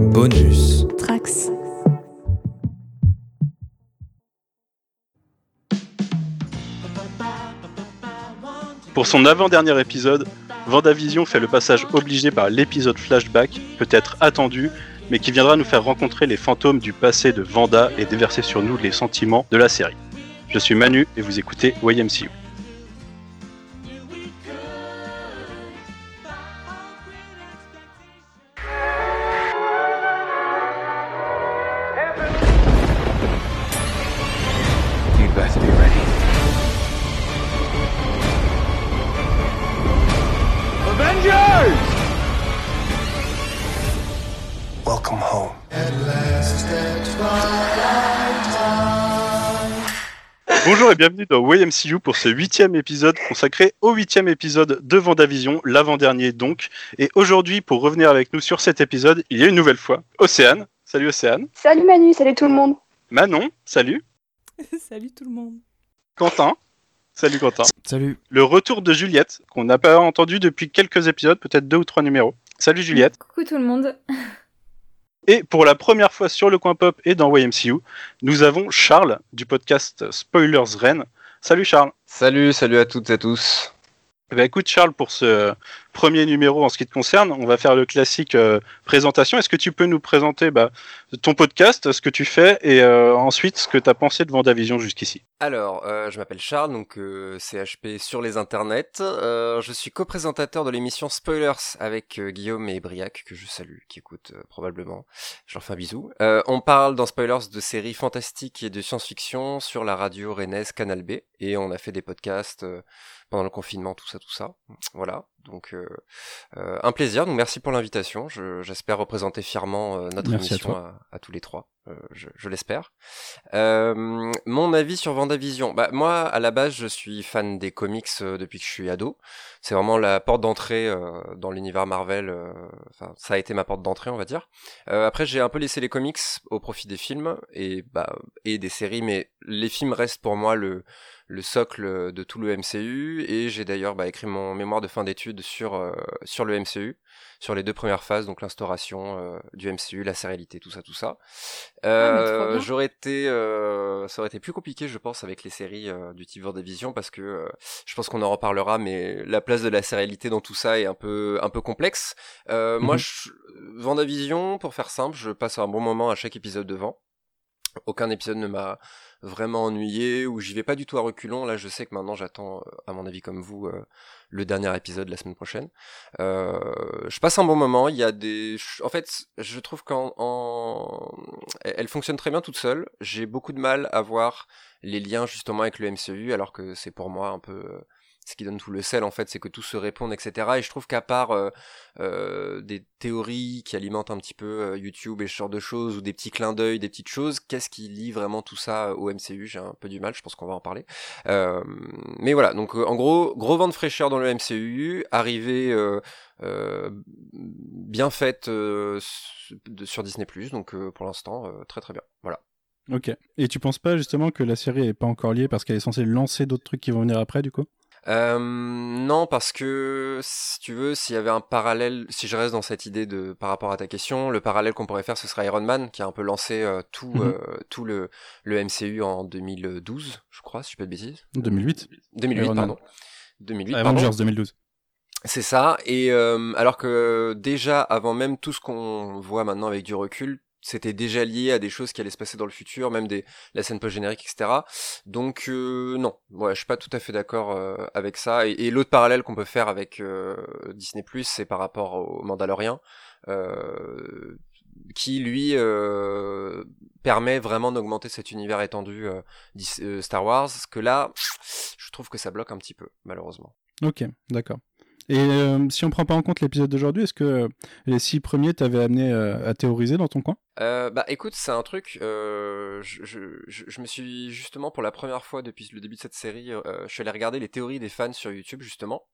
Bonus. Trax. Pour son avant-dernier épisode, Vendavision fait le passage obligé par l'épisode flashback, peut-être attendu, mais qui viendra nous faire rencontrer les fantômes du passé de Vanda et déverser sur nous les sentiments de la série. Je suis Manu et vous écoutez YMCU. Dans YMCU pour ce huitième épisode consacré au huitième épisode de Vendavision, l'avant-dernier donc. Et aujourd'hui, pour revenir avec nous sur cet épisode, il y a une nouvelle fois Océane. Salut Océane. Salut Manu, salut tout le monde. Manon, salut. Salut tout le monde. Quentin. Salut Quentin. Salut. Le retour de Juliette, qu'on n'a pas entendu depuis quelques épisodes, peut-être deux ou trois numéros. Salut Juliette. Coucou tout le monde. Et pour la première fois sur le coin pop et dans YMCU, nous avons Charles du podcast Spoilers Rennes. Salut Charles. Salut, salut à toutes et à tous. Ben, écoute Charles, pour ce premier numéro en ce qui te concerne, on va faire le classique euh, présentation. Est-ce que tu peux nous présenter bah, ton podcast, ce que tu fais, et euh, ensuite ce que tu as pensé de Vendavision jusqu'ici? Alors, euh, je m'appelle Charles, donc euh, CHP sur les internets. Euh, je suis co-présentateur de l'émission Spoilers avec euh, Guillaume et Briac, que je salue, qui écoutent probablement. Je leur fais un bisou. On parle dans Spoilers de séries fantastiques et de science-fiction sur la radio rennaise Canal B, et on a fait des podcasts pendant le confinement, tout ça, tout ça. Voilà, donc euh, euh, un plaisir. Donc merci pour l'invitation. Je- J'espère représenter fièrement euh, notre Merci émission à, à tous les trois. Je je l'espère. Mon avis sur Vendavision. Bah moi, à la base, je suis fan des comics depuis que je suis ado. C'est vraiment la porte d'entrée dans l'univers Marvel. Enfin, ça a été ma porte d'entrée, on va dire. Après, j'ai un peu laissé les comics au profit des films et bah et des séries, mais les films restent pour moi le le socle de tout le MCU et j'ai d'ailleurs bah, écrit mon mémoire de fin d'études sur euh, sur le MCU sur les deux premières phases donc l'instauration euh, du MCU la sérialité tout ça tout ça. Ah, euh, j'aurais été ça aurait été plus compliqué je pense avec les séries du type Vendavision parce que je pense qu'on en reparlera mais la place de la sérialité dans tout ça est un peu un peu complexe. Euh, moi je, Vendavision pour faire simple je passe un bon moment à chaque épisode devant. Aucun épisode ne m'a vraiment ennuyé ou j'y vais pas du tout à reculons. Là, je sais que maintenant j'attends, euh, à mon avis comme vous, euh, le dernier épisode la semaine prochaine. Euh, je passe un bon moment. Il y a des, en fait, je trouve qu'en, en... elle fonctionne très bien toute seule. J'ai beaucoup de mal à voir les liens justement avec le MCU, alors que c'est pour moi un peu euh, ce qui donne tout le sel en fait, c'est que tout se répond, etc. Et je trouve qu'à part euh, euh, des théories qui alimentent un petit peu euh, YouTube et ce genre de choses, ou des petits clins d'œil, des petites choses, qu'est-ce qui lie vraiment tout ça au MCU J'ai un peu du mal, je pense qu'on va en parler. Mais voilà, donc en gros, gros vent de fraîcheur dans le MCU, arrivée bien faite sur Disney+, donc pour l'instant, très très bien. Voilà. Ok. Et tu penses pas justement que la série est pas encore liée parce qu'elle est censée lancer d'autres trucs qui vont venir après du coup? Euh, non, parce que si tu veux, s'il y avait un parallèle, si je reste dans cette idée de par rapport à ta question, le parallèle qu'on pourrait faire, ce serait Iron Man, qui a un peu lancé euh, tout, euh, tout le, le MCU en 2012, je crois, si je peux de bêtises. 2008. 2008, Iron Man. pardon. 2008, pardon. Avengers 2012. C'est ça. Et euh, alors que déjà, avant même tout ce qu'on voit maintenant avec du recul, c'était déjà lié à des choses qui allaient se passer dans le futur, même des la scène post-générique, etc. Donc euh, non, ouais, je suis pas tout à fait d'accord euh, avec ça. Et, et l'autre parallèle qu'on peut faire avec euh, Disney+, c'est par rapport au Mandalorian, euh, qui lui euh, permet vraiment d'augmenter cet univers étendu euh, Star Wars. Que là, je trouve que ça bloque un petit peu, malheureusement. Ok, d'accord. Et euh, si on prend pas en compte l'épisode d'aujourd'hui, est-ce que euh, les six premiers t'avaient amené euh, à théoriser dans ton coin? Bah écoute, c'est un truc, je, me suis justement pour la première fois depuis le début de cette série, je suis allé regarder les théories des fans sur YouTube justement,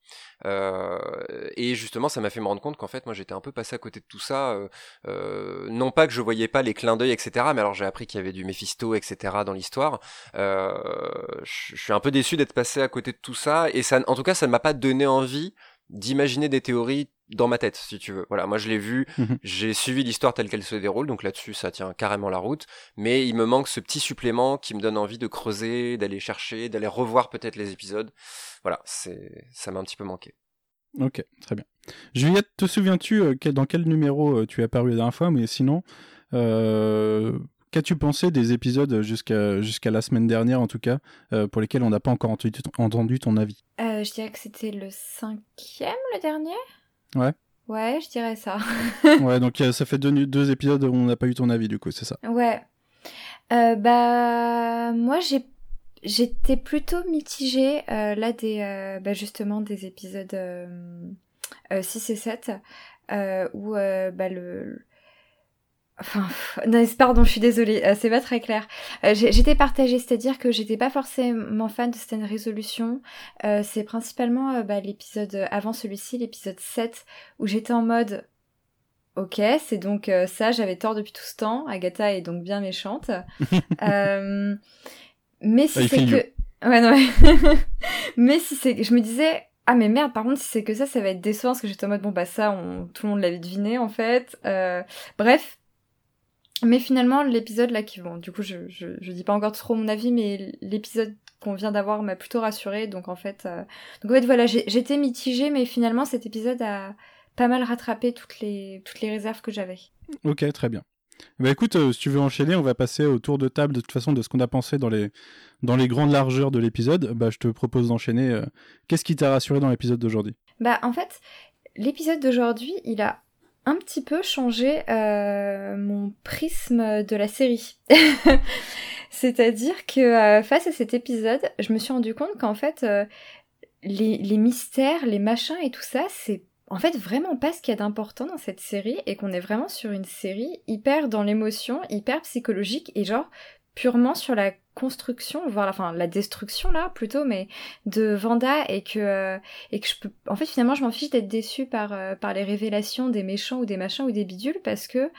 et justement ça m'a fait me rendre compte qu'en fait moi j'étais un peu passé à côté de tout ça, non pas que je voyais pas les clins d'œil etc, mais alors j'ai appris qu'il y avait du Mephisto etc dans l'histoire, je suis un peu déçu d'être passé à côté de tout ça, et ça, en tout cas ça ne m'a pas donné envie d'imaginer des théories dans ma tête, si tu veux. Voilà, moi je l'ai vu, Mhm. j'ai suivi l'histoire telle qu'elle se déroule, donc là-dessus ça tient carrément la route. Mais il me manque ce petit supplément qui me donne envie de creuser, d'aller chercher, d'aller revoir peut-être les épisodes. Voilà, c'est ça m'a un petit peu manqué. Ok, très bien. Juliette, te souviens-tu euh, dans quel numéro euh, tu es apparu la dernière fois Mais sinon, euh, qu'as-tu pensé des épisodes jusqu'à jusqu'à la semaine dernière, en tout cas, euh, pour lesquels on n'a pas encore entendu, entendu ton avis? Euh, je dirais que c'était le cinquième, le dernier? Ouais. Ouais, je dirais ça. Ouais, donc euh, ça fait deux, deux épisodes où on n'a pas eu ton avis, du coup, c'est ça? Ouais. Bah, moi, j'ai j'étais plutôt mitigée euh, là des euh, bah, justement des épisodes euh, euh, 6 et 7 euh, où bah, le Enfin, non, pardon, je suis désolée, euh, c'est pas très clair. Euh, j'ai- j'étais partagée, c'est-à-dire que j'étais pas forcément fan de certaines résolutions. Euh, c'est principalement euh, bah, l'épisode avant celui-ci, l'épisode 7, où j'étais en mode Ok, c'est donc euh, ça, j'avais tort depuis tout ce temps. Agatha est donc bien méchante. Euh, mais si c'est que. Ouais, non, ouais. mais si c'est. Je me disais. Ah, mais merde, par contre, si c'est que ça, ça va être décevant parce que j'étais en mode bon, bah ça, on... tout le monde l'avait deviné en fait. Euh, Bref. Mais finalement, l'épisode là qui. Bon, du coup, je, je, je dis pas encore trop mon avis, mais l'épisode qu'on vient d'avoir m'a plutôt rassurée. Donc en fait. euh, Donc en fait, voilà, j'étais mitigée, mais finalement, cet épisode a pas mal rattrapé toutes les, toutes les réserves que j'avais. Ok, très bien. Bah écoute, euh, si tu veux enchaîner, on va passer au tour de table de toute façon de ce qu'on a pensé dans les, dans les grandes largeurs de l'épisode. Bah je te propose d'enchaîner. euh, Qu'est-ce qui t'a rassuré dans l'épisode d'aujourd'hui? Bah en fait, l'épisode d'aujourd'hui, il a un petit peu changé euh, mon prisme de la série. C'est-à-dire que euh, face à cet épisode, je me suis rendu compte qu'en fait, euh, les, les mystères, les machins et tout ça, c'est en fait vraiment pas ce qu'il y a d'important dans cette série et qu'on est vraiment sur une série hyper dans l'émotion, hyper psychologique et genre purement sur la construction, voire la, enfin, la destruction là plutôt, mais de Vanda et que euh, et que je peux en fait finalement je m'en fiche d'être déçue par euh, par les révélations des méchants ou des machins ou des bidules parce que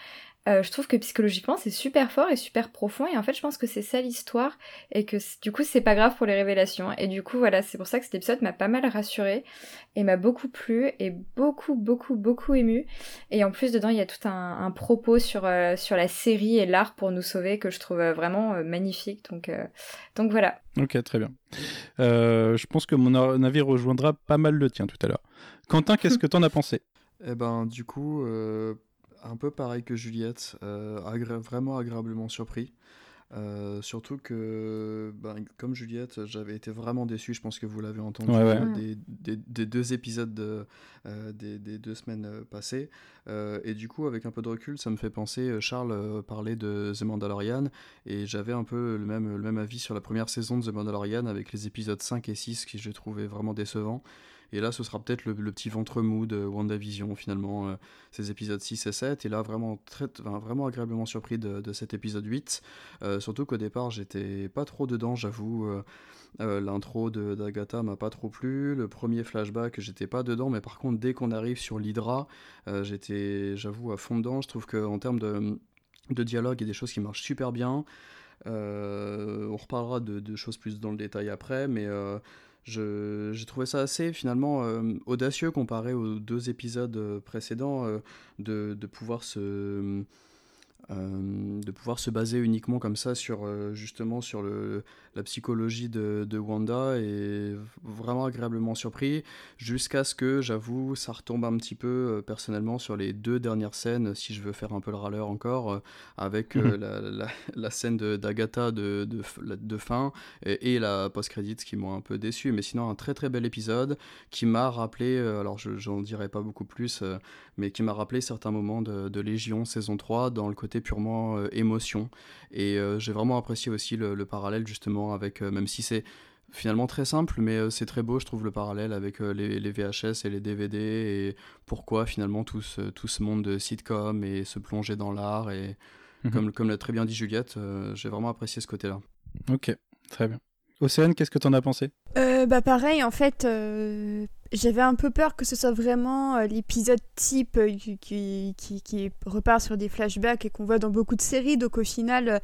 euh, je trouve que psychologiquement c'est super fort et super profond et en fait je pense que c'est ça l'histoire et que du coup c'est pas grave pour les révélations et du coup voilà c'est pour ça que cet épisode m'a pas mal rassurée et m'a beaucoup plu et beaucoup beaucoup beaucoup ému et en plus dedans il y a tout un, un propos sur euh, sur la série et l'art pour nous sauver que je trouve euh, vraiment euh, magnifique donc euh, donc voilà Ok, très bien. Euh, je pense que mon avis rejoindra pas mal le tien tout à l'heure. Quentin, qu'est-ce que t'en as pensé? Eh ben, du coup, euh, un peu pareil que Juliette, euh, vraiment agréablement surpris. Euh, surtout que, ben, comme Juliette, j'avais été vraiment déçu, je pense que vous l'avez entendu, Ouais, ouais. des, des- des deux épisodes de, euh, des, des deux semaines passées. Euh, et du coup, avec un peu de recul, ça me fait penser, Charles parlait de The Mandalorian, et j'avais un peu le même, le même avis sur la première saison de The Mandalorian, avec les épisodes 5 et 6 qui je trouvais vraiment décevants. Et là, ce sera peut-être le, petit ventre mou de WandaVision, finalement, euh, ces épisodes 6 et 7. Et là, vraiment, très, vraiment agréablement surpris de, cet épisode 8. Euh, surtout qu'au départ, j'étais pas trop dedans, j'avoue. euh, euh, L'intro d'Agatha m'a pas trop plu. Le premier flashback, j'étais pas dedans. Mais par contre, dès qu'on arrive sur l'Hydra, j'étais, j'avoue, à fond dedans. Je trouve qu'en termes de, dialogue, il y a des choses qui marchent super bien. On reparlera de, choses plus dans le détail après, mais j'ai trouvé ça assez finalement euh, audacieux comparé aux deux épisodes euh, précédents euh, de, de pouvoir se euh, de pouvoir se baser uniquement comme ça sur euh, justement sur le, la psychologie de, de Wanda et vraiment agréablement surpris jusqu'à ce que j'avoue ça retombe un petit peu euh, personnellement sur les deux dernières scènes si je veux faire un peu le râleur encore avec euh, la, la- la scène d'Agatha de, de, de fin et, et la post-credit qui m'ont un peu déçu. Mais sinon un très très bel épisode qui m'a rappelé alors je j'en dirai pas beaucoup plus mais qui m'a rappelé certains moments de, de Légion saison 3 dans le côté purement euh, émotion et euh, j'ai vraiment apprécié aussi le, le parallèle justement avec euh, même si c'est finalement très simple mais euh, c'est très beau je trouve le parallèle avec euh, les, les VHS et les DVD et pourquoi finalement tout ce, tout ce monde de sitcom et se plonger dans l'art et Mhm. comme, comme l'a très bien dit Juliette euh, j'ai vraiment apprécié ce côté là Ok, très bien. Océane, qu'est-ce que t'en as pensé? Euh, bah pareil, en fait, euh, j'avais un peu peur que ce soit vraiment euh, l'épisode type euh, qui, qui, qui- repart sur des flashbacks et qu'on voit dans beaucoup de séries. Donc au final, euh,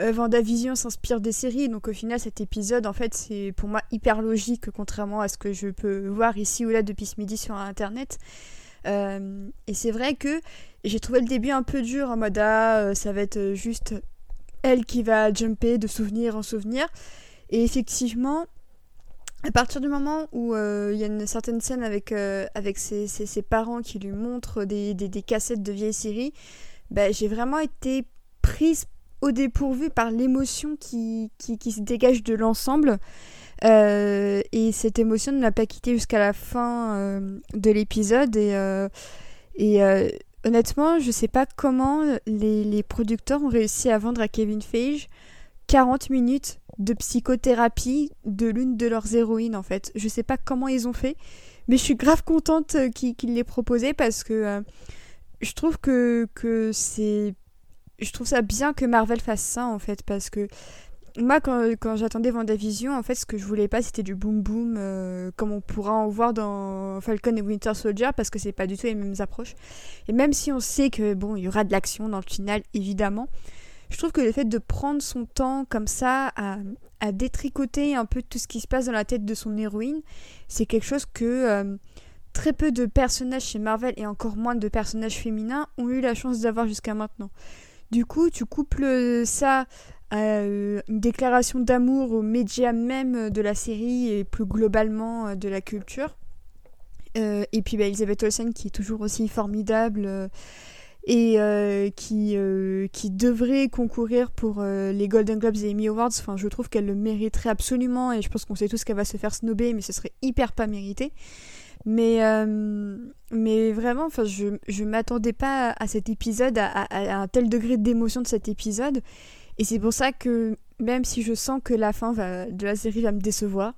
euh, Vendavision s'inspire des séries. Donc au final, cet épisode, en fait, c'est pour moi hyper logique, contrairement à ce que je peux voir ici ou là depuis ce midi sur Internet. et c'est vrai que j'ai trouvé le début un peu dur en mode ah, ça va être juste elle qui va jumper de souvenir en souvenir. Et effectivement, à partir du moment où euh, il y a une certaine scène avec, euh, avec ses, ses, parents qui lui montrent des, des, cassettes de vieilles séries, bah, j'ai vraiment été prise au dépourvu par l'émotion qui, qui, se dégage de l'ensemble. Euh, et cette émotion ne m'a pas quittée jusqu'à la fin de l'épisode. Et, et honnêtement, je sais pas comment les, les, producteurs ont réussi à vendre à Kevin Feige 40 minutes de psychothérapie de l'une de leurs héroïnes en fait. Je sais pas comment ils ont fait, mais je suis grave contente euh, qu'ils l'aient proposé parce que euh, je trouve que, que c'est. Je trouve ça bien que Marvel fasse ça en fait parce que moi quand, quand j'attendais Vendavision en fait ce que je voulais pas c'était du boom boom euh, comme on pourra en voir dans Falcon et Winter Soldier parce que c'est pas du tout les mêmes approches et même si on sait que bon il y aura de l'action dans le final évidemment je trouve que le fait de prendre son temps comme ça à, détricoter un peu tout ce qui se passe dans la tête de son héroïne, c'est quelque chose que euh, très peu de personnages chez Marvel et encore moins de personnages féminins ont eu la chance d'avoir jusqu'à maintenant. Du coup, tu couples ça à euh, une déclaration d'amour aux médias même de la série et plus globalement euh, de la culture. et puis bah, Elisabeth Olsen qui est toujours aussi formidable et euh, qui, euh, qui devrait concourir pour euh, les Golden Globes et Emmy Awards. Enfin, je trouve qu'elle le mériterait absolument et je pense qu'on sait tous qu'elle va se faire snober, mais ce serait hyper pas mérité. Mais, mais vraiment, enfin, je ne m'attendais pas à cet épisode, à, un tel degré d'émotion de cet épisode. Et c'est pour ça que même si je sens que la fin de la série va me décevoir,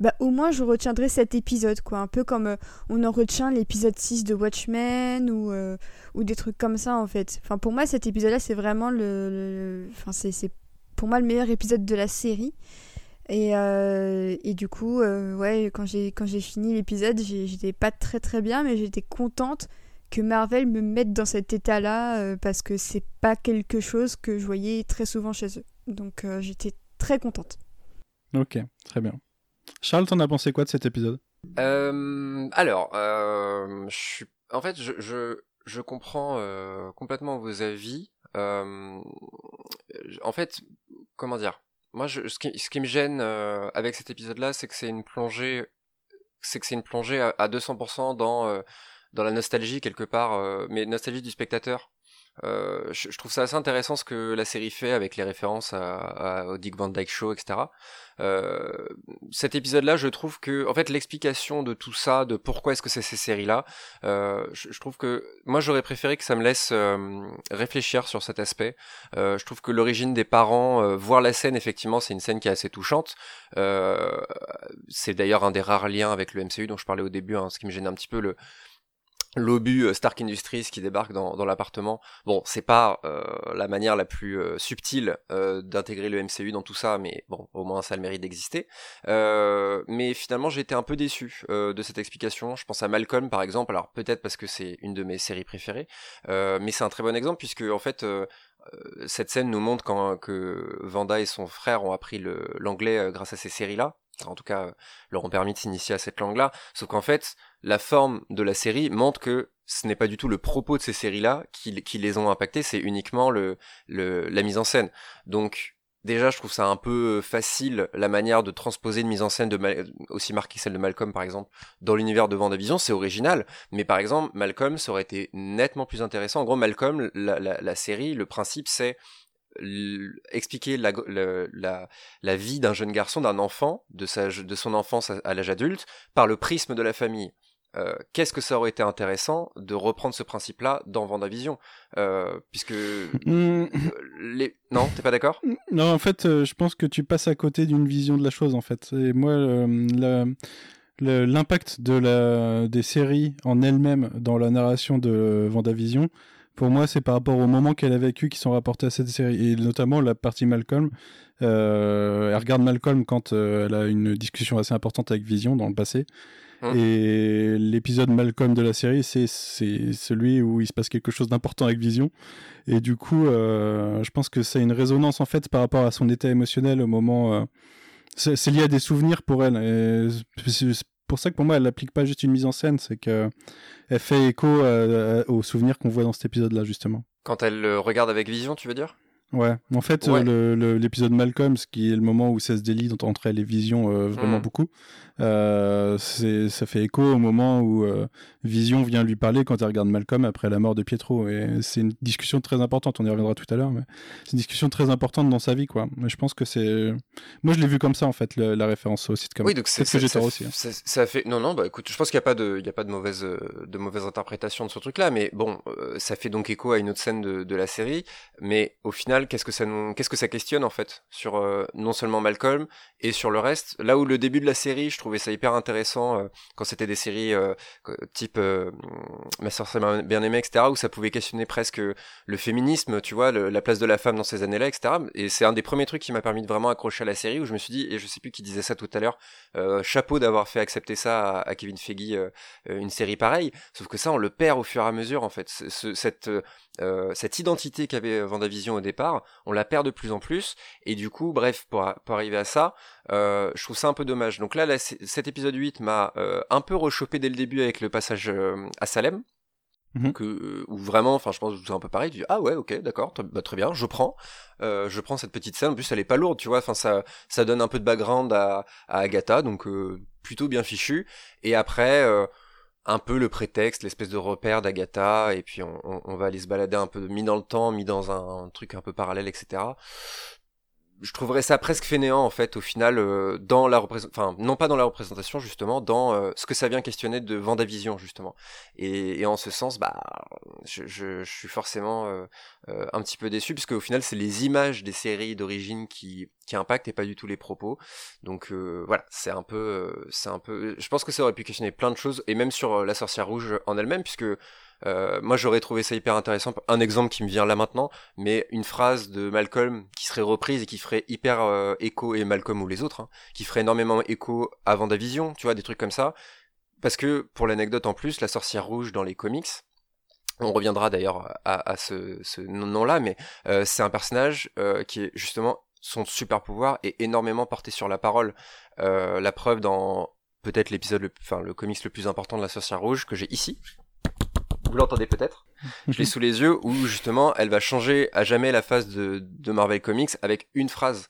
bah au moins je retiendrai cet épisode quoi. Un peu comme euh, on en retient l'épisode 6 de Watchmen ou euh, ou des trucs comme ça en fait. Enfin pour moi cet épisode là c'est vraiment le, enfin c'est pour moi le meilleur épisode de la série. Et, euh, et du coup ouais quand j'ai fini l'épisode j'étais pas très très bien mais j'étais contente que Marvel me mette dans cet état là parce que c'est pas quelque chose que je voyais très souvent chez eux. Donc j'étais très contente. Ok très bien Charles, t'en as pensé quoi de cet épisode? Euh, Alors, euh, je suis... en fait, je, je, je comprends euh, complètement vos avis. En fait, comment dire? Moi, je, ce, qui, ce qui me gêne avec cet épisode-là, c'est que c'est une plongée, c'est que c'est une plongée à, à 200% dans dans la nostalgie quelque part, mais nostalgie du spectateur. Euh, je, trouve ça assez intéressant ce que la série fait avec les références à, à, au Dick Van Dyke Show, etc. Euh, cet épisode-là, je trouve que, en fait, l'explication de tout ça, de pourquoi est-ce que c'est ces séries-là, euh, je, trouve que moi j'aurais préféré que ça me laisse réfléchir sur cet aspect. Je trouve que l'origine des parents, voir la scène, effectivement, c'est une scène qui est assez touchante. c'est d'ailleurs un des rares liens avec le MCU dont je parlais au début, hein, ce qui me gêne un petit peu le l'obus euh, Stark Industries qui débarque dans, dans l'appartement. Bon, c'est pas euh, la manière la plus euh, subtile d'intégrer le MCU dans tout ça, mais bon, au moins ça a le mérite d'exister. mais finalement, j'ai été un peu déçu de cette explication. Je pense à Malcolm par exemple. Alors peut-être parce que c'est une de mes séries préférées, mais c'est un très bon exemple puisque en fait. cette scène nous montre quand, que Vanda et son frère ont appris l'anglais grâce à ces séries-là en tout cas leur ont permis de s'initier à cette langue-là, sauf qu'en fait, la forme de la série montre que ce n'est pas du tout le propos de ces séries-là qui, les ont impactés, c'est uniquement le, la mise en scène. Donc déjà, je trouve ça un peu facile la manière de transposer une mise en scène aussi marquée celle de Malcolm par exemple dans l'univers de Vendavision, c'est original, mais par exemple Malcolm ça aurait été nettement plus intéressant. En gros, Malcolm, la, la série, le principe c'est expliquer la, la, la vie d'un jeune garçon, d'un enfant, de, sa, de son enfance à, l'âge adulte, par le prisme de la famille. Euh, qu'est-ce que ça aurait été intéressant de reprendre ce principe-là dans Vendavision? Euh, Puisque. Mmh. les... Non, t'es pas d'accord? Non, en fait, euh, je pense que tu passes à côté d'une vision de la chose, en fait. Et moi, l'impact de la... des séries en elles-mêmes dans la narration de Vendavision, pour moi, c'est par rapport au moment qu'elle a vécu qui sont rapportés à cette série. Et notamment la partie Malcolm. Euh, elle regarde Malcolm quand euh, elle a une discussion assez importante avec Vision dans le passé. Hein et l'épisode Malcolm de la série, c'est celui où il se passe quelque chose d'important avec Vision. Et du coup, euh, je pense que c'est une résonance en fait par rapport à son état émotionnel au moment. C'est lié à des souvenirs pour elle. Et pour ça que pour moi, elle n'applique pas juste une mise en scène, c'est que elle fait écho aux souvenirs qu'on voit dans cet épisode-là, justement. Quand elle le regarde avec vision, tu veux dire? Ouais, en fait, l'épisode Malcolm, ce qui est le moment où ça se délie entre elle et Vision vraiment hmm. beaucoup, euh, ça fait écho au moment où euh, Vision vient lui parler quand elle regarde Malcolm après la mort de Pietro. Et c'est une discussion très importante, on y reviendra tout à l'heure, mais c'est une discussion très importante dans sa vie, quoi. Mais je pense que c'est. Moi, je l'ai vu comme ça, en fait, la référence au sitcom. Oui, donc c'est que j'ai tort aussi. Hein. Ça, fait. Non, non, bah écoute, je pense qu'il n'y a pas, de, il y a pas de, mauvaise, de mauvaise interprétation de ce truc-là, mais bon, euh, ça fait donc écho à une autre scène de, de la série. Mais au final, qu'est-ce que ça, nous... qu'est-ce que ça questionne, en fait, sur non seulement Malcolm et sur le reste? Là où le début de la série, je ça hyper intéressant euh, quand c'était des séries euh, type euh, Ma soeur c'est bien aimé, etc., où ça pouvait questionner presque le féminisme, tu vois, la place de la femme dans ces années-là, etc. Et c'est un des premiers trucs qui m'a permis de vraiment accrocher à la série, où je me suis dit, et je sais plus qui disait ça tout à l'heure, chapeau d'avoir fait accepter ça à, Kevin Feige, une série pareille, sauf que ça, on le perd au fur et à mesure, en fait. cette, cette identité qu'avait Vendavision au départ, on la perd de plus en plus, et du coup, bref, pour, pour arriver à ça, euh, je trouve ça un peu dommage. Donc là, cet épisode 8 m'a euh, un peu rechopé dès le début avec le passage euh, à Salem. Mhm. Que, où vraiment, enfin, je pense que c'est un peu pareil. Tu dis, ah ouais, ok, d'accord, bah, très bien, je prends, je prends cette petite scène. En plus, elle est pas lourde, tu vois. Enfin, ça, ça donne un peu de background à, à Agatha, donc plutôt bien fichu. Et après, un peu le prétexte, l'espèce de repère d'Agatha, et puis on, va aller se balader un peu mis dans le temps, mis dans un truc un peu parallèle, etc je trouverais ça presque fainéant en fait au final euh, dans la représentation, enfin non pas dans la représentation justement, dans euh, ce que ça vient questionner de Vendavision justement. Et, et en ce sens, bah, je, je, je suis forcément euh, un petit peu déçu puisque au final c'est les images des séries d'origine qui, qui impactent et pas du tout les propos. Donc voilà, c'est un peu, c'est un peu, je pense que ça aurait pu questionner plein de choses et même sur la sorcière rouge en elle-même puisque euh, moi, j'aurais trouvé ça hyper intéressant. Un exemple qui me vient là maintenant, mais une phrase de Malcolm qui serait reprise et qui ferait hyper euh, écho, et Malcolm ou les autres, hein, qui ferait énormément écho à Vendavision, tu vois, des trucs comme ça. Parce que, pour l'anecdote en plus, la sorcière rouge dans les comics, on reviendra d'ailleurs à, ce, nom-là, mais euh, c'est un personnage qui est justement son super pouvoir est énormément porté sur la parole. la preuve dans peut-être l'épisode, enfin le comics le plus important de la sorcière rouge que j'ai ici, vous l'entendez peut-être. Je l'ai sous les yeux où justement elle va changer à jamais la phase de, de Marvel Comics avec une phrase.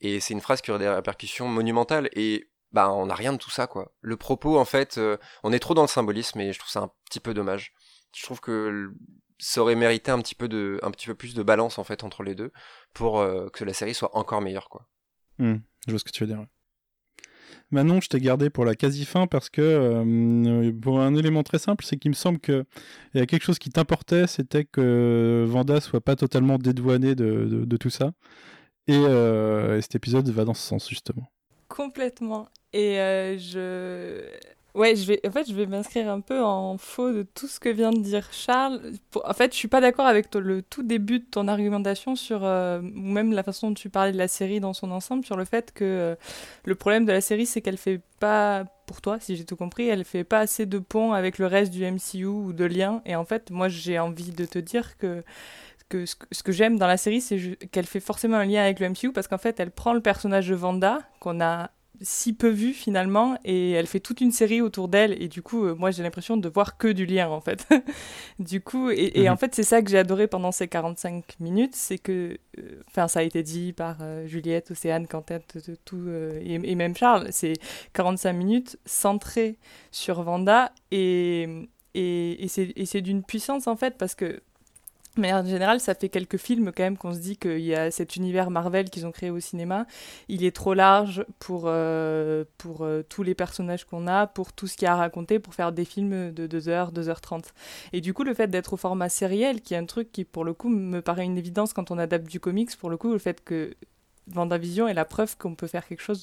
Et c'est une phrase qui aurait des répercussions monumentales et bah on n'a rien de tout ça quoi. Le propos en fait, euh, on est trop dans le symbolisme et je trouve ça un petit peu dommage. Je trouve que ça aurait mérité un petit peu de, un petit peu plus de balance en fait entre les deux pour euh, que la série soit encore meilleure quoi. Hmm, je vois ce que tu veux dire. Manon, je t'ai gardé pour la quasi-fin parce que, euh, pour un élément très simple, c'est qu'il me semble qu'il y a quelque chose qui t'importait, c'était que Vanda soit pas totalement dédouanée de, tout ça. Euh, et, cet épisode va dans ce sens, justement. Complètement. Et euh, je Ouais, je vais, en fait, je vais m'inscrire un peu en faux de tout ce que vient de dire Charles. en fait, je suis pas d'accord avec le tout début de ton argumentation sur, euh, ou même la façon dont tu parlais de la série dans son ensemble, sur le fait que euh, le problème de la série, c'est qu'elle fait pas, pour toi, si j'ai tout compris, elle fait pas assez de ponts avec le reste du MCU ou de liens. Et en fait, moi, j'ai envie de te dire que que ce que, j'aime dans la série, c'est qu'elle fait forcément un lien avec le MCU parce qu'en fait, elle prend le personnage de Vanda, qu'on a si peu vue finalement et elle fait toute une série autour d'elle et du coup euh, moi j'ai l'impression de voir que du lien en fait du coup et, mhm. en fait c'est ça que j'ai adoré pendant ces 45 minutes c'est que euh, enfin ça a été dit par euh, Juliette Océane Quentin tout et, et, même Charles c'est 45 minutes centrées sur Vanda et et, et c'est d'une puissance en fait parce que mais en général, ça fait quelques films quand même qu'on se dit qu'il y a cet univers Marvel qu'ils ont créé au cinéma. Il est trop large pour, euh, pour euh, tous les personnages qu'on a, pour tout ce qu'il y a à raconter, pour faire des films de 2h, 2h30. Et du coup, le fait d'être au format sériel, qui est un truc qui, pour le coup, me paraît une évidence quand on adapte du comics, pour le coup, le fait que Vendavision est la preuve qu'on peut faire quelque chose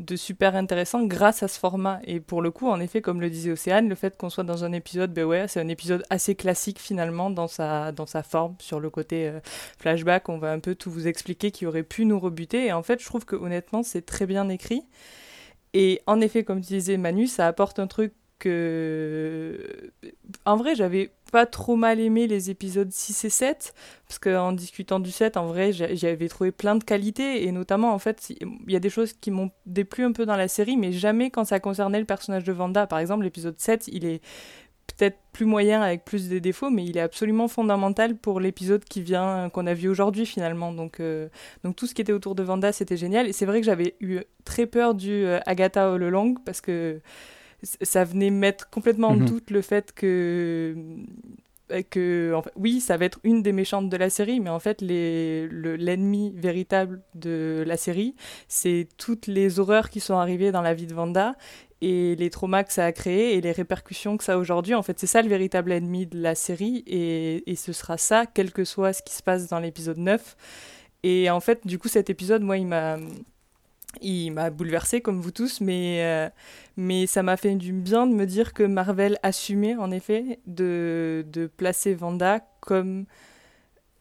de super intéressant grâce à ce format. Et pour le coup, en effet, comme le disait Océane, le fait qu'on soit dans un épisode, ben c'est un épisode assez classique finalement dans sa, dans forme. Sur le côté euh, flashback, on va un peu tout vous expliquer qui aurait pu nous rebuter. Et en fait, je trouve que honnêtement, c'est très bien écrit. Et en effet, comme tu Manu, ça apporte un truc que. En vrai, j'avais pas trop mal aimé les épisodes 6 et 7, parce qu'en discutant du 7, en vrai, j'avais trouvé plein de qualités, et notamment, en fait, il y a des choses qui m'ont déplu un peu dans la série, mais jamais quand ça concernait le personnage de Vanda. Par exemple, l'épisode 7, il est peut-être plus moyen avec plus de défauts, mais il est absolument fondamental pour l'épisode qui vient, qu'on a vu aujourd'hui finalement. Donc, euh, donc tout ce qui était autour de Vanda, c'était génial. Et c'est vrai que j'avais eu très peur du euh, Agatha All parce que ça venait mettre complètement en mhm. doute le fait que euh, que oui, ça va être une des méchantes de la série, mais en fait, l'ennemi véritable de la série, c'est toutes les horreurs qui sont arrivées dans la vie de Vanda et les traumas que ça a créé et les répercussions que ça a aujourd'hui. En fait, c'est ça le véritable ennemi de la série et, et, ce sera ça, quel que soit ce qui se passe dans l'épisode 9. Et en fait, du coup, cet épisode, moi, il m'a. Il m'a bouleversé comme vous tous, mais, euh, mais ça m'a fait du bien de me dire que Marvel assumait en effet de, de placer Vanda comme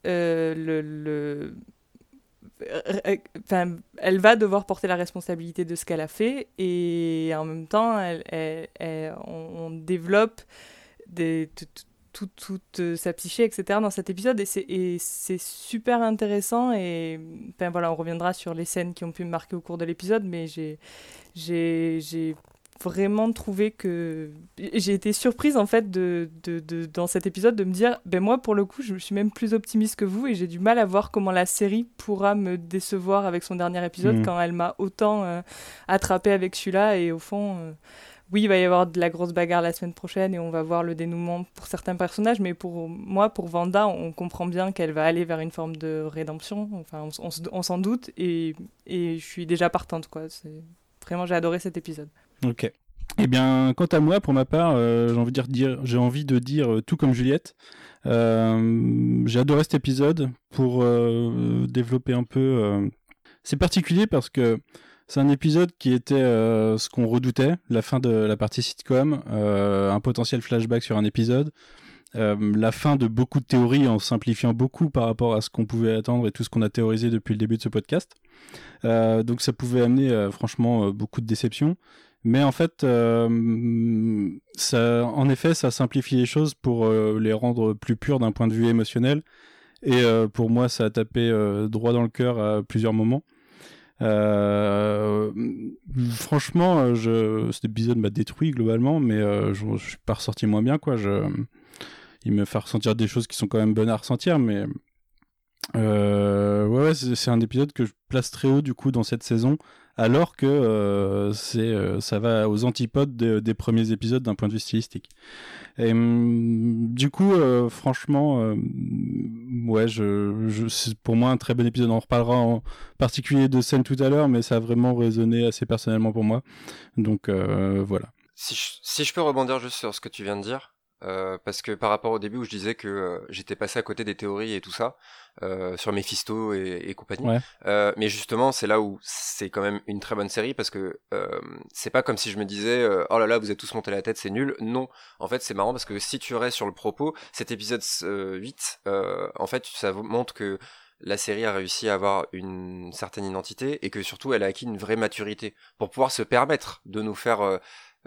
euh, le, le enfin, elle va devoir porter la responsabilité de ce qu'elle a fait et en même temps, elle, on, développe des, toute sa psyché, etc. dans cet épisode et c'est super intéressant et enfin, voilà, on reviendra sur les scènes qui ont pu me marquer au cours de l'épisode, mais j'ai vraiment trouvé que j'ai été surprise en fait de, de, de, dans cet épisode de me dire ben moi pour le coup je suis même plus optimiste que vous et j'ai du mal à voir comment la série pourra me décevoir avec son dernier épisode mmh. quand elle m'a autant euh, attrapé avec celui-là et au fond euh, oui il va y avoir de la grosse bagarre la semaine prochaine et on va voir le dénouement pour certains personnages mais pour moi pour Vanda on comprend bien qu'elle va aller vers une forme de rédemption enfin on, s'en doute et, et je suis déjà partante quoi vraiment j'ai adoré cet épisode Ok. Eh bien, quant à moi, pour ma part, euh, j'ai envie de dire, j'ai envie de dire euh, tout comme Juliette. Euh, j'ai adoré cet épisode pour développer un peu. C'est particulier parce que c'est un épisode qui était ce qu'on redoutait, la fin de la partie sitcom, un potentiel flashback sur un épisode. la fin de beaucoup de théories en simplifiant beaucoup par rapport à ce qu'on pouvait attendre et tout ce qu'on a théorisé depuis le début de ce podcast. donc ça pouvait amener franchement beaucoup de déceptions. Mais en fait, euh, ça, en effet, ça simplifie les choses pour euh, les rendre plus pures d'un point de vue émotionnel. Et euh, pour moi, ça a tapé droit dans le cœur à plusieurs moments. Franchement, je, cet épisode m'a détruit globalement, mais je, je suis pas ressorti moins bien, quoi. Il me fait ressentir des choses qui sont quand même bonnes à ressentir, mais ouais c'est un épisode que je place très haut du coup dans cette saison alors que euh, euh, ça va aux antipodes des premiers épisodes d'un point de vue stylistique. Hum, du coup, euh, franchement, ouais, je, c'est pour moi un très bon épisode. On reparlera en particulier de scène tout à l'heure, mais ça a vraiment résonné assez personnellement pour moi. Donc voilà. Si je peux rebondir juste sur ce que tu viens de dire, euh, parce que par rapport au début où je disais que euh, j'étais passé à côté des théories et tout ça euh, sur Mephisto et, et compagnie, euh, mais justement c'est là où c'est quand même une très bonne série parce que c'est pas comme si je me disais oh là là vous êtes tous monté la tête c'est nul. Non, en fait c'est marrant parce que si tu restes sur le propos, cet épisode 8, en fait ça montre que la série a réussi à avoir une certaine identité et que surtout elle a acquis une vraie maturité pour pouvoir se permettre de nous faire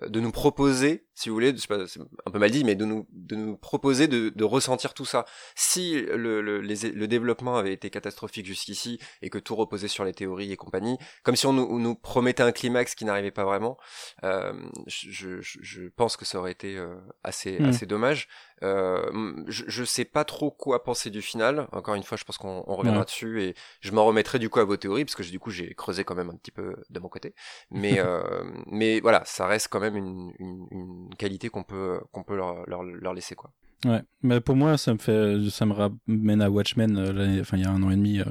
de nous proposer, si vous voulez, c'est un peu mal dit, mais de nous, de nous proposer de, de ressentir tout ça. Si le, le, le, développement avait été catastrophique jusqu'ici et que tout reposait sur les théories et compagnie, comme si on nous, nous promettait un climax qui n'arrivait pas vraiment, euh, je, je, je, pense que ça aurait été euh, assez, hmm. assez dommage. Euh, je, je sais pas trop quoi penser du final. Encore une fois, je pense qu'on reviendra dessus et je m'en remettrai du coup à vos théories parce que du coup j'ai creusé quand même un petit peu de mon côté. Mais euh, mais voilà, ça reste quand même une, une, une qualité qu'on peut qu'on peut leur, leur, leur laisser quoi. Ouais, mais pour moi, ça me fait, ça me ramène à Watchmen, euh, enfin il y a un an et demi, euh,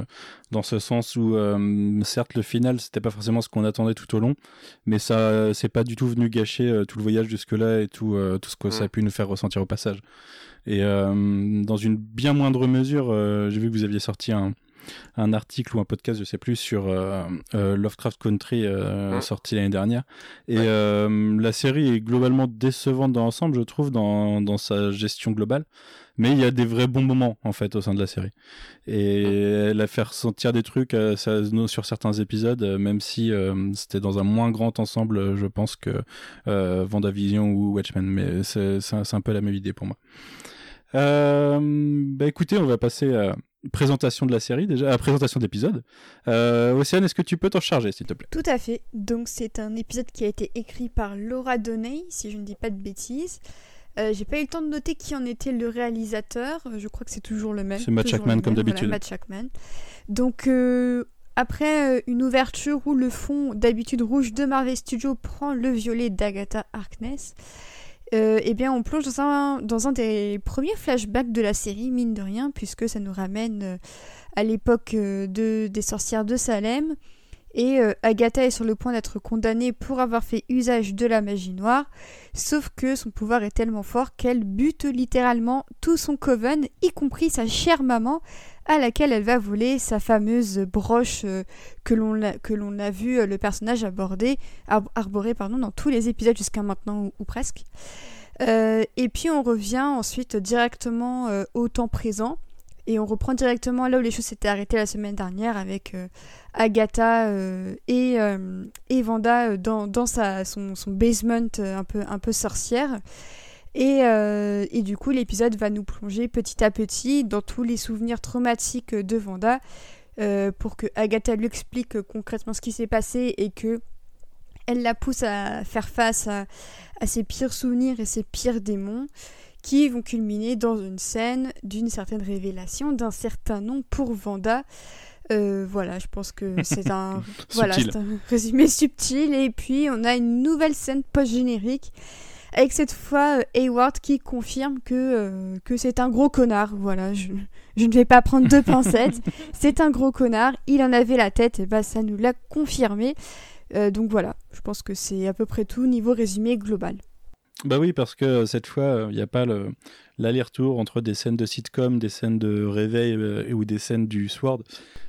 dans ce sens où, euh, certes, le final, c'était pas forcément ce qu'on attendait tout au long, mais ça, c'est pas du tout venu gâcher tout le voyage jusque-là et tout, tout ce que ça a mm. pu nous faire ressentir au passage. Et dans une bien moindre mesure, j'ai vu que vous aviez sorti un, un article ou un podcast, je sais plus, sur Lovecraft Country mmh. sorti l'année dernière. Et la série est globalement décevante dans l'ensemble, je trouve, dans, dans sa gestion globale. Mais il y a des vrais bons moments en fait au sein de la série. Et elle a fait ressentir des trucs euh, sur certains épisodes euh, même si euh, c'était dans un moins grand ensemble je pense que Vendavision ou Watchmen. Mais c'est un peu la même idée pour moi. Bah écoutez on va passer à présentation de la série déjà à présentation d'épisode Océane est-ce que tu peux t'en charger s'il te plaît? Tout à fait donc c'est un épisode qui a été écrit par Laura Donney si je ne dis pas de bêtises euh, j'ai pas eu le temps de noter qui en était le réalisateur. Je crois que c'est toujours le même. C'est Matt Shackman comme d'habitude. Matt Shackman. Donc euh, après euh, une ouverture où le fond d'habitude rouge de Marvel Studios prend le violet d'Agatha Harkness, eh bien on plonge dans un, des premiers flashbacks de la série, mine de rien, puisque ça nous ramène à l'époque de, des sorcières de Salem. Et euh, Agatha est sur le point d'être condamnée pour avoir fait usage de la magie noire, sauf que son pouvoir est tellement fort qu'elle bute littéralement tout son coven, y compris sa chère maman, à laquelle elle va voler sa fameuse broche euh, que l'on a, vu euh, le personnage aborder, arborer pardon, dans tous les épisodes jusqu'à maintenant ou, presque. et puis on revient ensuite directement au temps présent et on reprend directement là où les choses s'étaient arrêtées la semaine dernière avec Agatha euh, et, euh, et, Vanda euh, dans, sa, son, basement un peu, sorcière. Et, du coup, l'épisode va nous plonger petit à petit dans tous les souvenirs traumatiques de Vanda pour que Agatha lui explique concrètement ce qui s'est passé et que elle la pousse à faire face à, ses pires souvenirs et ses pires démons qui vont culminer dans une scène d'une certaine révélation d'un certain nom pour Vanda. Euh, voilà, je pense que c'est un, voilà, un résumé subtil. Et puis, on a une nouvelle scène post-générique avec cette fois euh, Hayward qui confirme que, euh, que c'est un gros connard. Voilà, je, je, ne vais pas prendre deux pincettes. c'est un gros connard, il en avait la tête, et bah ça nous l'a confirmé. donc voilà, je pense que c'est à peu près tout niveau résumé global. Bah oui, parce que cette fois, il n'y a pas le, l'aller-retour entre des scènes de sitcom, des scènes de réveil euh, ou des scènes du Sword.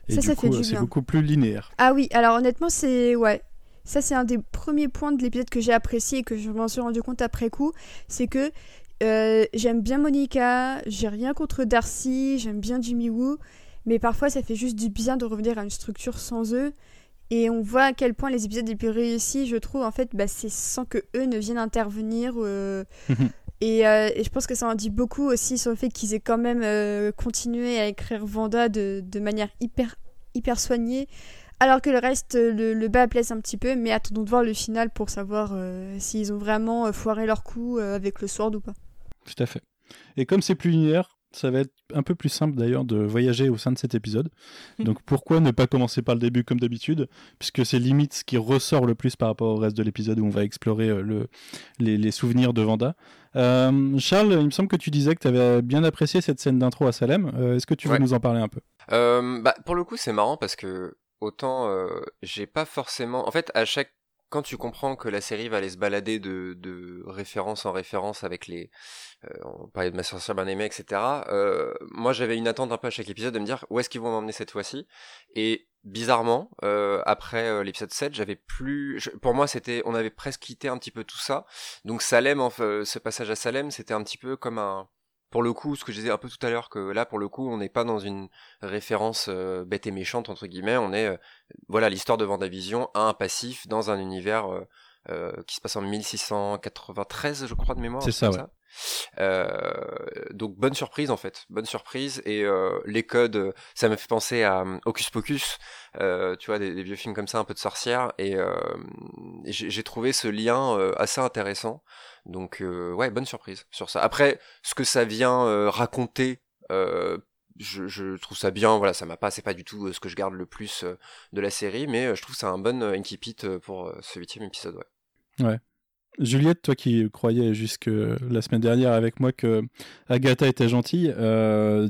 Et du coup, c'est beaucoup plus linéaire. Ah oui, alors honnêtement, c'est ouais. Ça, c'est un des premiers points de l'épisode que j'ai apprécié et que je m'en suis rendu compte après coup. C'est que euh, j'aime bien Monica, j'ai rien contre Darcy, j'aime bien Jimmy Woo, mais parfois ça fait juste du bien de revenir à une structure sans eux. Et on voit à quel point les épisodes les plus réussis, je trouve, en fait, bah, c'est sans que eux ne viennent intervenir. Euh, Euh, et, je pense que ça en dit beaucoup aussi sur le fait qu'ils aient quand même euh, continué à écrire Vanda de, de, manière hyper, hyper soignée. Alors que le reste, le, bas blesse un petit peu, mais attendons de voir le final pour savoir s'ils ont vraiment foiré leur coup avec le sword ou pas. Tout à fait. Et comme c'est plus linéaire, ça va être un peu plus simple d'ailleurs de voyager au sein de cet épisode. Hmm. Donc pourquoi ne pas commencer par le début comme d'habitude? Puisque c'est limite ce qui ressort le plus par rapport au reste de l'épisode où on va explorer euh, le, les, souvenirs de Vanda. Euh, Charles, il me semble que tu disais que tu avais bien apprécié cette scène d'intro à Salem. Euh, est-ce que tu veux nous en parler un peu? Bah, Pour le coup, c'est marrant parce que autant j'ai pas forcément... En fait, à chaque quand tu comprends que la série va aller se balader de, référence en référence avec les, euh, on parlait de ma sorcière bien etc. Euh, moi, j'avais une attente un peu à chaque épisode de me dire où est-ce qu'ils vont m'emmener cette fois-ci? Et bizarrement, euh, après euh, l'épisode 7, j'avais plus. pour moi, c'était, on avait presque quitté un petit peu tout ça. Donc Salem, enfin, ce passage à Salem, c'était un petit peu comme un pour le coup, ce que je disais un peu tout à l'heure, que là, pour le coup, on n'est pas dans une référence euh, bête et méchante, entre guillemets, on est, euh, voilà, l'histoire de Vendavision à un passif dans un univers euh, qui se passe en 1693, je crois, de mémoire. C'est ça, ouais. Donc bonne surprise en fait, bonne surprise et les codes, ça me fait penser à Hocus Pocus, tu vois des, vieux films comme ça, un peu de sorcière et, j'ai trouvé ce lien assez intéressant. Donc euh, ouais, bonne surprise sur ça. Après, ce que ça vient euh, raconter, euh, je, trouve ça bien. Voilà, ça m'a pas, c'est pas du tout ce que je garde le plus de la série, mais je trouve ça un bon incipit pour ce huitième épisode. Ouais. Juliette, toi qui croyais jusque la semaine dernière avec moi que Agatha était gentille,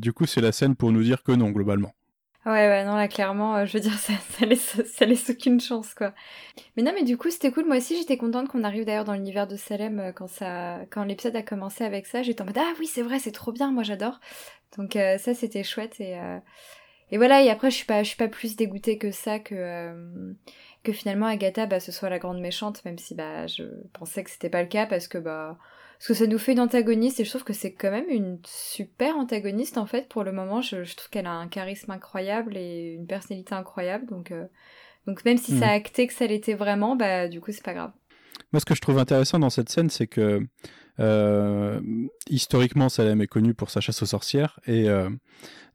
du coup c'est la scène pour nous dire que non globalement. Ouais, ouais, non, là, clairement, euh, je veux dire, ça, ça, laisse, aucune chance, quoi. Mais non, mais du coup, c'était cool. Moi aussi, j'étais contente qu'on arrive d'ailleurs dans l'univers de Salem euh, quand ça, quand l'épisode a commencé avec ça. J'étais en mode, ah oui, c'est vrai, c'est trop bien, moi j'adore. Donc, euh, ça, c'était chouette et, et voilà, et après, je suis pas, je suis pas plus dégoûtée que ça que, euh, que finalement Agatha, bah, ce soit la grande méchante, même si, bah, je pensais que c'était pas le cas parce que, bah, parce que ça nous fait une antagoniste et je trouve que c'est quand même une super antagoniste en fait pour le moment. Je, je trouve qu'elle a un charisme incroyable et une personnalité incroyable, donc, euh, donc même si ça a acté que ça l'était vraiment, bah, du coup, c'est pas grave. Moi, ce que je trouve intéressant dans cette scène, c'est que euh, historiquement, Salem est connue pour sa chasse aux sorcières et euh,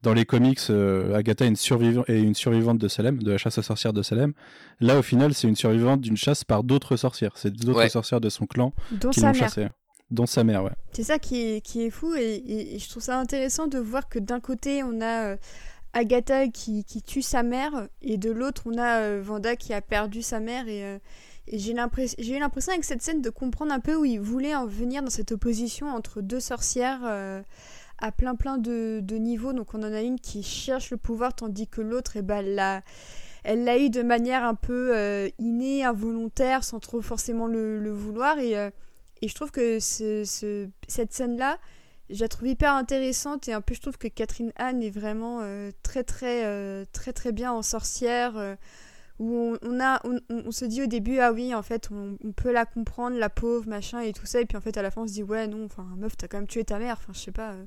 dans les comics, euh, Agatha est une, survivante, est une survivante de Salem, de la chasse aux sorcières de Salem. Là, au final, c'est une survivante d'une chasse par d'autres sorcières. C'est d'autres Ouais. sorcières de son clan Dont qui l'ont chassée. Dont sa mère, ouais. C'est ça qui est, qui est fou et, et- et je trouve ça intéressant de voir que d'un côté on a euh, Agatha qui, qui tue sa mère et de l'autre on a euh, Vanda qui a perdu sa mère et, euh, et j'ai eu l'impression avec cette scène de comprendre un peu où il voulait en venir dans cette opposition entre deux sorcières euh, à plein plein de, de niveaux donc on en a une qui cherche le pouvoir tandis que l'autre eh ben, elle l'a eu de manière un peu euh, innée, involontaire, sans trop forcément le, vouloir. Et, euh, et je trouve que ce, ce- cette scène-là, je la trouve hyper intéressante. Et un peu, je trouve que Catherine Anne est vraiment très, très, très, très bien en sorcière. Où on, on a, on, on- se dit au début, ah oui, en fait, on, on peut la comprendre, la pauvre, machin, et tout ça. Et puis en fait, à la fin, on se dit, ouais, non, enfin, meuf, t'as quand même tué ta mère. Enfin, je sais pas, euh,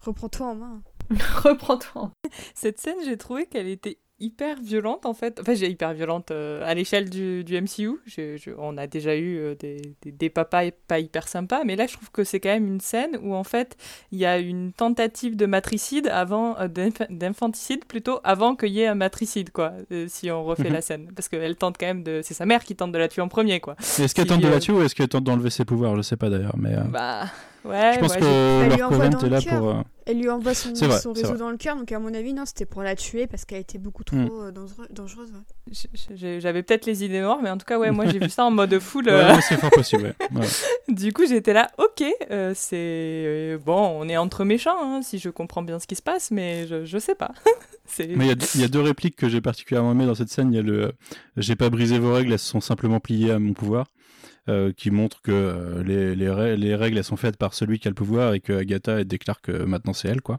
reprends-toi en main. Reprends-toi. Cette scène, j'ai trouvé qu'elle était hyper violente en fait. Enfin, j'ai hyper violente euh, à l'échelle du, du MCU. Je- je- on a déjà eu euh, des, des, des papas pas hyper sympas, mais là, je trouve que c'est quand même une scène où en fait, il y a une tentative de matricide avant, euh, d'inf- d'infanticide plutôt, avant qu'il y ait un matricide, quoi, si on refait Mhm. la scène. Parce qu'elle tente quand même de. C'est sa mère qui tente de la tuer en premier, quoi. Est-ce qu'elle tente de la tuer ou est-ce qu'elle tente d'enlever ses pouvoirs? Je sais pas d'ailleurs, mais Bah, ouais. je pense ouais, que j'ai- Elle lui leur est là pour. euh, Elle lui envoie son, vrai, réseau dans le cœur, donc à mon avis, non, c'était pour la tuer parce qu'elle était beaucoup trop Hmm. euh, dangereuse. ouais. J'avais peut-être les idées noires, mais en tout cas, ouais, moi j'ai vu ça en mode full. Euh, ouais, c'est fort possible. ouais. Ouais. Du coup, j'étais là, ok, euh, c'est bon, on est entre méchants, hein, si je comprends bien ce qui se passe, mais je, je sais pas. Mais il y y, a deux répliques que j'ai particulièrement aimées dans cette scène. Il y a le euh, J'ai pas brisé vos règles, elles se sont simplement pliées à mon pouvoir. Euh, qui montre que euh, les, les, les règles elles sont faites par celui qui a le pouvoir et que Agatha déclare que maintenant c'est elle quoi.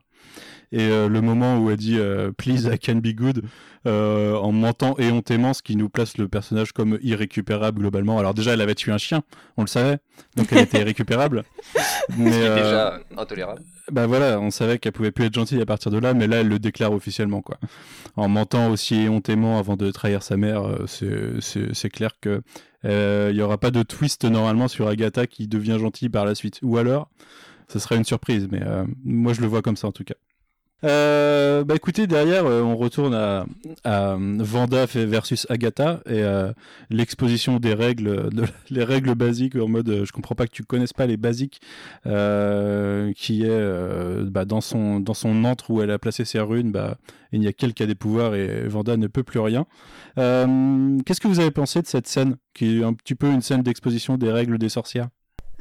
Et euh, le moment où elle dit euh, Please I can be good euh, en mentant éhontément, ce qui nous place le personnage comme irrécupérable globalement. Alors déjà elle avait tué un chien, on le savait, donc elle était irrécupérable. mais Ce qui est déjà intolérable. bah voilà, on savait qu'elle pouvait plus être gentille à partir de là, mais là elle le déclare officiellement quoi. En mentant aussi éhontément avant de trahir sa mère, c'est- clair que il y aura pas de twist normalement sur Agatha qui devient gentille par la suite. Ou alors, ce serait une surprise, mais euh, moi je le vois comme ça en tout cas. Euh, bah écoutez, derrière, euh, on retourne à, Vanda versus Agatha et l'exposition des règles, les règles basiques en mode je comprends pas que tu connaisses pas les basiques, qui est bah, dans son dans son antre où elle a placé ses runes, bah il n'y a qu'elle qui a des pouvoirs et Vanda ne peut plus rien. Qu'est-ce que vous avez pensé de cette scène qui est un petit peu une scène d'exposition des règles des sorcières?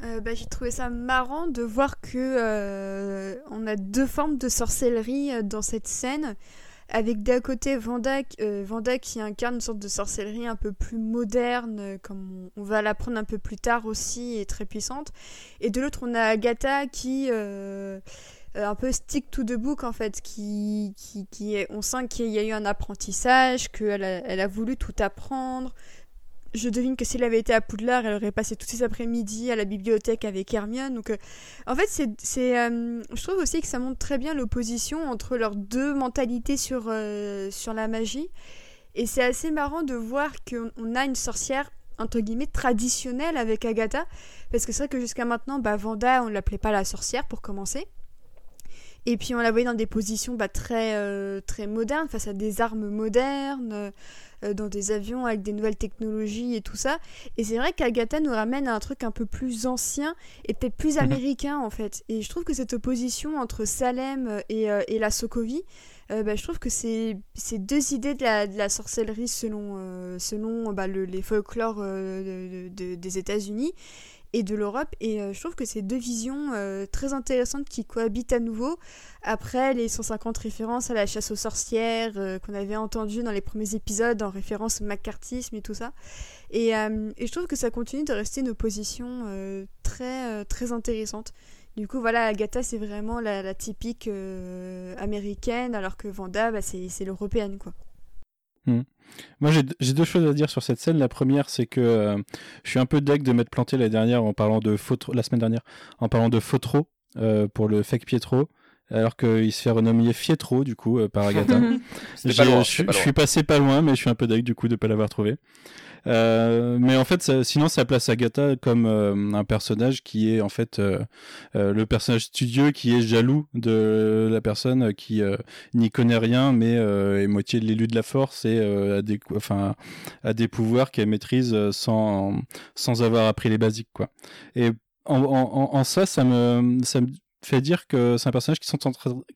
Euh, bah, j'ai trouvé ça marrant de voir que euh, on a deux formes de sorcellerie euh, dans cette scène, avec d'un côté Vanda, qui incarne une sorte de sorcellerie un peu plus moderne, comme on, va l'apprendre un peu plus tard aussi, et très puissante, et de l'autre on a Agatha qui un peu stick to the book en fait, qui, qui, qui est, on sent qu'il y a eu un apprentissage, qu'elle elle a voulu tout apprendre, je devine que si elle avait été à Poudlard, elle aurait passé tous ses après-midi à la bibliothèque avec Hermione. Donc, euh, en fait, c'est, c'est, euh, je trouve aussi que ça montre très bien l'opposition entre leurs deux mentalités sur, euh, sur la magie. Et c'est assez marrant de voir qu'on on a une sorcière entre guillemets traditionnelle avec Agatha, parce que c'est vrai que jusqu'à maintenant, bah, Vanda, on l'appelait pas la sorcière pour commencer. Et puis on la voyait dans des positions bah, très, euh, très modernes, face à des armes modernes, euh, dans des avions avec des nouvelles technologies et tout ça. Et c'est vrai qu'Agatha nous ramène à un truc un peu plus ancien et peut-être plus Mhm. américain en fait. Et je trouve que cette opposition entre Salem et, euh, et la Sokovie, bah, je trouve que c'est deux idées de la, de la sorcellerie selon, selon bah, le- les folklores de- de- des États-Unis et de l'Europe. Et euh, je trouve que c'est deux visions euh, très intéressantes qui cohabitent à nouveau. Après les 150 références à la chasse aux sorcières euh, qu'on avait entendues dans les premiers épisodes en référence au macartisme et tout ça. Et, je trouve que ça continue de rester une opposition très, très intéressante. Du coup, voilà, Agatha, c'est vraiment la, typique américaine, alors que Vanda, bah, c'est l'européenne, quoi. Moi, j'ai deux choses à dire sur cette scène. La première, c'est que euh, je suis un peu deck de m'être planté la dernière en parlant de Fotro, la semaine dernière, en parlant de Fotro euh, pour le fake Pietro, alors qu'il se fait renommer Fietro du coup euh, par Agatha. Je, suis passé pas loin, mais je suis un peu deck du coup de pas l'avoir trouvé. Euh, mais en fait, sinon, ça place Agatha comme euh, un personnage qui est en fait euh, euh, le personnage studieux qui est jaloux de la personne qui n'y connaît rien, mais est moitié l'élu de la force et a des, enfin, a des pouvoirs qu'elle maîtrise sans, sans avoir appris les basiques, quoi. Et en, en- en ça, ça me, ça me fait dire que c'est un personnage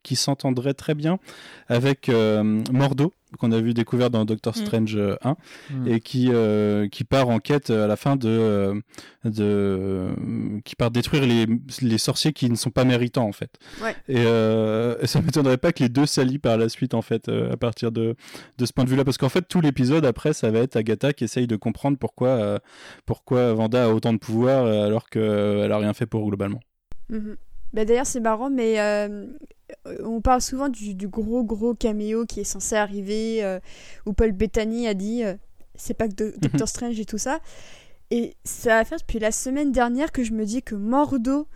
qui s'entendrait, très bien avec euh, Mordo, qu'on a vu découvert dans Doctor Mm. Strange euh, 1, Mm. et qui, euh, qui part en quête à la fin de, euh, de qui part détruire les, les sorciers qui ne sont pas méritants en fait. Ouais. Et, euh, et ça m'étonnerait pas que les deux s'allient par la suite en fait euh, à partir de, de ce point de vue-là, parce qu'en fait tout l'épisode après ça va être Agatha qui essaye de comprendre pourquoi euh, pourquoi Vanda a autant de pouvoir euh, alors qu'elle a rien fait pour globalement. Mhm. Bah, D'ailleurs, c'est marrant, mais euh, on parle souvent du, du gros, gros caméo qui est censé arriver, euh, où Paul Bettany a dit euh, c'est pas que de- Doctor Strange et tout ça. Et ça va faire depuis la semaine dernière que je me dis que Mordo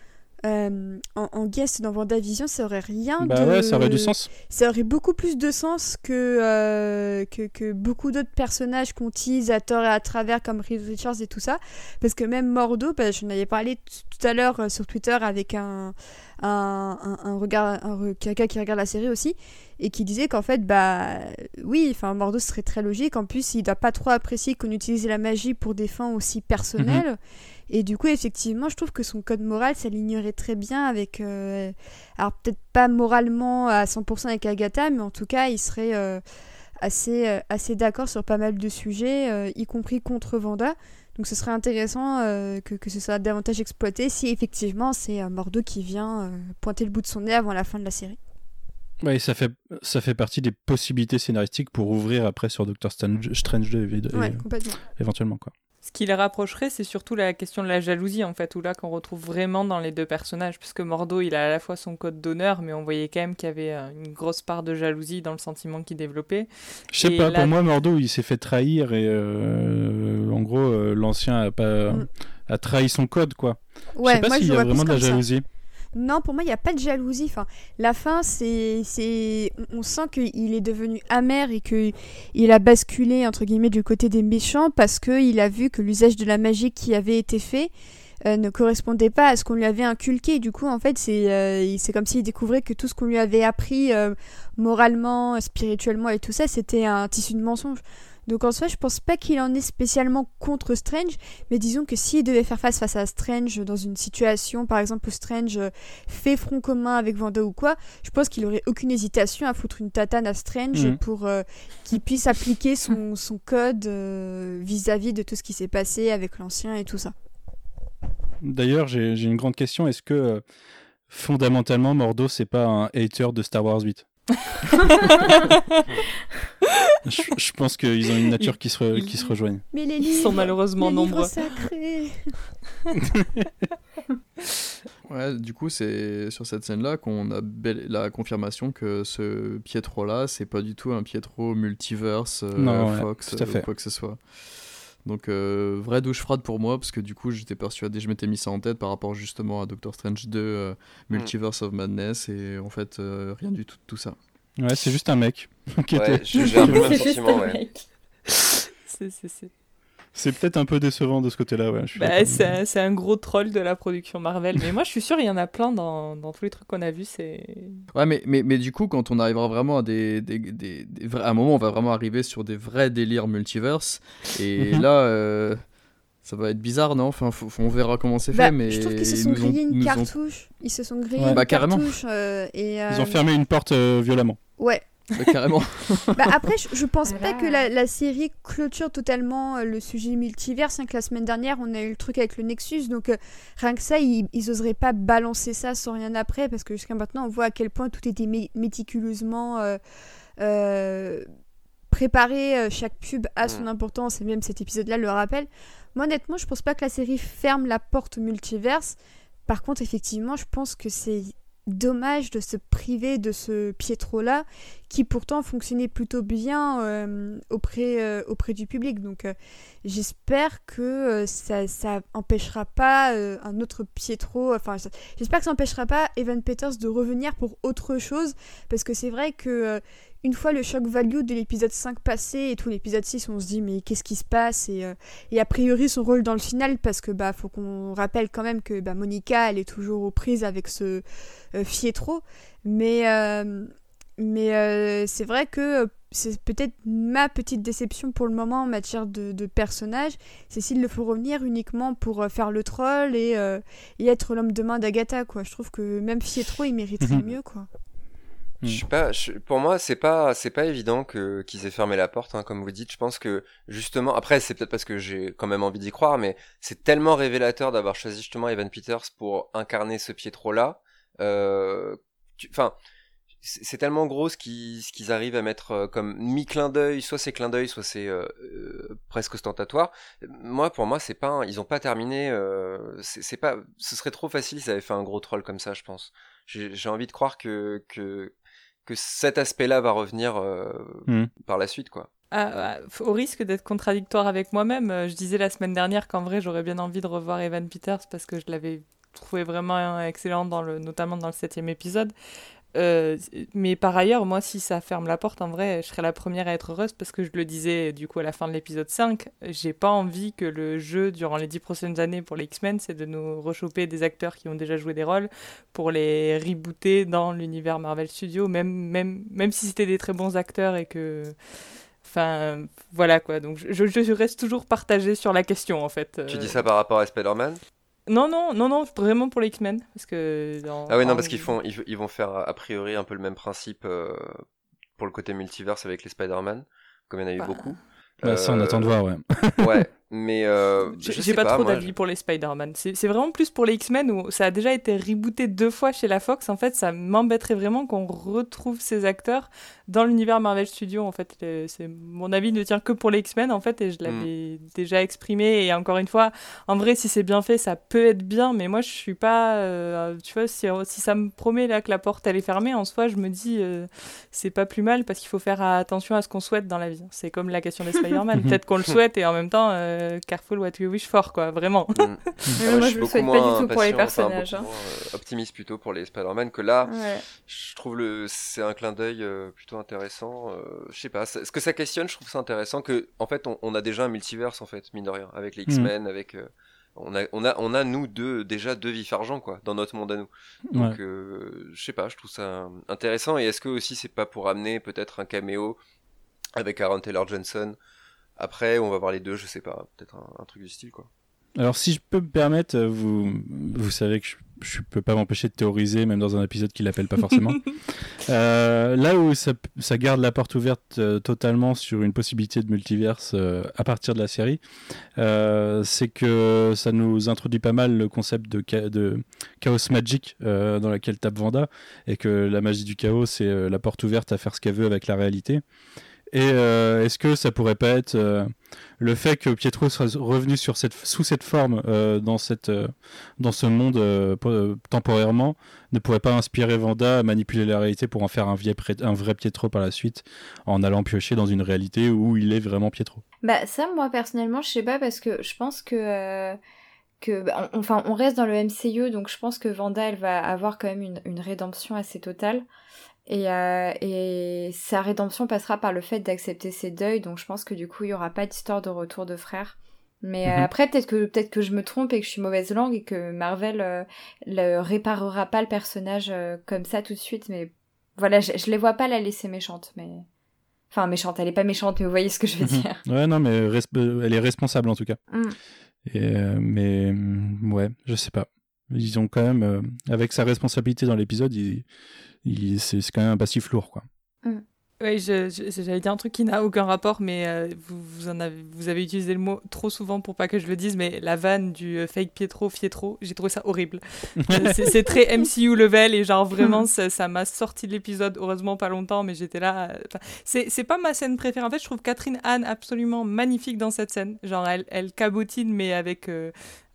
euh, en, en guest dans WandaVision, ça aurait rien Bah de. ouais, ça aurait du sens. Ça aurait beaucoup plus de sens que, euh, que, que beaucoup d'autres personnages qu'on tease à tort et à travers, comme Reed Richards et tout ça. Parce que même Mordo, bah, je n'avais parlé tout à l'heure euh, sur Twitter avec un, un, un, un regard, un re- quelqu'un qui regarde la série aussi, et qui disait qu'en fait, bah oui, enfin Mordo serait très logique. En plus, il doit pas trop apprécier qu'on utilise la magie pour des fins aussi personnelles. Et du coup, effectivement, je trouve que son code moral s'alignerait très bien avec. euh, alors, peut-être pas moralement à 100% avec Agatha, mais en tout cas, il serait euh, assez, euh, assez d'accord sur pas mal de sujets, euh, y compris contre Vanda. Donc, ce serait intéressant que, que ce soit davantage exploité si effectivement c'est Mordo qui vient pointer le bout de son nez avant la fin de la série. Et ça fait ça fait partie des possibilités scénaristiques pour ouvrir après sur Doctor Strange, Strange 2 évi- Ouais, complètement. éventuellement quoi. Ce qui les rapprocherait, c'est surtout la question de la jalousie, en fait, où là qu'on retrouve vraiment dans les deux personnages, puisque Mordo, il a à la fois son code d'honneur, mais on voyait quand même qu'il y avait euh, une grosse part de jalousie dans le sentiment qu'il développait. Je sais Et pas, là- pour moi, Mordo, il s'est fait trahir et euh, en gros, euh, l'ancien a pas Mm. a trahi son code, quoi. Ouais, je sais pas s'il y a vraiment de la ça. Non, pour moi, il n'y a pas de jalousie. Enfin, la fin, c'est, on sent qu'il est devenu amer et que il a basculé entre guillemets du côté des méchants parce que il a vu que l'usage de la magie qui avait été fait euh, ne correspondait pas à ce qu'on lui avait inculqué. Du coup, en fait, c'est, euh, comme s'il découvrait que tout ce qu'on lui avait appris euh, moralement, spirituellement et tout ça, c'était un tissu de mensonge. Donc en soi, je pense pas qu'il en est spécialement contre Strange, mais disons que s'il devait faire face face à Strange dans une situation, par exemple, où Strange euh, fait front commun avec Vanda ou quoi, je pense qu'il aurait aucune hésitation à foutre une tatane à Strange Mhm. pour euh, qu'il puisse appliquer son, son code euh, vis-à-vis de tout ce qui s'est passé avec l'ancien et tout ça. D'ailleurs, j'ai une grande question. Est-ce que fondamentalement, Mordo, c'est pas un hater de Star Wars 8 je, je pense qu'ils ont une nature qui se, re- qui se rejoignent. Mais les Ils livres, sont malheureusement les nombreux. sacrés. Ouais, du coup, c'est sur cette scène-là qu'on a la confirmation que ce Pietro-là, c'est pas du tout un Pietro multiverse, euh, Non, ouais, Fox, tout à fait. ou quoi que ce soit. Donc, euh, vraie douche froide pour moi, parce que du coup, j'étais persuadé, je m'étais mis ça en tête par rapport justement à Doctor Strange 2, euh, Multiverse of Madness, et en fait, euh, rien du tout de tout ça. Ouais, c'est juste un mec. qui Ouais, était- j'ai j'ai un peu le même C'est juste sentiment, un ouais. mec. C'est- c'est- c'est- C'est peut-être un peu décevant de ce côté-là. Ouais, Bah, c'est un, c'est un gros troll de la production Marvel. Mais moi, je suis sûr, il y en a plein dans, dans tous les trucs qu'on a vus. C'est. Ouais, mais, mais, mais du coup, quand on arrivera vraiment à des, des, des, des vrais- à un moment, on va vraiment arriver sur des vrais délires multiverse. Et Mhm. là, euh, ça va être bizarre, non? Enfin, faut- faut- on verra comment c'est Bah, fait, mais je trouve qu'ils se sont grillés une ont- cartouche. Ils se sont grillés Ouais. une Bah, carrément. cartouche. euh, et, Ils euh, ont fermé une porte euh, violemment. Ouais. Bah, carrément. Bah après, je, je pense Voilà. pas que la, la série clôture totalement euh, le sujet multivers. hein, que la semaine dernière, on a eu le truc avec le Nexus. Donc, euh, rien que ça, ils, ils oseraient pas balancer ça sans rien après. Parce que jusqu'à maintenant, on voit à quel point tout était mé- méticuleusement euh, euh, préparé. euh, Chaque pub a son Mm. importance. Et même cet épisode-là le rappelle. Moi, honnêtement, je pense pas que la série ferme la porte au multiverse. par contre, effectivement, je pense que c'est dommage de se priver de ce Pietro-là, qui pourtant fonctionnait plutôt bien euh, auprès, euh, auprès du public. Donc euh, j'espère que ça, ça empêchera pas un autre Pietro, enfin j'espère que ça empêchera pas Evan Peters de revenir pour autre chose, parce que c'est vrai que une fois le choc value de l'épisode 5 passé et tout l'épisode 6, on se dit mais qu'est-ce qui se passe et, et, a priori son rôle dans le final parce que bah faut qu'on rappelle quand même que bah, Monica elle est toujours aux prises avec ce Fietro mais mais euh, c'est vrai que euh, c'est peut-être ma petite déception pour le moment en matière de, de personnage. C'est s'il le faut revenir uniquement pour euh, faire le troll et, et être l'homme de main d'Agatha, quoi. Je trouve que même Fietro, il mériterait mieux, quoi. Je suis pas, pour moi, c'est pas, c'est pas évident que qu'ils aient fermé la porte, hein, comme vous dites. Je pense que justement, après, c'est peut-être parce que j'ai quand même envie d'y croire, mais c'est tellement révélateur d'avoir choisi justement Evan Peters pour incarner ce Pietro là. Enfin, c'est tellement gros ce qu'ils arrivent à mettre euh, comme mi-clin d'œil, soit c'est clin d'œil, soit c'est euh, euh, presque ostentatoire. Moi, pour moi, c'est pas, ils ont pas terminé. c'est pas, ce serait trop facile s'ils avaient fait un gros troll comme ça, je pense. J'ai envie de croire que que que cet aspect-là va revenir mmh. par la suite, quoi. Ah, ah, au risque d'être contradictoire avec moi-même, je disais la semaine dernière qu'en vrai j'aurais bien envie de revoir Evan Peters parce que je l'avais trouvé vraiment excellent dans le, notamment dans le septième épisode. Euh, mais par ailleurs, moi, si ça ferme la porte, en vrai, je serais la première à être heureuse parce que je le disais du coup à la fin de l'épisode 5, j'ai pas envie que le jeu durant les dix prochaines années pour les X-Men, c'est de nous rechoper des acteurs qui ont déjà joué des rôles pour les rebooter dans l'univers Marvel Studios, même, même, même si c'était des très bons acteurs et que. Enfin, voilà quoi. Donc je, je reste toujours partagée sur la question en fait. Tu dis ça par rapport à Spider-Man? Non, non, non, non, vraiment pour les X-Men. Parce que ah oui, non, parce qu'ils font, ils, vont faire a priori un peu le même principe euh, pour le côté multiverse avec les Spider-Man, comme il y en a eu bah. beaucoup. Bah, ça, on attend de voir, ouais. ouais, mais euh, j'ai pas, trop d'avis pour les Spider-Man. C'est vraiment plus pour les X-Men où ça a déjà été rebooté deux fois chez la Fox. En fait, ça m'embêterait vraiment qu'on retrouve ces acteurs dans l'univers Marvel Studios. En fait, c'est mon avis ne tient que pour les X-Men en fait, et je l'avais mm. déjà exprimé. Et encore une fois, en vrai, si c'est bien fait, ça peut être bien. Mais moi, je suis pas, euh, tu vois, si, si, ça me promet là que la porte elle est fermée, en soi, je me dis euh, c'est pas plus mal parce qu'il faut faire attention à ce qu'on souhaite dans la vie. C'est comme la question des Spider-Man. Peut-être qu'on le souhaite et en même temps euh, careful what you wish for, quoi, vraiment. Mm. Ah moi, je, le souhaite pas du tout pour les personnages. Hein. Euh, optimiste plutôt pour les Spider-Man que là, je trouve le c'est un clin d'œil euh, plutôt intéressant. je sais pas, ce que ça questionne, je trouve ça intéressant que en fait on, a déjà un multiverse en fait, mine de rien, avec les mm. X-Men, avec on a, on a, on a nous deux déjà deux vifs argent quoi dans notre monde à nous. Donc je sais pas, je trouve ça intéressant. Et est-ce que aussi c'est pas pour amener peut-être un caméo avec Aaron Taylor Johnson après, on va voir les deux, je sais pas, peut-être un, truc du style, quoi. Alors, si je peux me permettre, euh, vous, vous savez que je, ne peux pas m'empêcher de théoriser, même dans un épisode qui l'appelle pas forcément. Euh, là où ça, garde la porte ouverte euh, totalement sur une possibilité de multiverse à partir de la série, c'est que ça nous introduit pas mal le concept de, de chaos magic dans laquelle tape Vanda, et que la magie du chaos, c'est la porte ouverte à faire ce qu'elle veut avec la réalité. Et euh, est-ce que ça pourrait pas être euh, le fait que Pietro soit revenu sur cette, sous cette forme euh, dans, cette, dans ce monde temporairement ne pourrait pas inspirer Vanda à manipuler la réalité pour en faire un, un vrai Pietro par la suite en allant piocher dans une réalité où il est vraiment Pietro? Bah ça moi personnellement je sais pas parce que je pense que que bah, enfin on reste dans le MCU donc je pense que Vanda elle va avoir quand même une, une rédemption assez totale et, euh, et, sa rédemption passera par le fait d'accepter ses deuils, donc je pense que du coup il y aura pas d'histoire de retour de frère. Mais euh, mhm. après peut-être que peut-être que je me trompe et que je suis mauvaise langue et que Marvel euh, le réparera pas le personnage comme ça tout de suite. Mais voilà, je, je les vois pas la laisser méchante, mais enfin méchante, elle est pas méchante, mais vous voyez ce que je veux mhm. dire. ouais non mais elle est responsable en tout cas. Mm. Et, mais ouais, je sais pas. Ils ont quand même avec sa responsabilité dans l'épisode, ils c'est quand même un passif lourd, quoi. Mm. Oui, j'allais dire un truc qui n'a aucun rapport, mais euh, vous, vous, en avez, vous avez utilisé le mot trop souvent pour pas que je le dise, mais la vanne du euh, fake Pietro, Fietro, j'ai trouvé ça horrible. Euh, c'est très MCU level et genre vraiment ça m'a sorti de l'épisode, heureusement pas longtemps, mais j'étais là. c'est pas ma scène préférée. En fait, je trouve Catherine Anne absolument magnifique dans cette scène. Genre elle, elle cabotine, mais avec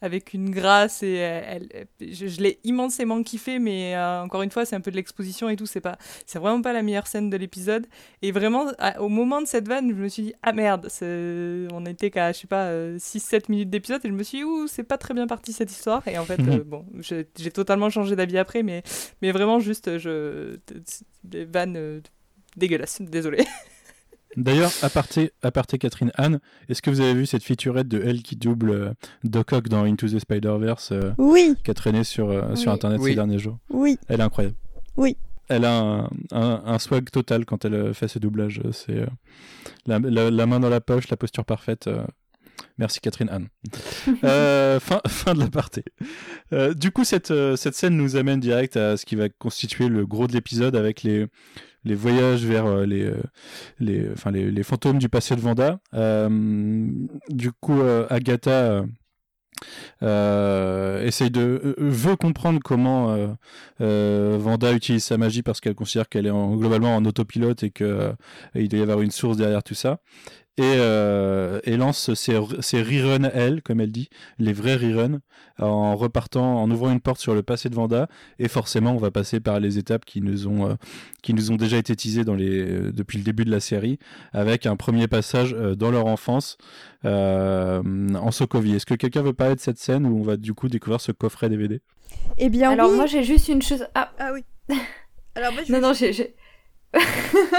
avec une grâce et elle, je, l'ai immensément kiffé, mais encore une fois, c'est un peu de l'exposition et tout. C'est pas, c'est vraiment pas la meilleure scène de l'épisode. Et vraiment, au moment de cette vanne, je me suis dit ah merde, on était qu'à je sais pas 6-7 minutes d'épisode et je me suis dit ouh c'est pas très bien parti cette histoire. Et en fait, bon, j'ai totalement changé d'avis après, mais mais vraiment juste je des vannes dégueulasses. Désolé. D'ailleurs, à partir Catherine Anne, est-ce que vous avez vu cette featurette de elle qui double euh, Doc Ock dans Into the Spider-Verse euh, Oui. Qui a traîné sur, euh, sur Internet ces derniers jours? Oui. Elle est incroyable. Oui. Elle a un, un, swag total quand elle fait ce doublage. C'est la, la, main dans la poche, la posture parfaite. Merci Catherine Anne. fin, fin de l'aparté. du coup, cette, cette scène nous amène direct à ce qui va constituer le gros de l'épisode avec les, les voyages vers euh, les, euh, les, enfin, les, les, fantômes du passé de Vanda. Euh, du coup, Agatha essaye de veut comprendre comment Vanda utilise sa magie parce qu'elle considère qu'elle est en, globalement en autopilote et que il doit y avoir une source derrière tout ça et, euh, et lance ses, ses reruns elle, comme elle dit, les vrais reruns, en repartant, en ouvrant une porte sur le passé de Vanda. Et forcément, on va passer par les étapes qui nous ont, euh, qui nous ont déjà été teasées dans les, euh, depuis le début de la série, avec un premier passage euh, dans leur enfance en Sokovie. Est-ce que quelqu'un veut parler de cette scène où on va du coup découvrir ce coffret DVD Eh bien, alors moi j'ai juste une chose. Ah, ah oui. alors moi, je non non j'ai.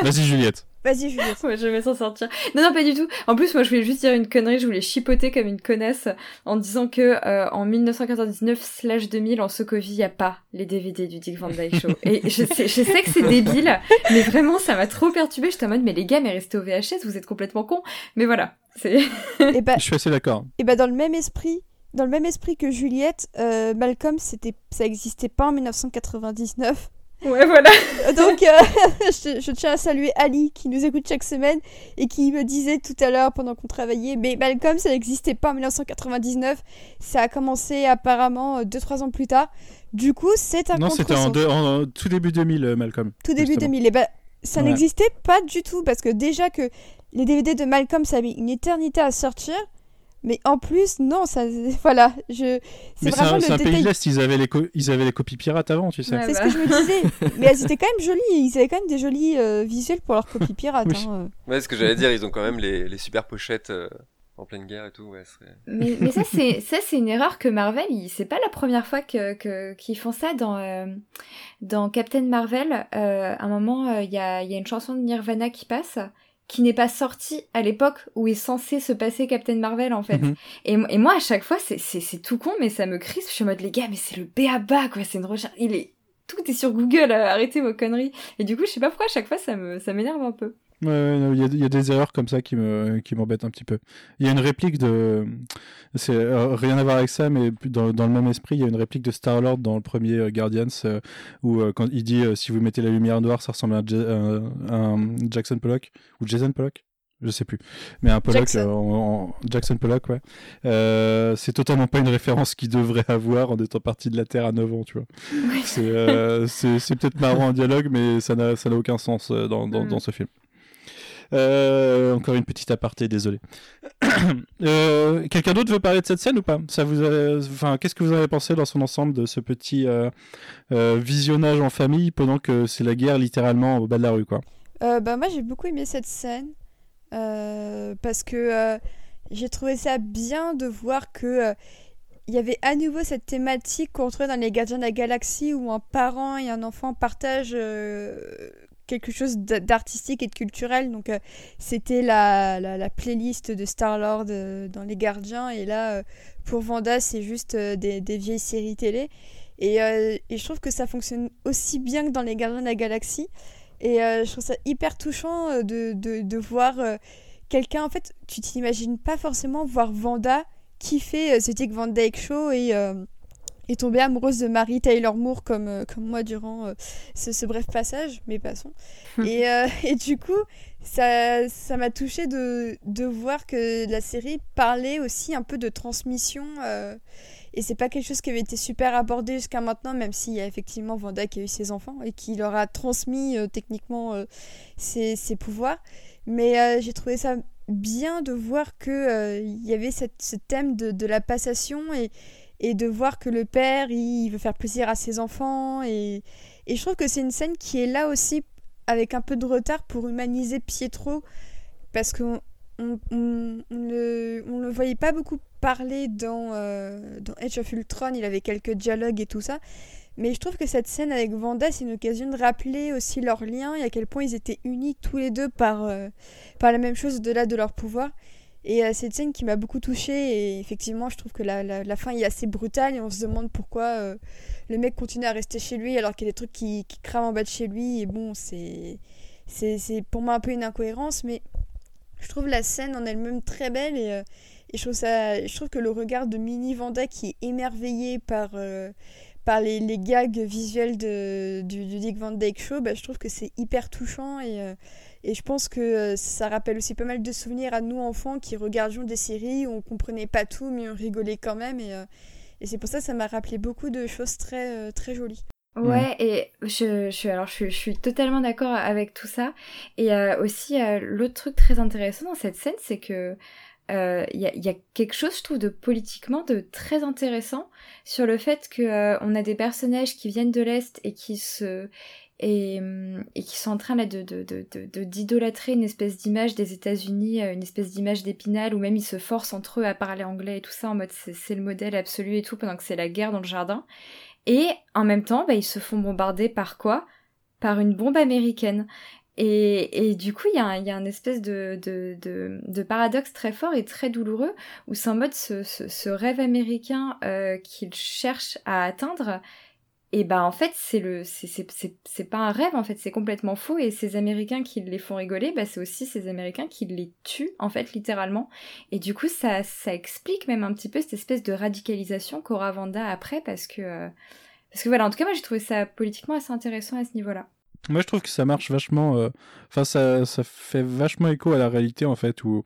Vas-y Juliette. Vas-y, Juliette. ouais, je vais s'en sortir. Non, non, pas du tout. En plus, moi, je voulais juste dire une connerie. Je voulais chipoter comme une connasse en disant que euh, en 1999 2000 en Sokovie, il n'y a pas les DVD du Dick Van Dyke Show. Et je sais, je sais que c'est débile, mais vraiment, ça m'a trop perturbé. J'étais en mode, mais les gars, mais restez au VHS, vous êtes complètement cons. Mais voilà, et bah, je suis assez d'accord. Et bah, dans le même esprit, dans le même esprit que Juliette, euh, Malcolm, c'était, ça existait pas en 1999. Ouais, voilà. Donc, euh, je, tiens à saluer Ali qui nous écoute chaque semaine et qui me disait tout à l'heure pendant qu'on travaillait, mais Malcolm, ça n'existait pas en 1999. Ça a commencé apparemment 2-3 euh, ans plus tard. Du coup, c'est un Non, c'était en, tout début 2000, euh, Malcolm. Tout début 2000. Et ben, ça n'existait pas du tout parce que déjà que les DVD de Malcolm, ça avait une éternité à sortir. Mais en plus, non, ça, voilà, je. C'est vraiment un, un pays l'Est, ils avaient les ils avaient les copies pirates avant, tu sais. c'est ce que je me disais. Mais elles étaient quand même jolies, ils avaient quand même des jolis euh, visuels pour leurs copies pirates. oui. Hein, euh. Ouais, ce que j'allais dire, ils ont quand même les, les super pochettes. Euh, en pleine guerre et tout, ouais. Mais, mais, ça, c'est ça, c'est une erreur que Marvel, c'est pas la première fois que qu'ils font ça dans dans Captain Marvel. à un moment, il y a, y a une chanson de Nirvana qui passe qui n'est pas sorti à l'époque où est censé se passer Captain Marvel en fait. Mhm. et, et, moi à chaque fois c'est tout con mais ça me crispe, je suis en mode les gars mais c'est le BABA quoi, c'est une recherche, il est tout est sur Google, arrêtez vos conneries. Et du coup je sais pas pourquoi à chaque fois ça me ça m'énerve un peu. Ouais, il y, a des erreurs comme ça qui me qui m'embêtent un petit peu. Il y a une réplique de, c'est euh, rien à voir avec ça, mais dans, dans, le même esprit, il y a une réplique de Star Lord dans le premier euh, Guardians euh, où quand il dit si vous mettez la lumière noire, ça ressemble à un, Jackson Pollock ou Jason Pollock. Je sais plus, mais un Pollock Jackson, en, Jackson Pollock, ouais. c'est totalement pas une référence qu'il devrait avoir en étant parti de la Terre à 9 ans, tu vois. C'est peut-être marrant en dialogue, mais ça n'a aucun sens dans, dans, dans ce film. Euh, encore une petite aparté, désolé. Euh, quelqu'un d'autre veut parler de cette scène ou pas? Ça vous, enfin, qu'est-ce que vous avez pensé dans son ensemble de ce petit euh, visionnage en famille pendant que c'est la guerre littéralement au bas de la rue, quoi? Bah moi j'ai beaucoup aimé cette scène parce que j'ai trouvé ça bien de voir que il y avait à nouveau cette thématique qu'on retrouvait dans les Gardiens de la Galaxie où un parent et un enfant partagent quelque chose d'artistique et de culturel. Donc, euh, c'était la, la, playlist de Star-Lord euh, dans Les Gardiens. Et là, euh, pour Vanda, c'est juste des, vieilles séries télé. Et, et, je trouve que ça fonctionne aussi bien que dans Les Gardiens de la Galaxie. Et je trouve ça hyper touchant de, de, de voir quelqu'un. En fait, tu t'imagines pas forcément voir Vanda fait ce Dick Van Dyke Show et est tombée amoureuse de Mary Taylor Moore comme, euh, comme moi durant euh, ce, bref passage, mais passons. et, euh, et, du coup, ça ça m'a touché de, de, voir que la série parlait aussi un peu de transmission. et c'est pas quelque chose qui avait été super abordé jusqu'à maintenant, même s'il y a effectivement Vanda qui a eu ses enfants et qui leur a transmis techniquement ses, ses, pouvoirs. Mais j'ai trouvé ça bien de voir que il y avait cette, ce thème de, de, la passation et, et de voir que le père il veut faire plaisir à ses enfants et, et je trouve que c'est une scène qui est là aussi avec un peu de retard pour humaniser Pietro parce qu'on on, le, on le voyait pas beaucoup parler dans, euh, dans Age of Ultron, il avait quelques dialogues et tout ça. Mais je trouve que cette scène avec Vanda, c'est une occasion de rappeler aussi leur lien et à quel point ils étaient unis tous les deux par, euh, par la même chose au-delà de leur pouvoir. Et euh, c'est une scène qui m'a beaucoup touchée et effectivement je trouve que la, la, fin est assez brutale et on se demande pourquoi euh, le mec continue à rester chez lui alors qu'il y a des trucs qui, qui crament en bas de chez lui et bon c'est, pour moi un peu une incohérence mais je trouve la scène en elle-même très belle et, euh, je, trouve ça, je trouve que le regard de Mini Vanda qui est émerveillé par, euh, par les, les, gags visuels de, du, Dick Van Dyke Show, bah, je trouve que c'est hyper touchant et, et je pense que euh, ça rappelle aussi pas mal de souvenirs à nous enfants qui regardions des séries où on comprenait pas tout mais on rigolait quand même et, et c'est pour ça que ça m'a rappelé beaucoup de choses très, très jolies. Ouais, et je, je, alors je, je suis totalement d'accord avec tout ça. Et euh, aussi, euh, l'autre truc très intéressant dans cette scène, c'est que il euh, y, a, y, a, quelque chose, je trouve, de politiquement de très intéressant sur le fait que euh, on a des personnages qui viennent de l'est et qui se et, et qui sont en train de d'idolâtrer une espèce d'image des États-Unis, une espèce d'image d'épinal, où même ils se forcent entre eux à parler anglais et tout ça en mode c'est le modèle absolu et tout pendant que c'est la guerre dans le jardin. Et en même temps, bah, ils se font bombarder par quoi? Par une bombe américaine. Et, et, du coup, il y, a, un espèce de, de, de, paradoxe très fort et très douloureux où c'est en mode ce, ce, rêve américain euh, qu'il cherche à atteindre. Et bah en fait, c'est le c'est pas un rêve en fait, c'est complètement faux et ces américains qui les font rigoler, bah c'est aussi ces américains qui les tuent en fait littéralement. Et du coup, ça ça explique même un petit peu cette espèce de radicalisation qu'aura Vanda après parce que euh, parce que voilà, en tout cas, moi j'ai trouvé ça politiquement assez intéressant à ce niveau-là. Moi, je trouve que ça marche vachement. Enfin, euh... ça, ça fait vachement écho à la réalité en fait, où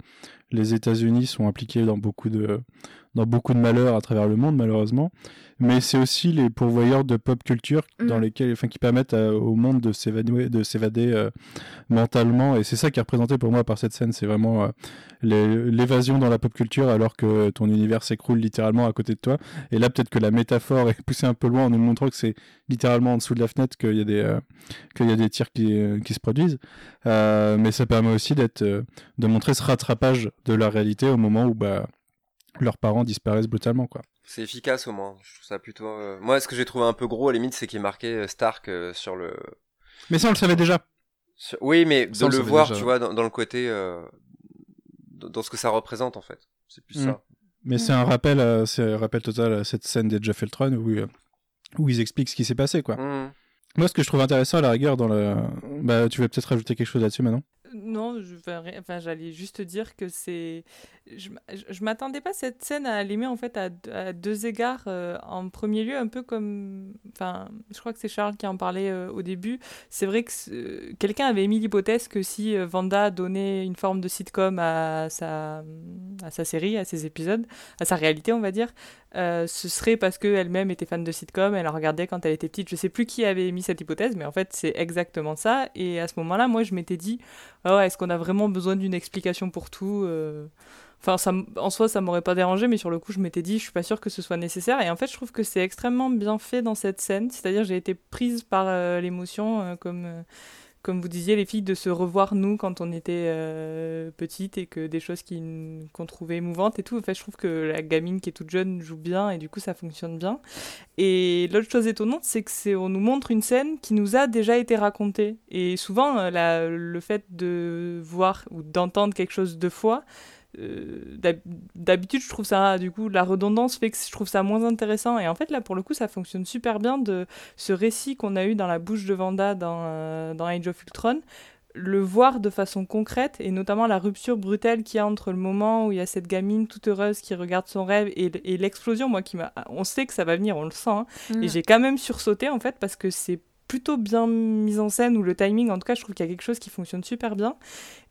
les États-Unis sont impliqués dans beaucoup de dans beaucoup de malheurs à travers le monde, malheureusement. Mais c'est aussi les pourvoyeurs de pop culture mmh. dans lesquels, enfin, qui permettent à, au monde de s'évader, de s'évader euh, mentalement. Et c'est ça qui est représenté pour moi par cette scène. C'est vraiment euh, l'évasion dans la pop culture alors que ton univers s'écroule littéralement à côté de toi. Et là, peut-être que la métaphore est poussée un peu loin en nous montrant que c'est littéralement en dessous de la fenêtre qu'il y a des, euh, qu'il y a des tirs qui, qui se produisent. mais ça permet aussi d'être, de montrer ce rattrapage de la réalité au moment où, bah, leurs parents disparaissent brutalement quoi. C'est efficace au moins. Je trouve ça plutôt. Euh... Moi, ce que j'ai trouvé un peu gros à la limite, c'est qu'il marquait Stark euh, sur le. Mais ça, on le savait déjà. Sur... Oui, mais ça, de le, le voir, déjà. tu vois, dans, dans le côté, euh... dans ce que ça représente en fait. C'est plus mmh. ça. Mais mmh. c'est un rappel, euh, c'est un rappel total à cette scène des Jeff Eltron où, euh, où ils expliquent ce qui s'est passé, quoi. Mmh. Moi, ce que je trouve intéressant à la rigueur dans le, bah, tu veux peut-être rajouter quelque chose là-dessus maintenant. Non, je, enfin, j'allais juste dire que c'est. Je, je m'attendais pas cette scène à l'aimer en fait à, deux égards. Euh, en premier lieu, un peu comme. Enfin, je crois que c'est Charles qui en parlait euh, au début. C'est vrai que quelqu'un avait émis l'hypothèse que si euh, Vanda donnait une forme de sitcom à sa, à sa série, à ses épisodes, à sa réalité, on va dire, euh, ce serait parce qu'elle-même était fan de sitcom, elle en regardait quand elle était petite. Je sais plus qui avait émis cette hypothèse, mais en fait, c'est exactement ça. Et à ce moment-là, moi, je m'étais dit, oh, est-ce qu'on a vraiment besoin d'une explication pour tout euh... Enfin, en soi, ça m'aurait pas dérangé, mais sur le coup, je m'étais dit, je suis pas sûre que ce soit nécessaire. Et en fait, je trouve que c'est extrêmement bien fait dans cette scène. C'est-à-dire, j'ai été prise par euh, l'émotion, euh, comme comme vous disiez, les filles, de se revoir nous quand on était euh, petites et que des choses qu'on qu trouvait émouvantes et tout. En fait, je trouve que la gamine qui est toute jeune joue bien et du coup, ça fonctionne bien. Et l'autre chose étonnante, c'est que c'est on nous montre une scène qui nous a déjà été racontée. Et souvent, euh, le fait de voir ou d'entendre quelque chose deux fois, euh, d'habitude je trouve ça du coup la redondance fait que je trouve ça moins intéressant et en fait là pour le coup ça fonctionne super bien de ce récit qu'on a eu dans la bouche de Vanda dans, euh, dans Age of Ultron le voir de façon concrète et notamment la rupture brutale qu'il y a entre le moment où il y a cette gamine toute heureuse qui regarde son rêve et, et l'explosion moi qui m'a on sait que ça va venir on le sent hein, mmh. et j'ai quand même sursauté en fait parce que c'est plutôt bien mise en scène ou le timing en tout cas je trouve qu'il y a quelque chose qui fonctionne super bien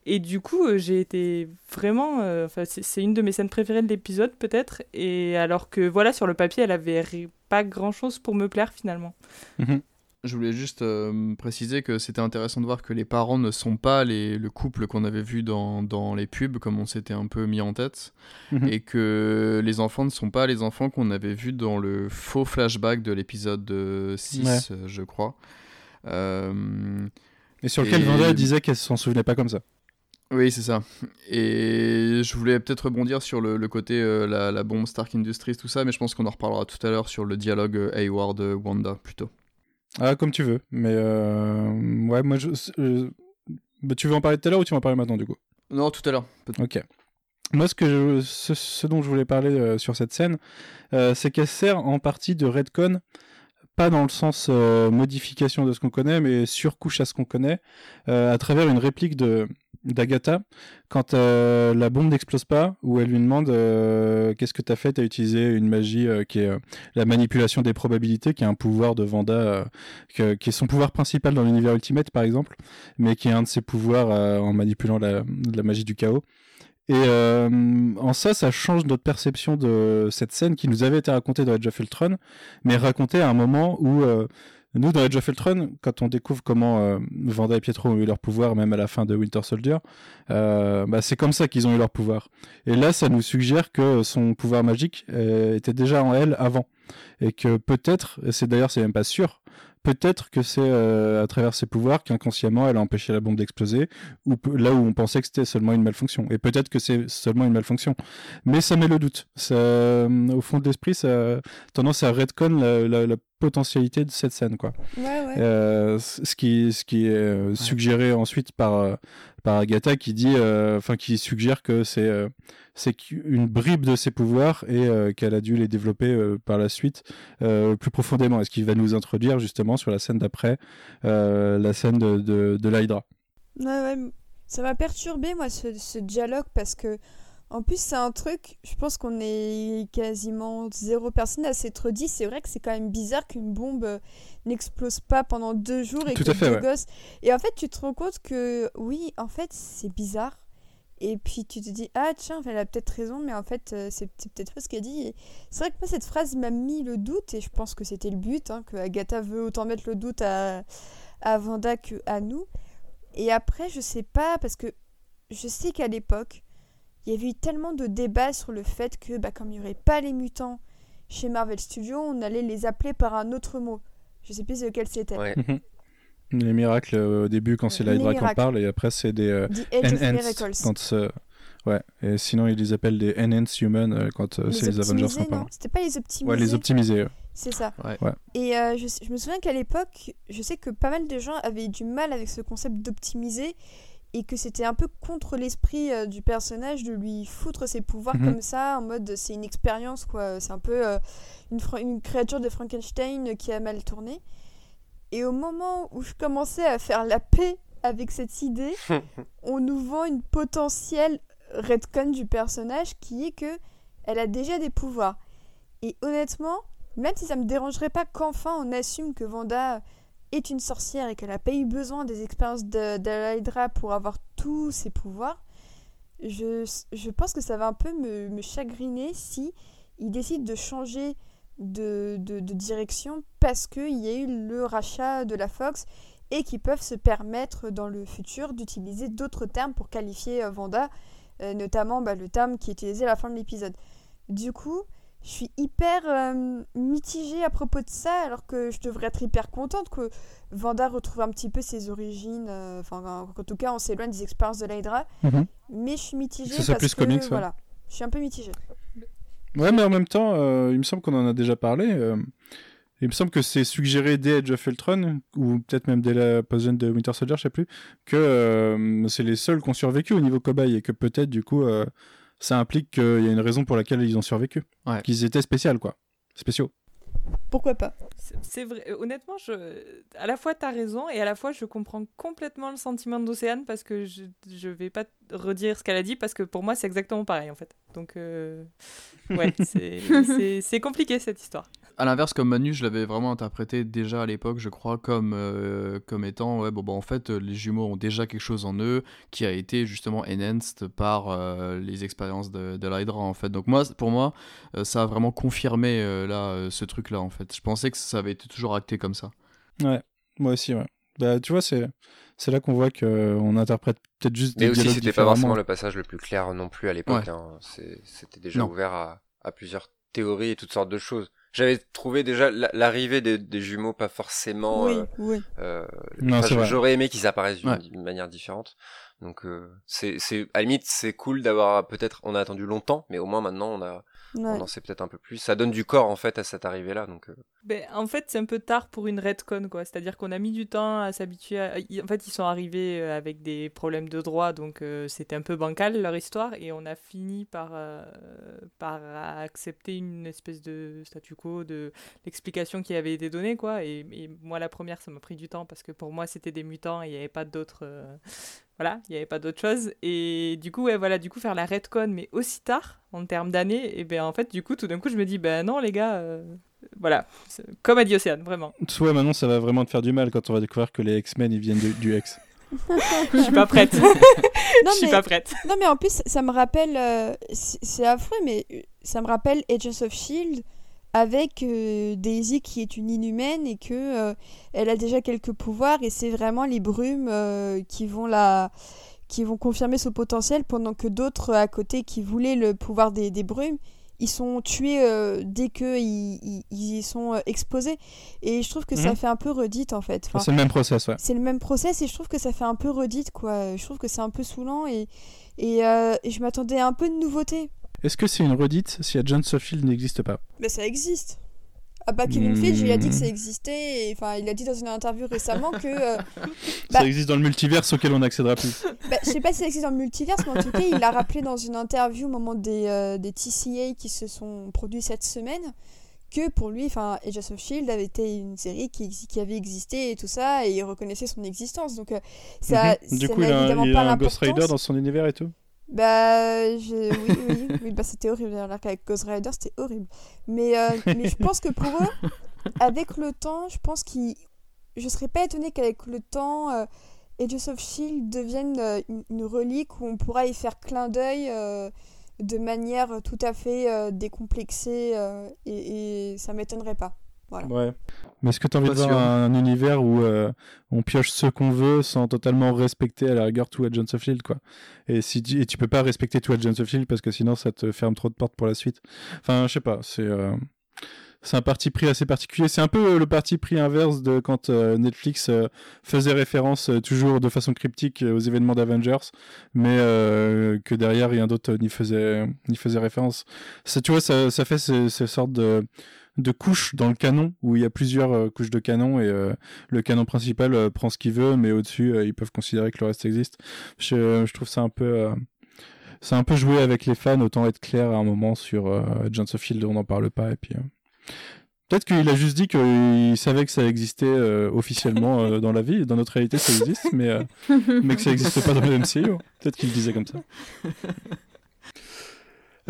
et du coup, euh, j'ai été vraiment. Euh, c'est une de mes scènes préférées de l'épisode, peut-être. Et alors que, voilà, sur le papier, elle avait pas grand chose pour me plaire finalement. Mmh. Je voulais juste euh, préciser que c'était intéressant de voir que les parents ne sont pas les, le couple qu'on avait vu dans, dans, les pubs, comme on s'était un peu mis en tête, Mhm. et que les enfants ne sont pas les enfants qu'on avait vus dans le faux flashback de l'épisode 6, Ouais. euh, je crois. Euh, Et sur lequel Et- Vanda disait qu'elle s'en souvenait pas comme ça. Oui, c'est ça. Et je voulais peut-être rebondir sur le, le côté euh, la, la bombe Stark Industries, tout ça, mais je pense qu'on en reparlera tout à l'heure sur le dialogue euh, Hayward-Wanda plutôt. Ah, comme tu veux. Mais euh, ouais, moi, je, bah, tu veux en parler tout à l'heure ou tu veux en parler maintenant du coup? Non, tout à l'heure. Ok. Moi, ce, que je- ce, ce dont je voulais parler euh, sur cette scène, euh, c'est qu'elle sert en partie de redcon, pas dans le sens euh, modification de ce qu'on connaît, mais surcouche à ce qu'on connaît, à travers une réplique de d'Agatha quand euh, la bombe n'explose pas, où elle lui demande euh, qu'est-ce que t'as fait, t'as utilisé une magie euh, qui est la manipulation des probabilités, qui est un pouvoir de Vanda, qui est son pouvoir principal dans l'univers Ultimate par exemple, mais qui est un de ses pouvoirs en manipulant la, la magie du chaos. Et en ça, ça change notre perception de cette scène qui nous avait été racontée dans Age of Ultron, mais racontée à un moment où nous, dans Age of Ultron, quand on découvre comment euh, Vanda et Pietro ont eu leur pouvoir, même à la fin de Winter Soldier, euh, bah, c'est comme ça qu'ils ont eu leur pouvoir. Et là, ça nous suggère que son pouvoir magique euh, était déjà en elle avant. Et que peut-être, c'est d'ailleurs, c'est même pas sûr, peut-être que c'est euh, à travers ses pouvoirs qu'inconsciemment elle a empêché la bombe d'exploser, ou là où on pensait que c'était seulement une malfonction. Et peut-être que c'est seulement une malfonction. Mais ça met le doute. Ça, au fond de l'esprit, ça tendance à redcon la potentialité de cette scène, quoi. Ouais, ouais. Euh, ce qui, ce qui est euh, suggéré ensuite par, euh, par Agatha qui dit, euh, enfin qui suggère que c'est euh, c'est une bribe de ses pouvoirs et qu'elle a dû les développer par la suite plus profondément. Et ce qui va nous introduire justement sur la scène d'après, la scène de, de, de l'Hydra. Ouais, ouais. Ça m'a perturbé, moi, ce, ce dialogue, parce que, en plus, c'est un truc, je pense qu'on est quasiment zéro personne à s'être dit. C'est vrai que c'est quand même bizarre qu'une bombe euh, n'explose pas pendant deux jours et Tout que à fait, deux ouais. gosses. Et en fait, tu te rends compte que, oui, en fait, c'est bizarre. Et puis tu te dis, ah tiens, elle a peut-être raison, mais en fait, euh, c'est peut-être faux ce qu'elle dit. C'est vrai que moi, cette phrase m'a mis le doute, et je pense que c'était le but, hein, que Agatha veut autant mettre le doute à, à Vanda que à nous. Et après, je sais pas, parce que je sais qu'à l'époque, il y avait eu tellement de débats sur le fait que, bah, comme il n'y aurait pas les mutants chez Marvel Studios, on allait les appeler par un autre mot. Je sais plus lequel c'était. Ouais. Les miracles euh, au début quand c'est Les l'Hydra qui en miracles. parle et après c'est des euh, The Age of enhanced Miracles. quand c'est- ouais et sinon ils les appellent des enhanced human euh, quand euh, c'est les Avengers parlent. non C'était pas les optimisés Ouais les optimisés. ouais. C'est ça. Ouais. Ouais. Et euh, je, je me souviens qu'à l'époque, je sais que pas mal de gens avaient du mal avec ce concept d'optimiser et que c'était un peu contre l'esprit euh, du personnage de lui foutre ses pouvoirs Mhm. comme ça, en mode c'est une expérience quoi. C'est un peu euh, une, créature de Frankenstein qui a mal tourné. Et au moment où je commençais à faire la paix avec cette idée, on nous vend une potentielle redcon du personnage qui est que elle a déjà des pouvoirs. Et honnêtement, même si ça me dérangerait pas qu'enfin on assume que Vanda est une sorcière et qu'elle a pas eu besoin des expériences de, de la Hydra pour avoir tous ses pouvoirs, je, pense que ça va un peu me, chagriner si il décide de changer de, de, de direction parce qu'il y a eu le rachat de la Fox et qu'ils peuvent se permettre dans le futur d'utiliser d'autres termes pour qualifier euh, Vanda, euh, notamment bah, le terme qui est utilisé à la fin de l'épisode. Du coup, je suis hyper euh, mitigée à propos de ça, alors que je devrais être hyper contente que Vanda retrouve un petit peu ses origines, euh, enfin en tout cas on s'éloigne des expériences de l'Hydra, Mhm. mais je suis mitigée soit parce plus que comics, ouais. voilà, je suis un peu mitigée. Ouais, mais en même temps, euh, il me semble qu'on en a déjà parlé. il me semble que c'est suggéré dès Age of Ultron, ou peut-être même dès la post de Winter Soldier, je sais plus, que c'est les seuls qui ont survécu au niveau cobaye et que peut-être, du coup, ça implique qu'il y a une raison pour laquelle ils ont survécu. Ouais. Qu'ils étaient spéciaux, quoi. Spéciaux. Pourquoi pas? C'est- vrai, euh, honnêtement, je... à la fois tu as raison et à la fois je comprends complètement le sentiment d'Océane parce que je, je vais pas redire ce qu'elle a dit parce que pour moi c'est exactement pareil en fait. Donc, euh, ouais, c'est compliqué cette histoire. À l'inverse, comme Manu, je l'avais vraiment interprété déjà à l'époque, je crois, comme, euh, comme étant, ouais, bon, bah, en fait, euh, les jumeaux ont déjà quelque chose en eux qui a été justement enhanced par euh, les expériences de, de l'Hydra, en fait. Donc, moi, pour moi, euh, ça a vraiment confirmé, euh, là, euh, ce truc-là, en fait. Je pensais que ça avait été toujours acté comme ça. Ouais. Moi aussi, ouais. Bah, tu vois, c'est c'est là qu'on voit qu'on interprète peut-être juste Mais des aussi, dialogues c'était pas forcément le passage le plus clair non plus à l'époque. Ouais. hein. C'était déjà Non. ouvert à, à plusieurs théories et toutes sortes de choses. J'avais trouvé déjà la- l'arrivée des, des jumeaux pas forcément. Oui, euh, oui. euh, Non, enfin, c'est vrai. J'aurais aimé qu'ils apparaissent d'une Ouais. manière différente. Donc euh, c'est c'est à la limite c'est cool d'avoir peut-être on a attendu longtemps, mais au moins maintenant on a Ouais. on en sait peut-être un peu plus. Ça donne du corps en fait à cette arrivée là. Donc euh, Ben, en fait, c'est un peu tard pour une redcon, quoi. C'est-à-dire qu'on a mis du temps à s'habituer. À... En fait, ils sont arrivés euh, avec des problèmes de droit, donc euh, c'était un peu bancal leur histoire, et on a fini par, euh, par accepter une espèce de statu quo de l'explication qui avait été donnée, quoi. Et, et moi, la première, ça m'a pris du temps parce que pour moi, c'était des mutants et il n'y avait pas d'autres. euh, Voilà, il n'y avait pas d'autre chose. Et du coup, ouais, voilà, du coup, faire la redcon, mais aussi tard, en termes d'années, et ben en fait, du coup, tout d'un coup, je me dis, ben non, les gars, euh, voilà, c'est- comme a dit Océane, vraiment. Soit maintenant, ça va vraiment te faire du mal quand on va découvrir que les X-Men ils viennent de- du X. Je suis pas prête. Non, Je suis mais- pas prête. Non, mais en plus, ça me rappelle. euh, c'est affreux, mais euh, ça me rappelle Agents of Shield avec euh, Daisy qui est une inhumaine et que euh, elle a déjà quelques pouvoirs et c'est vraiment les brumes euh, qui vont la qui vont confirmer ce potentiel pendant que d'autres à côté qui voulaient le pouvoir des, des brumes ils sont tués euh, dès que ils, ils- ils y sont euh, exposés et je trouve que ça Mhm. fait un peu redite en fait Enfin, c'est le même process, ouais. c'est le même process et je trouve que ça fait un peu redite quoi. Je trouve que c'est un peu saoulant et, et, euh, et je m'attendais à un peu de nouveauté. Est-ce que c'est une redite si Agents of Shield n'existe pas? Mais ça existe. Ah bah Kevin Feige, il a dit que ça Hmm. existait. Enfin, il a dit dans une interview récemment que. euh, Ça Bah- existe dans le multiverse auquel on n'accédera plus. bah, je sais pas si ça existe dans le multiverse, mais en tout cas, il l'a rappelé dans une interview au moment des, euh, des TCA qui se sont produits cette semaine que pour lui, enfin, Agents of Shield avait été une série qui, avait existé et tout ça, et il reconnaissait son existence. Donc, euh, ça, Mhm. Du ça coup, il a, évidemment il pas a un Ghost. Rider dans son univers et tout? Bah, oui, oui, bah c'était horrible. Qu'avec Ghost Rider, c'était horrible. Mais, euh, mais je pense que pour eux, avec le temps, je pense qu'ils. Je serais pas étonnée qu'avec le temps, euh, of Shield devienne euh, une, relique où on pourra y faire clin d'œil euh, de manière tout à fait décomplexée et, et ça m'étonnerait pas. Voilà. Ouais. Mais est-ce que tu as envie de voir un, univers où euh, on pioche ce qu'on veut sans totalement respecter à la rigueur tout Agents of Shield quoi? Et, si tu, et tu peux pas respecter tout Agents of Shield parce que sinon ça te ferme trop de portes pour la suite. Enfin, je sais pas, c'est euh, c'est un parti pris assez particulier. C'est un peu euh, le parti pris inverse de quand euh, Netflix euh, faisait référence euh, toujours de façon cryptique aux événements d'Avengers, mais euh, que derrière rien d'autre n'y faisait, n'y faisait référence. Ça, tu vois, ça, ça fait ces, ces sortes de, de couches dans le canon où il y a plusieurs euh, couches de canon et euh, le canon principal euh, prend ce qu'il veut, mais au-dessus, ils peuvent considérer que le reste existe. Je, trouve ça un peu. c'est un peu joué avec les fans, autant être clair à un moment sur euh, Agents of Shield, on n'en parle pas, et puis. Peut-être qu'il a juste dit qu'il savait que ça existait officiellement dans la vie, dans notre réalité ça existe, mais, mais que ça n'existe pas dans le MCU. Peut-être qu'il disait comme ça.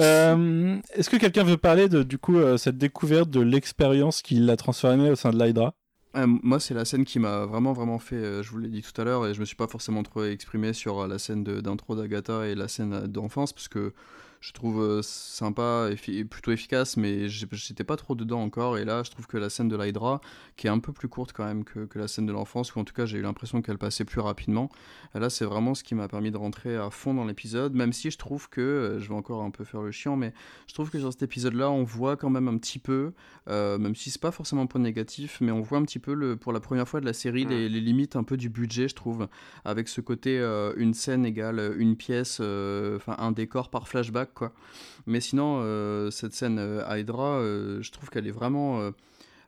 Euh, Est-ce que quelqu'un veut parler de du coup euh, cette découverte de l'expérience qui l'a transformé au sein de l'Hydra? Euh, moi, c'est la scène qui m'a vraiment, vraiment fait. je vous l'ai dit tout à l'heure, et je me suis pas forcément trop exprimé sur la scène d'intro d'Agatha et la scène d'enfance, parce que je trouve euh, sympa et plutôt efficace, mais j'étais pas trop dedans encore. Et là, je trouve que la scène de l'Hydra, qui est un peu plus courte quand même que, que la scène de l'enfance, ou en tout cas, j'ai eu l'impression qu'elle passait plus rapidement. Là, c'est vraiment ce qui m'a permis de rentrer à fond dans l'épisode, même si je trouve que, euh, je vais encore un peu faire le chiant, mais je trouve que sur cet épisode-là, on voit quand même un petit peu, euh, même si c'est pas forcément un point négatif, mais on voit un petit peu le, pour la première fois de la série Mm. les, les limites un peu du budget, je trouve, avec ce côté euh, une scène égale une pièce, euh, enfin un décor par flashback, Mais sinon, euh, cette scène euh, Hydra, euh, je trouve qu'elle est vraiment.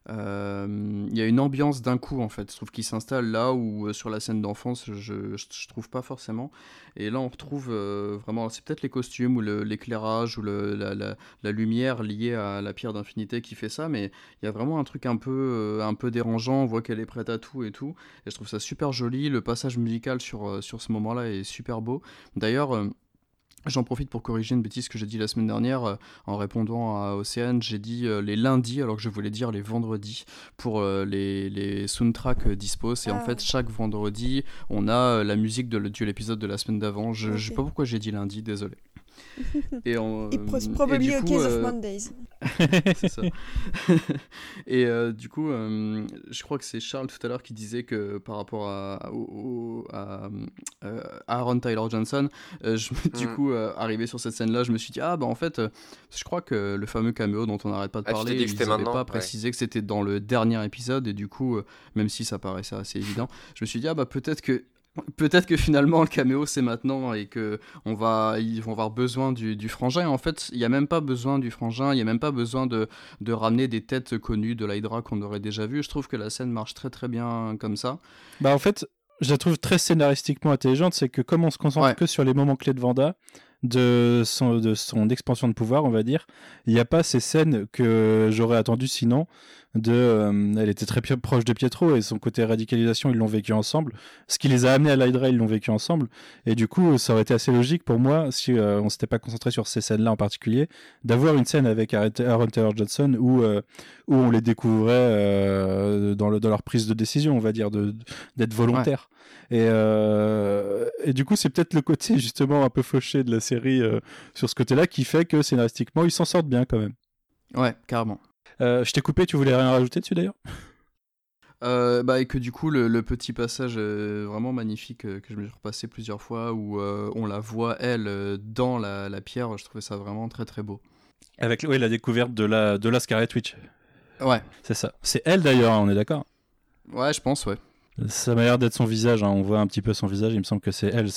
Il y a une ambiance d'un coup en fait, je trouve qu'il s'installe là où sur la scène d'enfance je, je, trouve pas forcément. Et là on retrouve vraiment, c'est peut-être les costumes ou l'éclairage ou la, lumière liée à la pierre d'infinité qui fait ça, mais il y a vraiment un truc un peu, un peu dérangeant, on voit qu'elle est prête à tout et tout, et je trouve ça super joli, le passage musical sur, sur ce moment-là est super beau. D'ailleurs, J'en profite pour corriger une bêtise que j'ai dit la semaine dernière euh, en répondant à Océane. J'ai dit euh, les lundis alors que je voulais dire les vendredis pour euh, les, les soundtracks dispo. Et en Ah. fait, chaque vendredi, on a la musique de, l'épisode de la semaine d'avant. Je, je sais pas pourquoi j'ai dit lundi, désolé. Et, on, probably du a coup, case euh, of Mondays. c'est ça. et euh, du coup, euh, je crois que c'est Charles tout à l'heure qui disait que par rapport à, au- au- à, euh, Aaron Tyler Johnson, euh, je, me- du Mm. coup, euh, arrivé sur cette scène-là, je me suis dit, ah bah en fait, euh, je crois que le fameux caméo dont on n'arrête pas de Ah, parler, ils n'avaient pas ouais. précisé que c'était dans le dernier épisode, et du coup, euh, même si ça paraissait assez évident, je me suis dit, ah bah peut-être que. Peut-être que finalement le caméo c'est maintenant et que on va ils vont avoir besoin du, du frangin. En fait, il n'y a même pas besoin du frangin, il n'y a même pas besoin de, de ramener des têtes connues de l'Hydra qu'on aurait déjà vues. Je trouve que la scène marche très très bien comme ça. Bah en fait, je la trouve très scénaristiquement intelligente, c'est que comme on se concentre Ouais. que sur les moments clés de Vanda, de son, de son expansion de pouvoir, on va dire, il n'y a pas ces scènes que j'aurais attendu sinon. De, euh, elle était très proche de Pietro et son côté radicalisation, ils l'ont vécu ensemble. Ce qui les a amenés à l'Hydra, ils l'ont vécu ensemble. Et du coup, ça aurait été assez logique pour moi, si euh, on s'était pas concentré sur ces scènes-là en particulier, d'avoir une scène avec Aaron Taylor Johnson où, euh, où on les découvrait euh, dans, le, dans leur prise de décision, on va dire, de, d'être volontaire. Et, euh, et du coup, c'est peut-être le côté justement un peu fauché de la série euh, sur ce côté-là qui fait que scénaristiquement, ils s'en sortent bien quand même. Ouais, carrément. Euh, je t'ai coupé, tu voulais rien rajouter dessus d'ailleurs? Euh, bah, et que du coup, le, le petit passage euh, vraiment magnifique euh, que je me suis repassé plusieurs fois où euh, on la voit, elle, dans la, la pierre, je trouvais ça vraiment très très beau. Avec ouais, la découverte de la, de la Scarlet Witch. Ouais, C'est ça. C'est elle d'ailleurs, hein, on est d'accord? Ouais, je pense, ouais. Ça m'a l'air d'être son visage, hein, on voit un petit peu son visage, il me semble que c'est elle.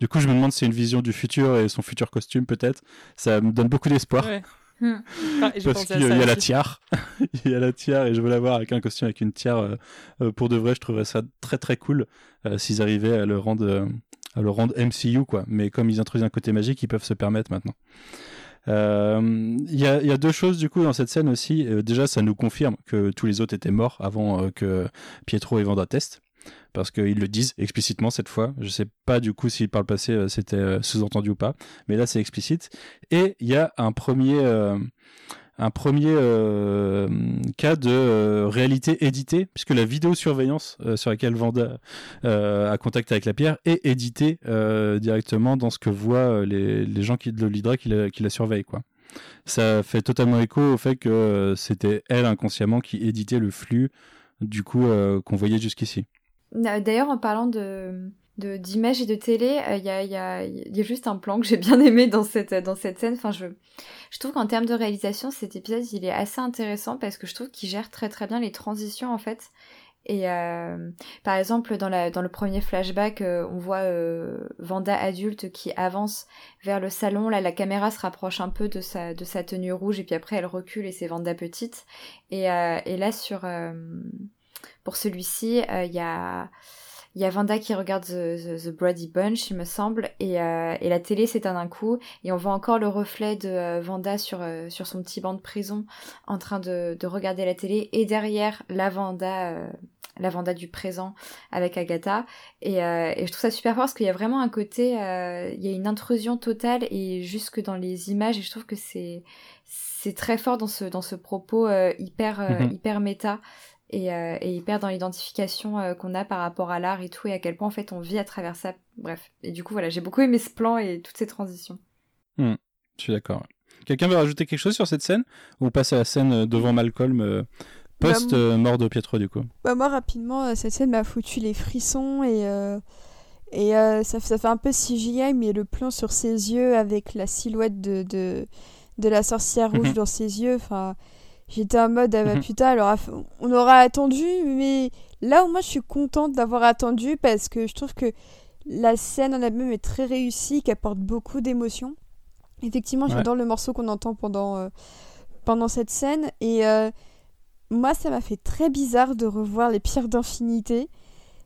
Du coup, je me demande si c'est une vision du futur et son futur costume peut-être. Ça me donne beaucoup d'espoir. Ouais. Hmm. Enfin, j'ai Parce qu'il y a la tiare. il y a la tiare et je veux la voir avec un costume avec une tiare. euh, euh, pour de vrai, je trouverais ça très très cool euh, s'ils arrivaient à le rendre euh, à le rendre MCU quoi. Mais comme ils introduisent un côté magique, ils peuvent se permettre maintenant. Euh, Il y, a, il y a deux choses du coup dans cette scène aussi. Euh, déjà, ça nous confirme que tous les autres étaient morts avant euh, que Pietro et Vanda testent. Parce qu'ils le disent explicitement cette fois. Je sais pas du coup si par le passé euh, c'était euh, sous-entendu ou pas. Mais là, c'est explicite. Et il y a un premier, euh, un premier cas de réalité éditée, puisque la vidéosurveillance sur laquelle Vanda a contact avec la pierre est éditée directement dans ce que voient les, gens qui, de l'Hydra qui la, surveillent. Ça fait totalement écho au fait que c'était elle inconsciemment qui éditait le flux du coup qu'on voyait jusqu'ici. D'ailleurs, en parlant de d'images et de télé, euh, il y, a, juste un plan que j'ai bien aimé dans cette, scène. Enfin, je, trouve qu'en termes de réalisation, cet épisode, il est assez intéressant parce que je trouve qu'il gère très très bien les transitions en fait. Et euh, par exemple, dans, le premier flashback, euh, on voit Vanda adulte qui avance vers le salon. Là, la caméra se rapproche un peu de sa, tenue rouge et puis après, elle recule et c'est Vanda petite. Et, là, sur, pour celui-ci, euh, il y a... Il y a Vanda qui regarde The, The, The Brady Bunch, il me semble, et, euh, et la télé s'éteint d'un coup, et on voit encore le reflet de euh, Vanda sur, euh, sur son petit banc de prison, en train de, de regarder la télé, et derrière la Vanda, la Vanda du présent avec Agatha, et, et je trouve ça super fort parce qu'il y a vraiment un côté, il y a une intrusion totale et jusque dans les images, et je trouve que c'est c'est très fort dans ce dans ce propos hyper Mhm. hyper méta et, euh, et hyper dans l'identification euh, qu'on a par rapport à l'art et tout, et à quel point en fait on vit à travers ça. Bref. Et du coup, voilà, j'ai beaucoup aimé ce plan et toutes ces transitions. Je suis d'accord. Quelqu'un veut rajouter quelque chose sur cette scène? Ou on passe à la scène euh, devant Malcolm euh, post-mort de Pietro du coup? Bah, moi, rapidement, cette scène m'a foutu les frissons et, euh, et euh, ça, ça fait un peu CGI, mais le plan sur ses yeux avec la silhouette de, de, de la sorcière rouge Mhm. dans ses yeux, enfin, j'étais en mode, ah bah Mhm. putain, alors on aura attendu, mais là au moins je suis contente d'avoir attendu parce que je trouve que la scène en elle-même est très réussie, qu'elle apporte beaucoup d'émotions. Effectivement, Ouais. j'adore le morceau qu'on entend pendant, euh, pendant cette scène et euh, moi ça m'a fait très bizarre de revoir les pierres d'infinité.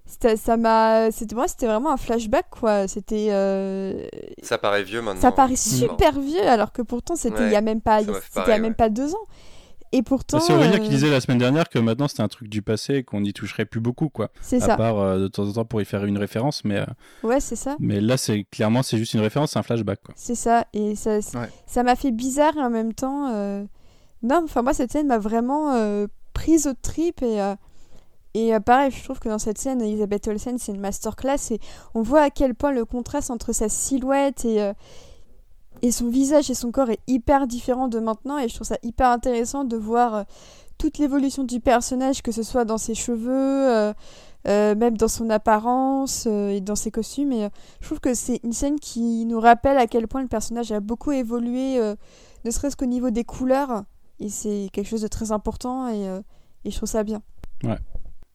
C'était- Ça m'a, c'était moi, c'était vraiment un flashback quoi. C'était, euh, Ça paraît vieux maintenant. ça paraît Non. super vieux alors que pourtant c'était il y a Ouais, même pas, c'était il y a pareil, même ouais. pas deux ans. Et pourtant, C'est Aurélien euh, qui disait la semaine dernière que maintenant c'était un truc du passé et qu'on n'y toucherait plus beaucoup quoi. c'est À ça. part euh, de temps en temps pour y faire une référence, mais, euh, Ouais, c'est ça. mais là c'est clairement c'est juste une référence, c'est un flashback quoi. C'est ça. Et ça, Ouais. ça m'a fait bizarre et en même temps. euh, Non, enfin, moi, cette scène m'a vraiment euh, prise au trip. Et, euh, et euh, pareil, je trouve que dans cette scène, Elisabeth Olsen, c'est une masterclass. Et on voit à quel point le contraste entre sa silhouette et. Et son visage et son corps est hyper différent de maintenant et je trouve ça hyper intéressant de voir euh, toute l'évolution du personnage, que ce soit dans ses cheveux, euh, euh, même dans son apparence et dans ses costumes. Et je trouve que c'est une scène qui nous rappelle à quel point le personnage a beaucoup évolué, ne serait-ce qu'au niveau des couleurs. Et c'est quelque chose de très important et, et je trouve ça bien. Ouais.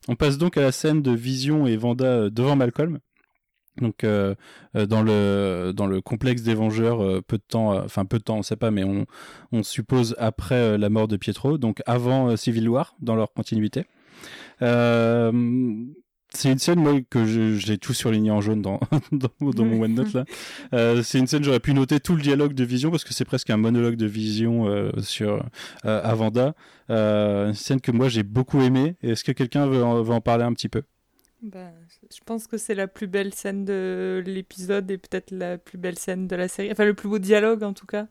On passe donc à la scène de Vision et Vanda devant Malcolm. Donc euh, euh, dans le dans le complexe des Vengeurs, euh, peu de temps, enfin peu de temps, on sait pas, mais on, on suppose après la mort de Pietro, donc avant Civil War dans leur continuité. c'est une scène moi que j'ai tout surligné en jaune dans dans, dans mon OneNote là. c'est une scène j'aurais pu noter tout le dialogue de Vision parce que c'est presque un monologue de Vision sur Avanda. une scène que moi j'ai beaucoup aimé. Est-ce que quelqu'un veut, veut en parler un petit peu? Bah, je pense que c'est la plus belle scène de l'épisode et peut-être la plus belle scène de la série. Enfin, le plus beau dialogue en tout cas.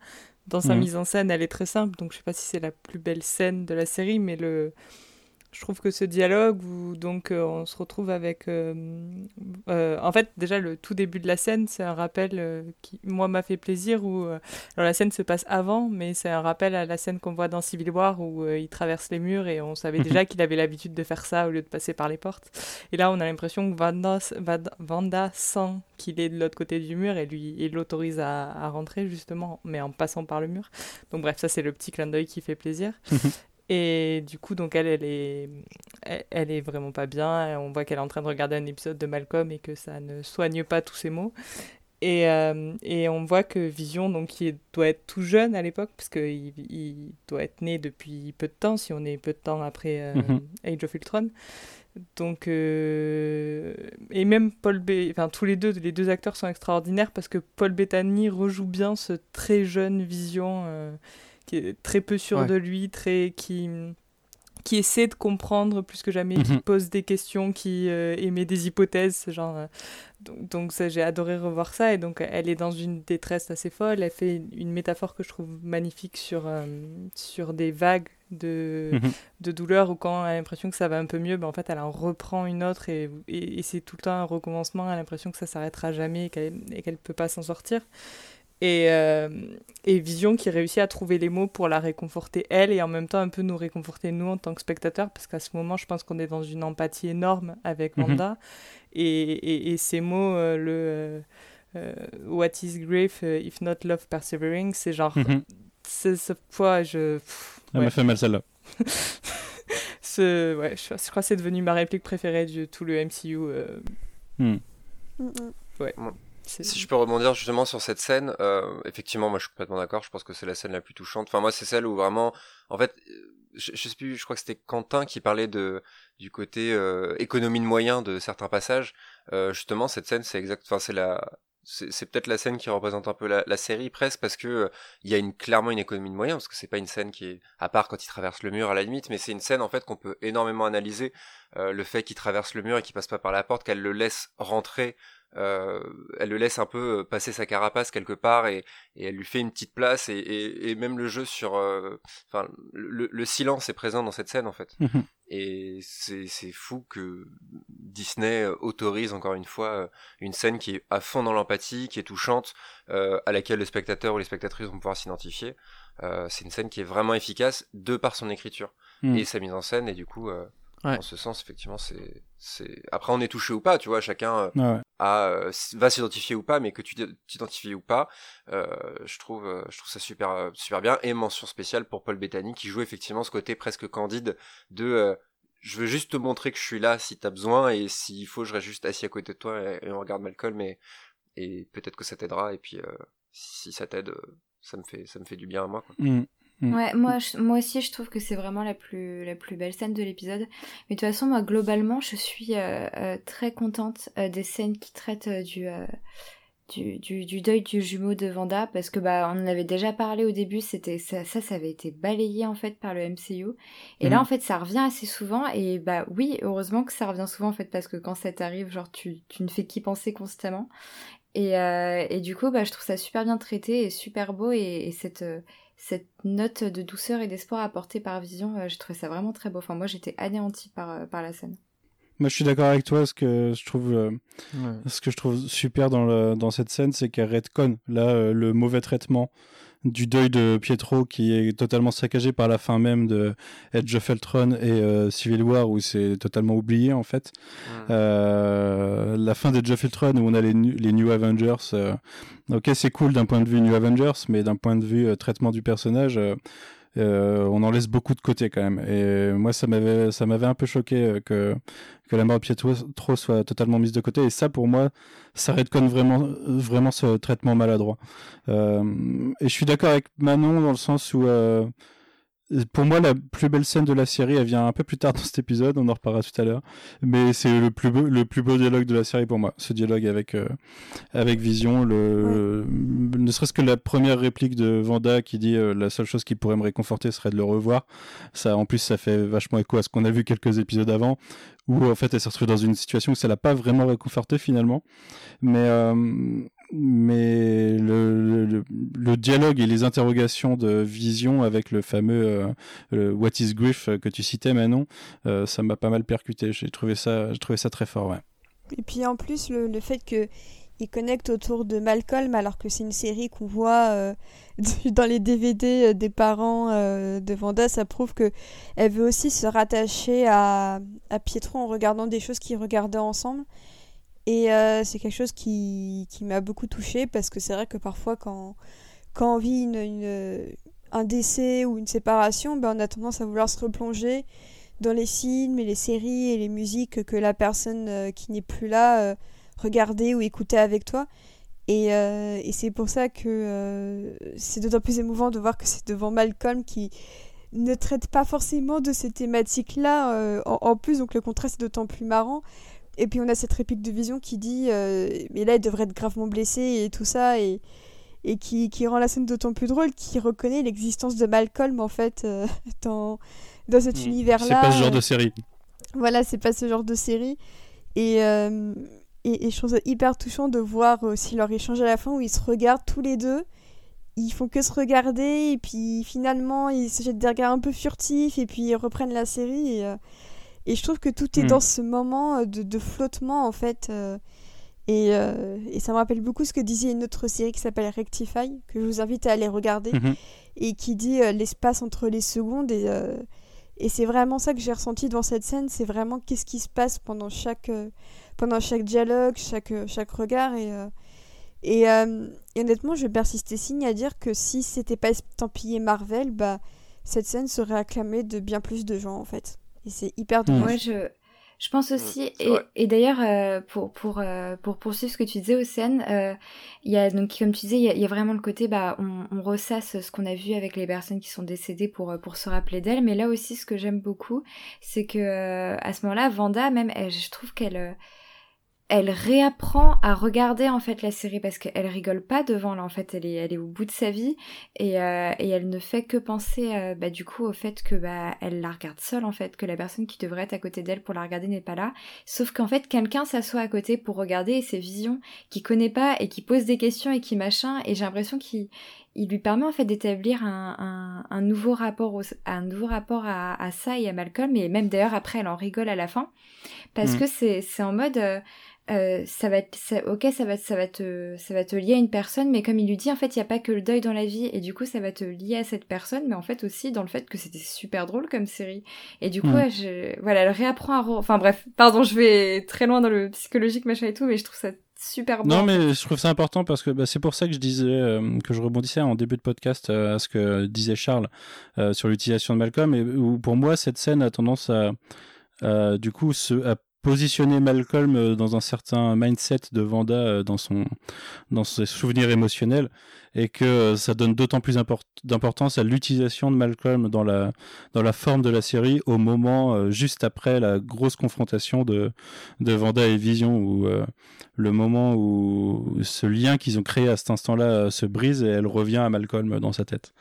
Dans sa mhm. mise en scène, elle est très simple, donc je sais pas si c'est la plus belle scène de la série, mais le, je trouve que ce dialogue où donc euh, on se retrouve avec euh, euh, en fait déjà le tout début de la scène c'est un rappel qui moi m'a fait plaisir où alors la scène se passe avant mais c'est un rappel à la scène qu'on voit dans Civil War où il traverse les murs et on savait déjà qu'il avait l'habitude de faire ça au lieu de passer par les portes. Et là on a l'impression que Vanda, Vanda sent qu'il est de l'autre côté du mur et lui il l'autorise à, à, rentrer justement mais en passant par le mur. Donc bref ça c'est le petit clin d'œil qui fait plaisir Et du coup, donc elle, elle est, elle, est vraiment pas bien. On voit qu'elle est en train de regarder un épisode de Malcolm et que ça ne soigne pas tous ses maux. Et, euh, et on voit que Vision, donc, il doit être tout jeune à l'époque, parce qu'il il doit être né depuis peu de temps, si on est peu de temps après euh, mhm. Age of Ultron. Donc, euh, et même Paul B... Enfin, tous les deux, les deux acteurs sont extraordinaires parce que Paul Bettany rejoue bien ce très jeune Vision qui est très peu sûr de lui, très qui qui essaie de comprendre plus que jamais, qui mhm. pose des questions, qui euh, émet des hypothèses, genre. Euh, donc, donc ça, j'ai adoré revoir ça. Et donc, elle est dans une détresse assez folle. Elle fait une métaphore que je trouve magnifique sur, euh, sur des vagues de, mhm. de douleur ou quand elle a l'impression que ça va un peu mieux, ben, en fait, elle en reprend une autre et, et, c'est tout le temps un recommencement. Elle a l'impression que ça s'arrêtera jamais et qu'elle ne peut pas s'en sortir. Et, euh, et, Vision qui réussit à trouver les mots pour la réconforter elle et en même temps un peu nous réconforter nous en tant que spectateurs parce qu'à ce moment je pense qu'on est dans une empathie énorme avec mhm. Wanda. Et, et, ces mots euh, le euh, What is grief if not love persevering c'est genre mm ce fois je elle m'a fait mal celle-là. Ce, ouais, je, crois que c'est devenu ma réplique préférée de tout le MCU hmm. ouais si je peux rebondir justement sur cette scène, euh, effectivement, moi je suis complètement d'accord. Je pense que c'est la scène la plus touchante. Enfin, moi, c'est celle où vraiment, en fait, je, je sais plus, je crois que c'était Quentin qui parlait de du côté euh, économie de moyens de certains passages. Euh, justement, cette scène, c'est exact. Enfin, c'est la, c'est peut-être la scène qui représente un peu la, la série presque parce que il y a une clairement une économie de moyens parce que c'est pas une scène qui est à part quand il traverse le mur à la limite, mais c'est une scène en fait qu'on peut énormément analyser. le fait qu'il traverse le mur et qu'il passe pas par la porte, qu'elle le laisse rentrer euh, elle le laisse un peu euh, passer sa carapace quelque part et, et elle lui fait une petite place et, et, et même le jeu sur euh, enfin le, le, silence est présent dans cette scène en fait mhm. et c'est fou que Disney autorise encore une fois une scène qui est à fond dans l'empathie qui est touchante à laquelle le spectateur ou les spectatrices vont pouvoir s'identifier c'est une scène qui est vraiment efficace de par son écriture mhm. et sa mise en scène et du coup en ce sens, effectivement, c'est, c'est. Après, on est touché ou pas, tu vois. Chacun euh, a, euh, va s'identifier ou pas, mais que tu t'identifies ou pas, euh, je trouve, euh, je trouve ça super, super bien. Et mention spéciale pour Paul Bettany qui joue effectivement ce côté presque candide de. je veux juste te montrer que je suis là si t'as besoin et s'il faut, je reste juste assis à côté de toi et, on regarde Malcolm et, et peut-être que ça t'aidera. Et puis, si ça t'aide, ça me fait, ça me fait du bien à moi. Quoi. Mm. Mm. Ouais, moi, moi aussi, je trouve que c'est vraiment la plus, la plus belle scène de l'épisode. Mais de toute façon, moi, globalement, je suis euh, euh, très contente euh, des scènes qui traitent du, du, du, du, deuil du jumeau de Vanda, parce que bah, on en avait déjà parlé au début, c'était ça, ça, ça avait été balayé en fait par le MCU. Et là, mm. en fait, ça revient assez souvent. Et bah oui, heureusement que ça revient souvent en fait, parce que quand ça t'arrive, genre, tu, tu ne fais qu'y penser constamment. Et, et du coup, bah, je trouve ça super bien traité et super beau. Et, et cette cette note de douceur et d'espoir apportée par Vision, euh, j'ai trouvé ça vraiment très beau. Enfin, moi, j'étais anéantie par, euh, par la scène. Moi, je suis d'accord avec toi. Ce que je trouve, euh, ce que je trouve super dans, le, dans cette scène, c'est qu'elle redconne là euh, le mauvais traitement du deuil de Pietro qui est totalement saccagé par la fin même de Edge of Ultron et euh, Civil War où c'est totalement oublié en fait. la fin d'Edge of Ultron où on a les, les New Avengers. ok, c'est cool d'un point de vue New Avengers, mais d'un point de vue traitement du personnage euh, on en laisse beaucoup de côté quand même. Et moi, ça m'avait, ça m'avait un peu choqué euh, que, que la mort de Pietro soit totalement mise de côté. Et ça, pour moi, ça redconne vraiment, vraiment ce traitement maladroit. Euh, et je suis d'accord avec Manon dans le sens où pour moi, la plus belle scène de la série, elle vient un peu plus tard dans cet épisode, on en reparlera tout à l'heure. Mais c'est le plus beau, le plus beau dialogue de la série pour moi. Ce dialogue avec, euh, avec Vision, le, ne serait-ce que la première réplique de Vanda qui dit euh, la seule chose qui pourrait me réconforter serait de le revoir. Ça, en plus, ça fait vachement écho à ce qu'on a vu quelques épisodes avant, où en fait elle s'est retrouvée dans une situation où ça l'a pas vraiment réconforté finalement. Mais euh, mais le, dialogue et les interrogations de Vision avec le fameux euh, What is Grief que tu citais Manon, euh, ça m'a pas mal percuté. J'ai trouvé ça, j'ai trouvé ça très fort. Et puis en plus le, fait que il connecte autour de Malcolm alors que c'est une série qu'on voit euh, dans les DVD des parents de Vanda, ça prouve que elle veut aussi se rattacher à, à Pietro en regardant des choses qu'ils regardaient ensemble. Et euh, c'est quelque chose qui, qui m'a beaucoup touchée parce que c'est vrai que parfois quand, quand on vit une, un décès ou une séparation, ben on a tendance à vouloir se replonger dans les films et les séries et les musiques que la personne euh, qui n'est plus là euh, regardait ou écoutait avec toi. Et, et c'est pour ça que c'est d'autant plus émouvant de voir que c'est devant Malcolm qui ne traite pas forcément de ces thématiques-là. En, en, plus, donc le contraste est d'autant plus marrant et puis on a cette réplique de Vision qui dit euh, mais là il devrait être gravement blessé et tout ça et, et qui, qui rend la scène d'autant plus drôle qui reconnaît l'existence de Malcolm en fait euh, dans, dans cet mmh. univers-là. C'est pas ce genre de série. Voilà, c'est pas ce genre de série. Et, euh, et, et, je trouve ça hyper touchant de voir aussi leur échange à la fin où ils se regardent tous les deux. Ils font que se regarder et puis finalement ils se jettent des regards un peu furtifs et puis ils reprennent la série. Et, et je trouve que tout est mm. dans ce moment euh, de, de, flottement, en fait. Euh, et, euh, et, ça me rappelle beaucoup ce que disait une autre série qui s'appelle Rectify, que je vous invite à aller regarder, mm-hmm. et qui dit l'espace entre les secondes. Et, et c'est vraiment ça que j'ai ressenti dans cette scène. C'est vraiment qu'est-ce qui se passe pendant chaque, pendant chaque dialogue, chaque, chaque regard. Et, et, et, honnêtement, je persiste signe à dire que si c'était pas estampillé Marvel, bah, cette scène serait acclamée de bien plus de gens, en fait. Et c'est hyper mm. dommage. Ouais, je, je pense aussi, et, et d'ailleurs, euh, pour, pour, euh, pour poursuivre ce que tu disais, Océane, euh, il y a, donc, comme tu disais, il y a, y a vraiment le côté, bah, on, on ressasse ce qu'on a vu avec les personnes qui sont décédées pour, pour se rappeler d'elles, mais là aussi, ce que j'aime beaucoup, c'est que à ce moment-là, Vanda, même, elle, je trouve qu'elle elle réapprend à regarder en fait la série parce qu'elle rigole pas devant là en fait elle est au bout de sa vie et, euh, et elle ne fait que penser euh, bah, du coup au fait que bah elle la regarde seule en fait que la personne qui devrait être à côté d'elle pour la regarder n'est pas là. Sauf qu'en fait quelqu'un s'assoit à côté pour regarder ses visions qui connaît pas et qui pose des questions et qui machin et j'ai l'impression qu'il il lui permet en fait d'établir un, un, un, nouveau rapport au, un nouveau rapport à, à, ça et à Malcolm et même d'ailleurs après elle en rigole à la fin parce Mm. que c'est en mode euh, euh, ça va être ça- ok ça va ça va te ça va te lier à une personne mais comme il lui dit en fait il y a pas que le deuil dans la vie et du coup ça va te lier à cette personne mais en fait aussi dans le fait que c'était super drôle comme série et du coup Mm. je, voilà elle réapprend à enfin bref pardon je vais très loin dans le psychologique machin et tout mais je trouve ça super bon. Non, mais je trouve ça important parce que bah, c'est pour ça que je disais euh, que je rebondissais en début de podcast euh, à ce que disait Charles euh, sur l'utilisation de Malcolm. Et où pour moi cette scène a tendance à, à, du coup se, à positionner Malcolm euh, dans un certain mindset de Vanda euh, dans son dans ses souvenirs émotionnels et que euh, ça donne d'autant plus import- d'importance à l'utilisation de Malcolm dans la dans la forme de la série au moment juste après la grosse confrontation de de Vanda et Vision où le moment où ce lien qu'ils ont créé à cet instant-là se brise et elle revient à Malcolm dans sa tête.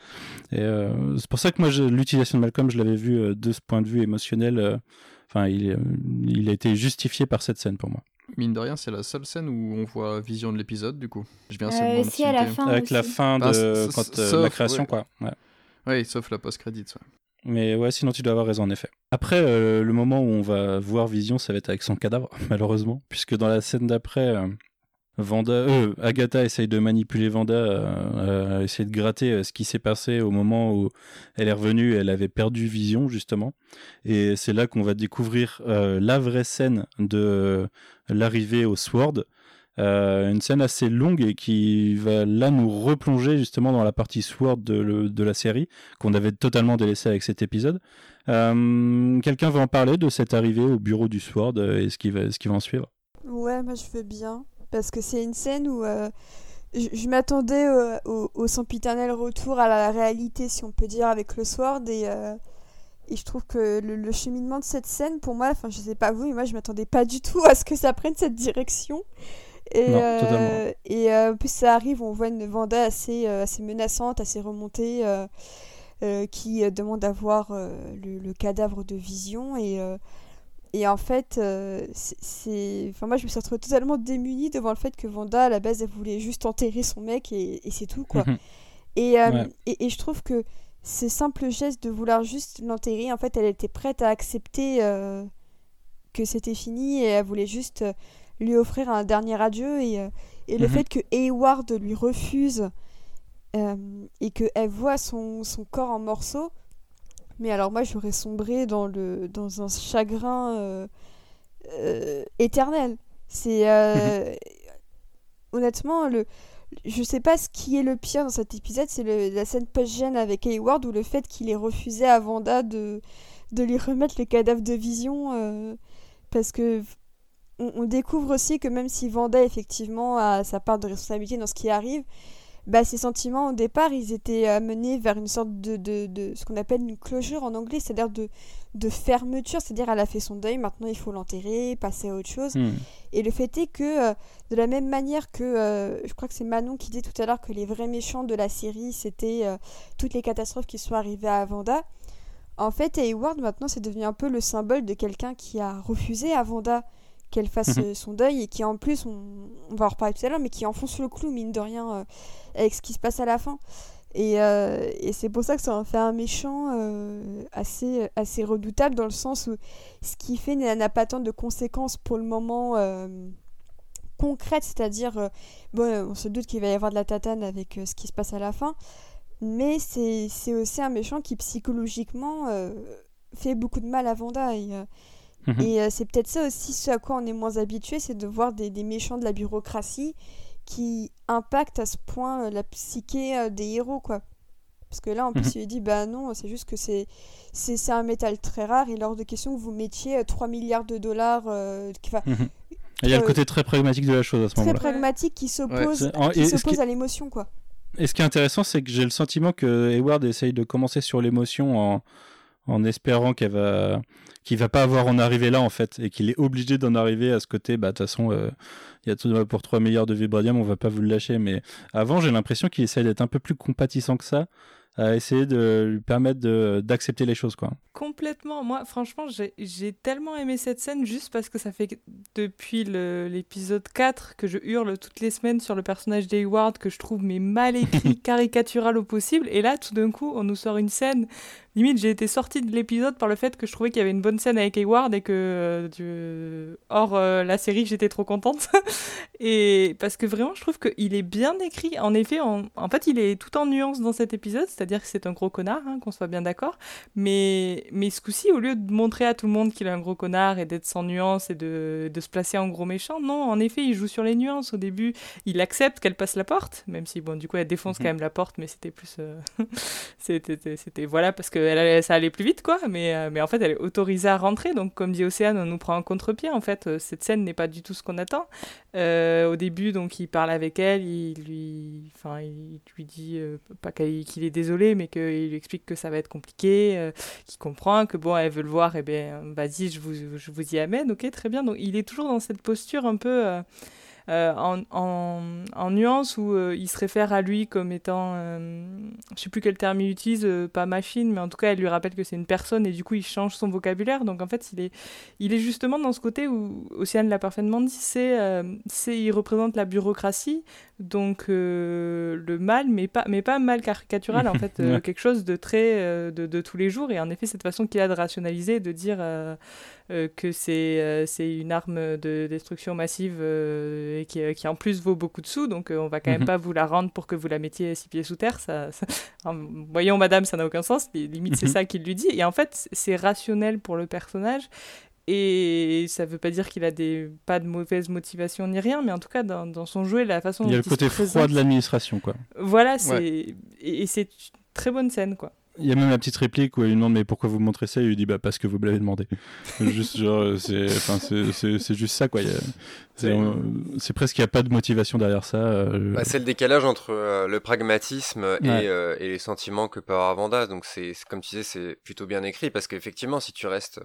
Et c'est pour ça que moi l'utilisation de Malcolm je l'avais vu de ce point de vue émotionnel. Enfin, il, euh, il a été justifié par cette scène pour moi. Mine de rien, c'est la seule scène où on voit vision de l'épisode, du coup. Je viens Euh, seulement de si, à la fin Avec la fin de Ah, s- quand, euh, sauf, la création, ouais. quoi. Ouais. Oui, sauf la post-credit. ouais. Mais ouais, sinon tu dois avoir raison en effet. Après, euh, le moment où on va voir Vision, ça va être avec son cadavre, malheureusement, puisque dans la scène d'après, euh, Vanda, euh, Agatha essaye de manipuler Vanda, euh, essayer de gratter ce qui s'est passé au moment où elle est revenue. Elle avait perdu Vision justement, et c'est là qu'on va découvrir la vraie scène de l'arrivée au Sword. Euh, une scène assez longue et qui va là nous replonger justement dans la partie Sword de, la série qu'on avait totalement délaissé avec cet épisode. Euh, quelqu'un va en parler de cette arrivée au bureau du Sword et ce qui va, ce qui va en suivre Ouais, moi je veux bien parce que c'est une scène où euh, je, m'attendais au, au, sempiternel retour à la réalité, si on peut dire, avec le Sword et et je trouve que le, cheminement de cette scène, pour moi, enfin je sais pas vous, mais moi je m'attendais pas du tout à ce que ça prenne cette direction. Et, euh, et euh, plus ça arrive, on voit une Vanda assez, euh, assez menaçante, assez remontée, qui demande à voir le, cadavre de Vision. Et, et en fait, c'est, enfin, moi je me suis retrouvée totalement démunie devant le fait que Vanda, à la base, elle voulait juste enterrer son mec et, et c'est tout, quoi. Mhm. et, et, et, je trouve que ce simple geste de vouloir juste l'enterrer, en fait, elle était prête à accepter que c'était fini et elle voulait juste lui offrir un dernier adieu et, euh, et le mhm. fait que Hayward lui refuse euh, et qu'elle voit son, son, corps en morceaux, mais alors moi j'aurais sombré dans, le, dans un chagrin euh, éternel. C'est mhm. honnêtement le je sais pas ce qui est le pire dans cet épisode, c'est la scène post-gène avec Hayward ou le fait qu'il ait refusé à Vanda de, de lui remettre le cadavre de vision parce que on, découvre aussi que même si Vanda effectivement a sa part de responsabilité dans ce qui arrive, bah, ses sentiments au départ ils étaient amenés vers une sorte de, de, ce qu'on appelle une closure en anglais, c'est-à-dire de, de fermeture, c'est-à-dire elle a fait son deuil, maintenant il faut l'enterrer, passer à autre chose. Hmm. Et le fait est que euh, de la même manière que euh, je crois que c'est Manon qui dit tout à l'heure que les vrais méchants de la série c'était euh, toutes les catastrophes qui sont arrivées à Vanda. En fait, Hayward maintenant c'est devenu un peu le symbole de quelqu'un qui a refusé à Vanda qu'elle fasse mhm. euh, son deuil et qui en plus, on, va en reparler tout à l'heure, mais qui enfonce le clou, mine de rien, euh, avec ce qui se passe à la fin. Et, euh, et c'est pour ça que ça en fait un méchant assez, assez redoutable dans le sens où ce qu'il fait n'a pas tant de conséquences pour le moment concrètes, c'est-à-dire, bon, on se doute qu'il va y avoir de la tatane avec ce qui se passe à la fin, mais c'est aussi un méchant qui psychologiquement fait beaucoup de mal à Vanda. Et, Mhm. Et euh, c'est peut-être ça aussi ce à quoi on est moins habitué, c'est de voir des, des, méchants de la bureaucratie qui impactent à ce point euh, la psyché euh, des héros, quoi. Parce que là, en plus, mhm. il dit, bah non, c'est juste que c'est, c'est, un métal très rare, et lors de question que vous mettiez 3 milliards de dollars. Mhm. il y a le côté très pragmatique de la chose à ce moment-là. Très pragmatique qui s'oppose, qui à l'émotion, quoi. Et ce qui est intéressant, c'est que j'ai le sentiment que Hayward essaye de commencer sur l'émotion en, en espérant qu'elle va qu'il va pas avoir en arriver là en fait et qu'il est obligé d'en arriver à ce côté bah de toute façon euh, il y a tout pour 3 milliards de vibranium on va pas vous le lâcher mais avant j'ai l'impression qu'il essaie d'être un peu plus compatissant que ça à essayer de lui permettre d'accepter les choses quoi. Complètement. Moi franchement j'ai tellement aimé cette scène juste parce que ça fait depuis l'épisode 4 que je hurle toutes les semaines sur le personnage d'Hayward que je trouve mais mal écrit, caricatural au possible et là tout d'un coup on nous sort une scène limite j'ai été sortie de l'épisode par le fait que je trouvais qu'il y avait une bonne scène avec Hayward et que euh, hors euh, la série j'étais trop contente. Et parce que vraiment je trouve qu'il est bien écrit. En effet en, en fait il est tout en nuance dans cet épisode c'est-à-dire que c'est un gros connard hein, qu'on soit bien d'accord. Mais mais ce coup-ci au lieu de montrer à tout le monde qu'il est un gros connard et d'être sans nuance et de, de se placer en gros méchant non en effet il joue sur les nuances. Au début il accepte qu'elle passe la porte même si bon du coup elle défonce mhm. quand même la porte mais c'était plus euh, c'était c'était voilà parce que elle, ça allait plus vite, quoi. Mais, euh, mais en fait, elle est autorisée à rentrer. Donc, comme dit Océane, on nous prend en contre-pied. En fait, euh, cette scène n'est pas du tout ce qu'on attend. Euh, au début, donc, il parle avec elle. Il lui, enfin, il lui dit pas qu'il est désolé, mais qu'il lui explique que ça va être compliqué, qu'il comprend, que bon, elle veut le voir. Et eh bien, vas-y, je vous, je vous y amène. Ok, très bien. Donc, il est toujours dans cette posture un peu. Euh, en, en, nuance où euh, il se réfère à lui comme étant, euh, je sais plus quel terme il utilise, pas machine, mais en tout cas, elle lui rappelle que c'est une personne et du coup, il change son vocabulaire. Donc en fait, il est, il est justement dans ce côté où Océane l'a parfaitement dit, c'est, il représente la bureaucratie, Donc le mal, mais pas, mais pas mal caricatural, en fait, quelque chose de très de, de, tous les jours. Et en effet, cette façon qu'il a de rationaliser, de dire que c'est c'est une arme de destruction massive et qui, qui, en plus vaut beaucoup de sous, donc on va quand même mhm. pas vous la rendre pour que vous la mettiez six pieds sous terre. Ça, voyons, madame, ça n'a aucun sens. Limite, c'est mhm. ça qu'il lui dit. Et en fait, c'est rationnel pour le personnage. Et ça veut pas dire qu'il a des pas de mauvaise motivation ni rien, mais en tout cas dans, dans son jeu, la façon il y a le côté froid de l'administration, quoi. Voilà, c'est et, c'est une très bonne scène, quoi. Il y a même la petite réplique où il lui demande mais pourquoi vous montrez ça? Il lui dit bah parce que vous me l'avez demandé. juste genre c'est enfin c'est juste ça quoi. C'est presque qu'il n'y a pas de motivation derrière ça. Euh, bah, c'est le décalage entre euh, le pragmatisme et, euh, et, les sentiments que peut avoir Vanda. Donc c'est comme tu disais c'est plutôt bien écrit parce qu'effectivement si tu restes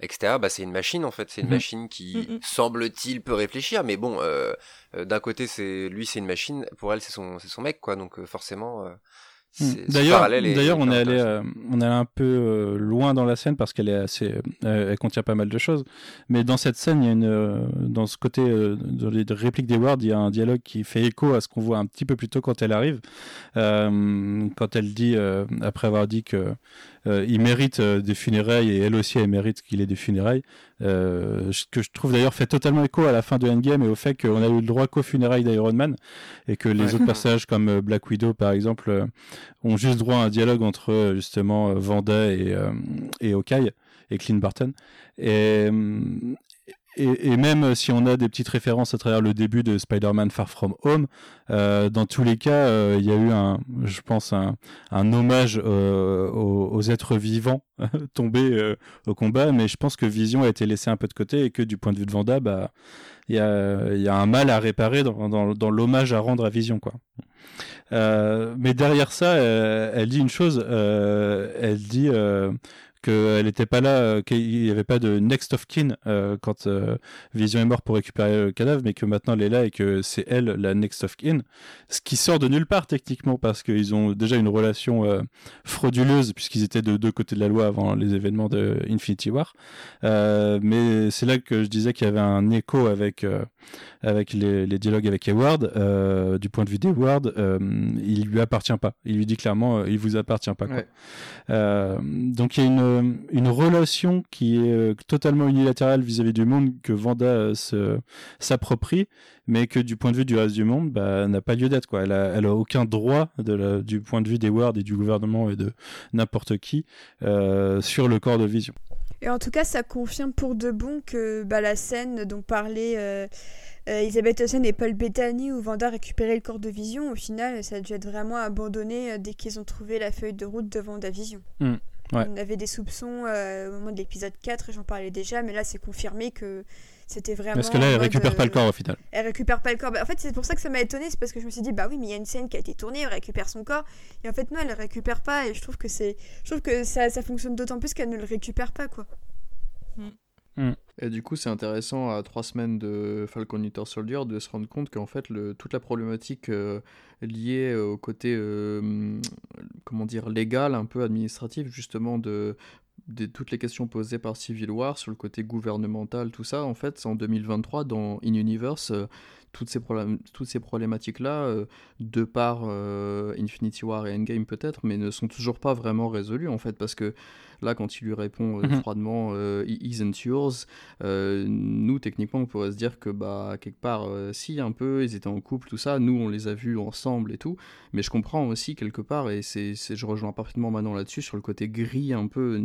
extérieur, bah, c'est une machine en fait. C'est une mhm. machine qui, semble-t-il, peut réfléchir, mais bon, euh, euh, d'un côté, c'est lui, c'est une machine, pour elle, c'est son, c'est son mec, quoi. Donc euh, forcément, Hmm. D'ailleurs, d'ailleurs, on est allé, on est allé un peu loin dans la scène parce qu'elle est assez, elle contient pas mal de choses. Mais dans cette scène, il y a une, dans ce côté de les répliques des Ward, il y a un dialogue qui fait écho à ce qu'on voit un petit peu plus tôt quand elle arrive, quand elle dit, après avoir dit que il mérite des funérailles et elle aussi elle mérite qu'il ait des funérailles, euh, que je trouve d'ailleurs fait totalement écho à la fin de Endgame et au fait qu'on a eu le droit qu'aux funérailles d'Iron Man et que les autres passages comme euh, Black Widow par exemple euh, ont juste droit à un dialogue entre justement Vanda et, et Hawkeye et Clint Barton. Et, et, même si on a des petites références à travers le début de Spider-Man Far From Home, euh, dans tous les cas, euh, il y a eu un, je pense, un, hommage euh, aux, êtres vivants tombés au combat, mais je pense que Vision a été laissée un peu de côté et que du point de vue de Vanda, bah, il y a, un mal à réparer dans, l'hommage à rendre à Vision, mais derrière ça, elle dit une chose. elle dit qu'elle n'était pas là, euh, qu'il n'y avait pas de next of kin euh, quand euh, Vision est mort pour récupérer le cadavre, mais que maintenant elle est là et que c'est elle la next of kin. Ce qui sort de nulle part techniquement parce qu'ils ont déjà une relation frauduleuse puisqu'ils étaient de deux côtés de la loi avant les événements de Infinity War. mais c'est là que je disais qu'il y avait un écho avec avec les, dialogues avec Hayward. du point de vue d'Hayward, il lui appartient pas. Il lui dit clairement, il vous appartient pas. donc il y a une euh, une relation qui est euh, totalement unilatérale vis-à-vis du monde que Vanda euh, s'approprie, mais que du point de vue du reste du monde, bah, n'a pas lieu d'être. Quoi. Elle, a, elle a aucun droit de du point de vue des Ward et du gouvernement et de n'importe qui sur le corps de Vision. Et en tout cas, ça confirme pour de bon que bah, la scène dont parlait Elisabeth Olsen et Paul Bettany où Vanda récupérait le corps de Vision, au final, ça a dû être vraiment abandonné dès qu'ils ont trouvé la feuille de route de Vanda Vision. On avait des soupçons euh, au moment de l'épisode 4, j'en parlais déjà, mais là c'est confirmé que c'était vraiment. Parce que là, elle récupère pas le corps au final. Elle récupère pas le corps. Bah, en fait, c'est pour ça que ça m'a étonné, c'est parce que je me suis dit, bah oui, mais il y a une scène qui a été tournée, elle récupère son corps. Et en fait, non, elle le récupère pas. Et je trouve que c'est, je trouve que ça, ça fonctionne d'autant plus qu'elle ne le récupère pas, quoi. Mm. Mm. Et du coup, c'est intéressant à trois semaines de Falcon Winter Soldier de se rendre compte qu'en fait, le, toute la problématique euh, liée au côté, euh, comment dire, légal, un peu administratif, justement, de, toutes les questions posées par Civil War sur le côté gouvernemental, tout ça, en fait, en 2023, dans In Universe, euh, toutes ces, toutes ces problématiques-là, de par Infinity War et Endgame peut-être, mais ne sont toujours pas vraiment résolues, en fait, parce que Là, quand il lui répond euh, mhm. froidement euh, isn't yours, euh, nous, techniquement, on pourrait se dire que, bah, quelque part, si, un peu, ils étaient en couple, tout ça. Nous, on les a vus ensemble et tout. Mais je comprends aussi, quelque part, et c'est, je rejoins parfaitement maintenant là-dessus, sur le côté gris, un peu.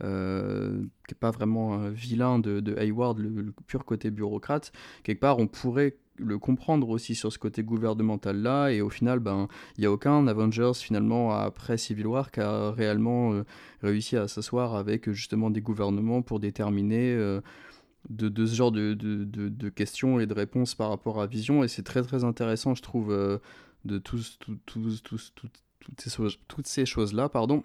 qui n'est pas vraiment un vilain de, de Hayward, le, pur côté bureaucrate, quelque part on pourrait le comprendre aussi sur ce côté gouvernemental là et au final ben il y a aucun Avengers finalement après Civil War qui a réellement euh, réussi à s'asseoir avec justement des gouvernements pour déterminer euh, de, ce genre de, de, questions et de réponses par rapport à Vision. Et c'est très très intéressant je trouve euh, de tous, toutes ces, toutes ces choses là pardon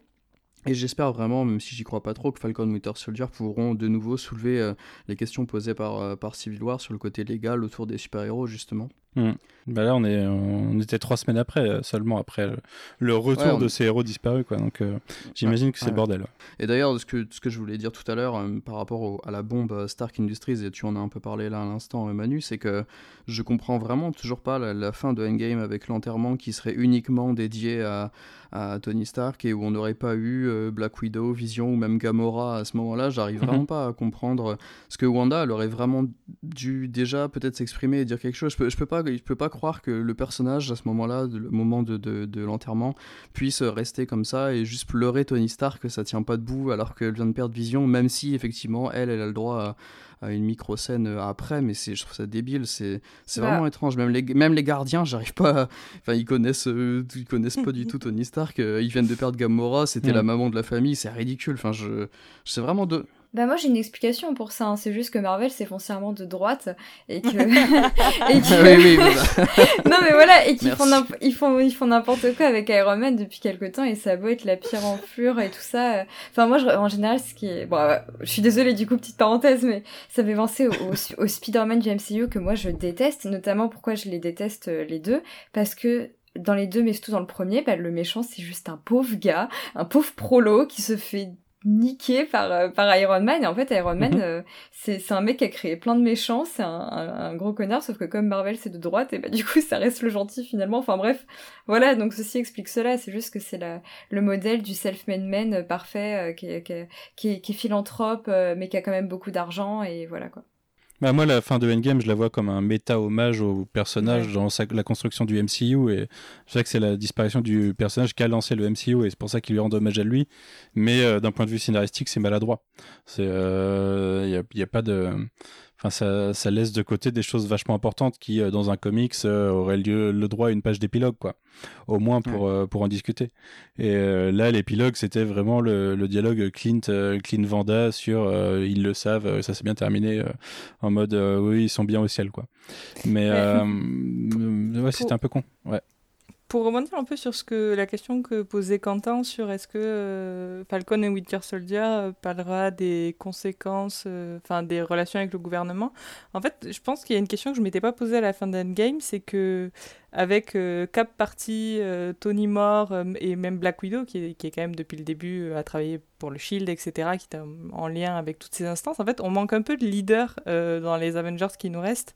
et j'espère vraiment, même si j'y crois pas trop, que Falcon Winter Soldier pourront de nouveau soulever euh, les questions posées par, euh, par Civil War sur le côté légal autour des super-héros, justement. Hmm. Bah là, on, est, on était trois semaines après, euh, seulement après le, le retour Ouais, on- de ces héros disparus, quoi. Donc, euh, j'imagine que c'est Ouais. le bordel. Et d'ailleurs, ce que, ce que je voulais dire tout à l'heure euh, par rapport au- à la bombe Stark Industries, et tu en as un peu parlé là à l'instant, Manu, c'est que je comprends vraiment toujours pas la, la fin de Endgame avec l'enterrement qui serait uniquement dédié à, à Tony Stark et où on n'aurait pas eu euh, Black Widow, Vision ou même Gamora à ce moment-là. J'arrive Mhm. vraiment pas à comprendre ce que Wanda, elle aurait vraiment dû déjà peut-être s'exprimer et dire quelque chose. Je peux, je peux pas, je peux pas croire que le personnage à ce moment-là, le moment de, de, de l'enterrement, puisse rester comme ça et juste pleurer Tony Stark que ça tient pas debout alors qu'elle vient de perdre Vision, même si effectivement elle, elle a le droit à, à une micro-scène euh, après, mais c'est, je trouve ça débile, c'est, c'est Bah. vraiment étrange. Même les, même les gardiens, j'arrive pas à- Enfin, ils connaissent, euh, ils connaissent pas du tout Tony Stark, euh, ils viennent de perdre Gamora, c'était Mm. la maman de la famille, c'est ridicule, enfin, je... C'est vraiment de... Bah moi j'ai une explication pour ça, hein. c'est juste que Marvel c'est foncièrement de droite et que... et que- oui, oui, voilà. non mais voilà, et qu'ils font, ils font, ils font n'importe quoi avec Iron Man depuis quelque temps et ça a beau être la pire enflure et tout ça. euh. Enfin moi je- en général ce qui est... Bon euh, je suis désolée du coup petite parenthèse mais ça fait penser au, au, au Spider-Man du MCU que moi je déteste, notamment pourquoi je les déteste euh, les deux, parce que dans les deux mais surtout dans le premier, bah, le méchant c'est juste un pauvre gars, un pauvre prolo qui se fait niquer par, euh, par Iron Man et en fait Iron Man Mhm. euh, c'est c'est un mec qui a créé plein de méchants, c'est un, un, un gros connard, sauf que comme Marvel c'est de droite, et bah du coup ça reste le gentil finalement. Enfin bref, voilà, donc ceci explique cela. C'est juste que c'est la- le modèle du self-made man euh, parfait, euh, qui, est, qui, qui, qui est philanthrope, euh, mais qui a quand même beaucoup d'argent, et voilà quoi. Bah, moi, la fin de Endgame, je la vois comme un méta-hommage au personnage Ouais. dans sa- la construction du MCU. Et je sais que c'est la disparition du personnage qui a lancé le MCU et c'est pour ça qu'il lui rend hommage à lui. Mais euh, d'un point de vue scénaristique, c'est maladroit. Il n'y a, y a pas de. Enfin, ça, ça laisse de côté des choses vachement importantes qui, euh, dans un comics, euh, auraient lieu, le droit à une page d'épilogue, quoi. Au moins pour, euh, pour en discuter. Et là, l'épilogue, c'était vraiment le, le dialogue Clint, Clint Vanda sur euh, ils le savent, ça s'est bien terminé, euh, en mode euh, oui, ils sont bien au ciel, quoi. Mais ouais, c'était un peu con. Ouais. Pour rebondir un peu sur ce que la question que posait Quentin sur est-ce que euh, Falcon et Winter Soldier euh, parlera des conséquences, euh, enfin des relations avec le gouvernement. En fait, je pense qu'il y a une question que je m'étais pas posée à la fin d'Endgame, c'est que avec euh, Cap Party, euh, Tony Moore euh, et même Black Widow, qui est, qui est quand même depuis le début à travailler pour le Shield, etc., qui est en- en lien avec toutes ces instances. En fait, on manque un peu de leader dans les Avengers qui nous restent.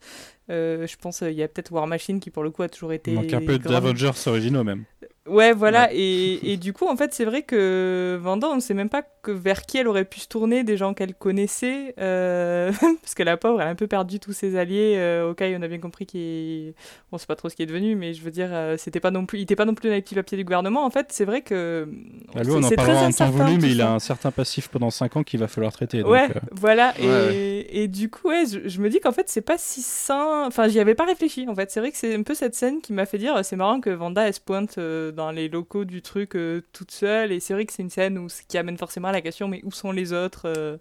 Je pense il y a peut-être War Machine qui pour le coup a toujours été Il manque un peu d'Avengers originaux, même. Ouais, voilà. Et, et du coup, en fait, c'est vrai que Vanda, on ne sait même pas que vers qui elle aurait pu se tourner, des gens qu'elle connaissait. euh, parce que la pauvre, elle a un peu perdu tous ses alliés. Euh, Hawkeye, on a bien compris qu'il. On sait pas trop ce qui est devenu, mais je veux dire, euh, c'était pas non plus... il n'était pas non plus dans les petits papiers du gouvernement. En fait, c'est vrai que. Bah, lui, c'est- on en parlera très en temps voulu, mais il a un certain passif pendant 5 ans qu'il va falloir traiter. donc, Ouais, euh, voilà. Et, Ouais, et du coup, ouais, je, je me dis qu'en fait, c'est pas si sain. Enfin, j'y avais pas réfléchi. En fait, c'est vrai que c'est un peu cette scène qui m'a fait dire c'est marrant que Vanda, elle se pointe euh, dans les locaux du truc euh, toute seule. Et c'est vrai que c'est une scène où, qui amène forcément à la question mais où sont les autres euh,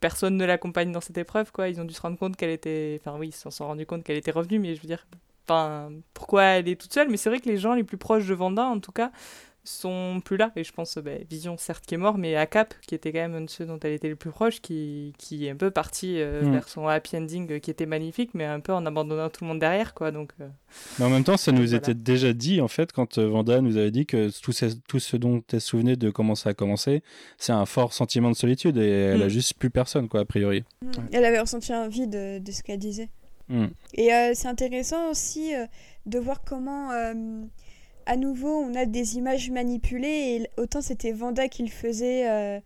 Personne ne l'accompagne dans cette épreuve, quoi. Ils ont dû se rendre compte qu'elle était. Enfin, oui, ils s'en sont rendus compte qu'elle était revenue, mais je veux dire. Enfin, pourquoi elle est toute seule? Mais c'est vrai que les gens les plus proches de Vanda, en tout cas, sont plus là. Et je pense, bah, Vision, certes, qui est mort, mais à Cap, qui était quand même un de ceux dont elle était le plus proche, qui, qui est un peu parti euh, Mm. vers son happy ending euh, qui était magnifique, mais un peu en abandonnant tout le monde derrière, quoi. Donc, euh, Mais en même temps, ça nous Voilà. était déjà dit, en fait, quand euh, Vanda nous avait dit que tout, ce- tout ce dont elle se souvenait de comment ça a commencé, c'est un fort sentiment de solitude et elle a Mm. juste plus personne, quoi, a priori. Mm. Elle avait ressenti un vide de ce qu'elle disait. Et euh, c'est intéressant aussi euh, de voir comment, euh, à nouveau, on a des images manipulées. Et autant c'était Vanda qui le faisait euh,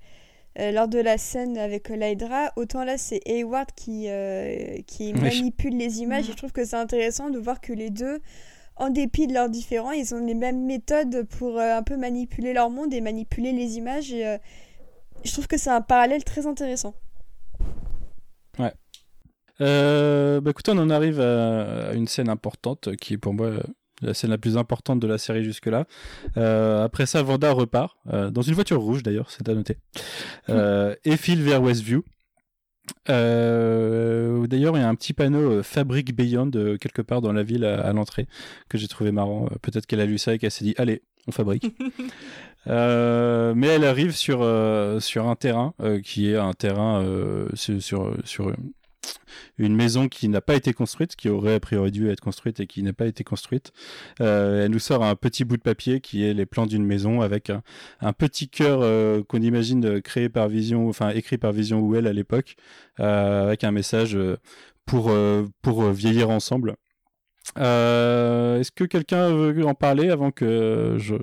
euh, lors de la scène avec l'Hydra, autant là c'est Hayward qui, euh, qui Oui. manipule les images. Et je trouve que c'est intéressant de voir que les deux, en dépit de leurs différends, ils ont les mêmes méthodes pour euh, un peu manipuler leur monde et manipuler les images. Et euh, je trouve que c'est un parallèle très intéressant. Euh, bah écoutez, on en arrive à, à une scène importante qui est pour moi la scène la plus importante de la série jusque-là. Euh, après ça, Vanda repart, euh, dans une voiture rouge d'ailleurs, c'est à noter, euh, et file vers Westview. D'ailleurs, il y a un petit panneau Fabric Beyond quelque part dans la ville à, à l'entrée que j'ai trouvé marrant. Peut-être qu'elle a lu ça et qu'elle s'est dit allez, on fabrique. Euh, mais elle arrive sur, euh, sur un terrain euh, qui est un terrain sur une maison qui n'a pas été construite, qui aurait a priori dû être construite et qui n'a pas été construite. elle nous sort un petit bout de papier qui est les plans d'une maison avec un, petit cœur qu'on imagine créé par Vision, enfin écrit par Vision ou elle à l'époque, avec un message pour, pour vieillir ensemble. Euh, est-ce que quelqu'un veut en parler avant que je,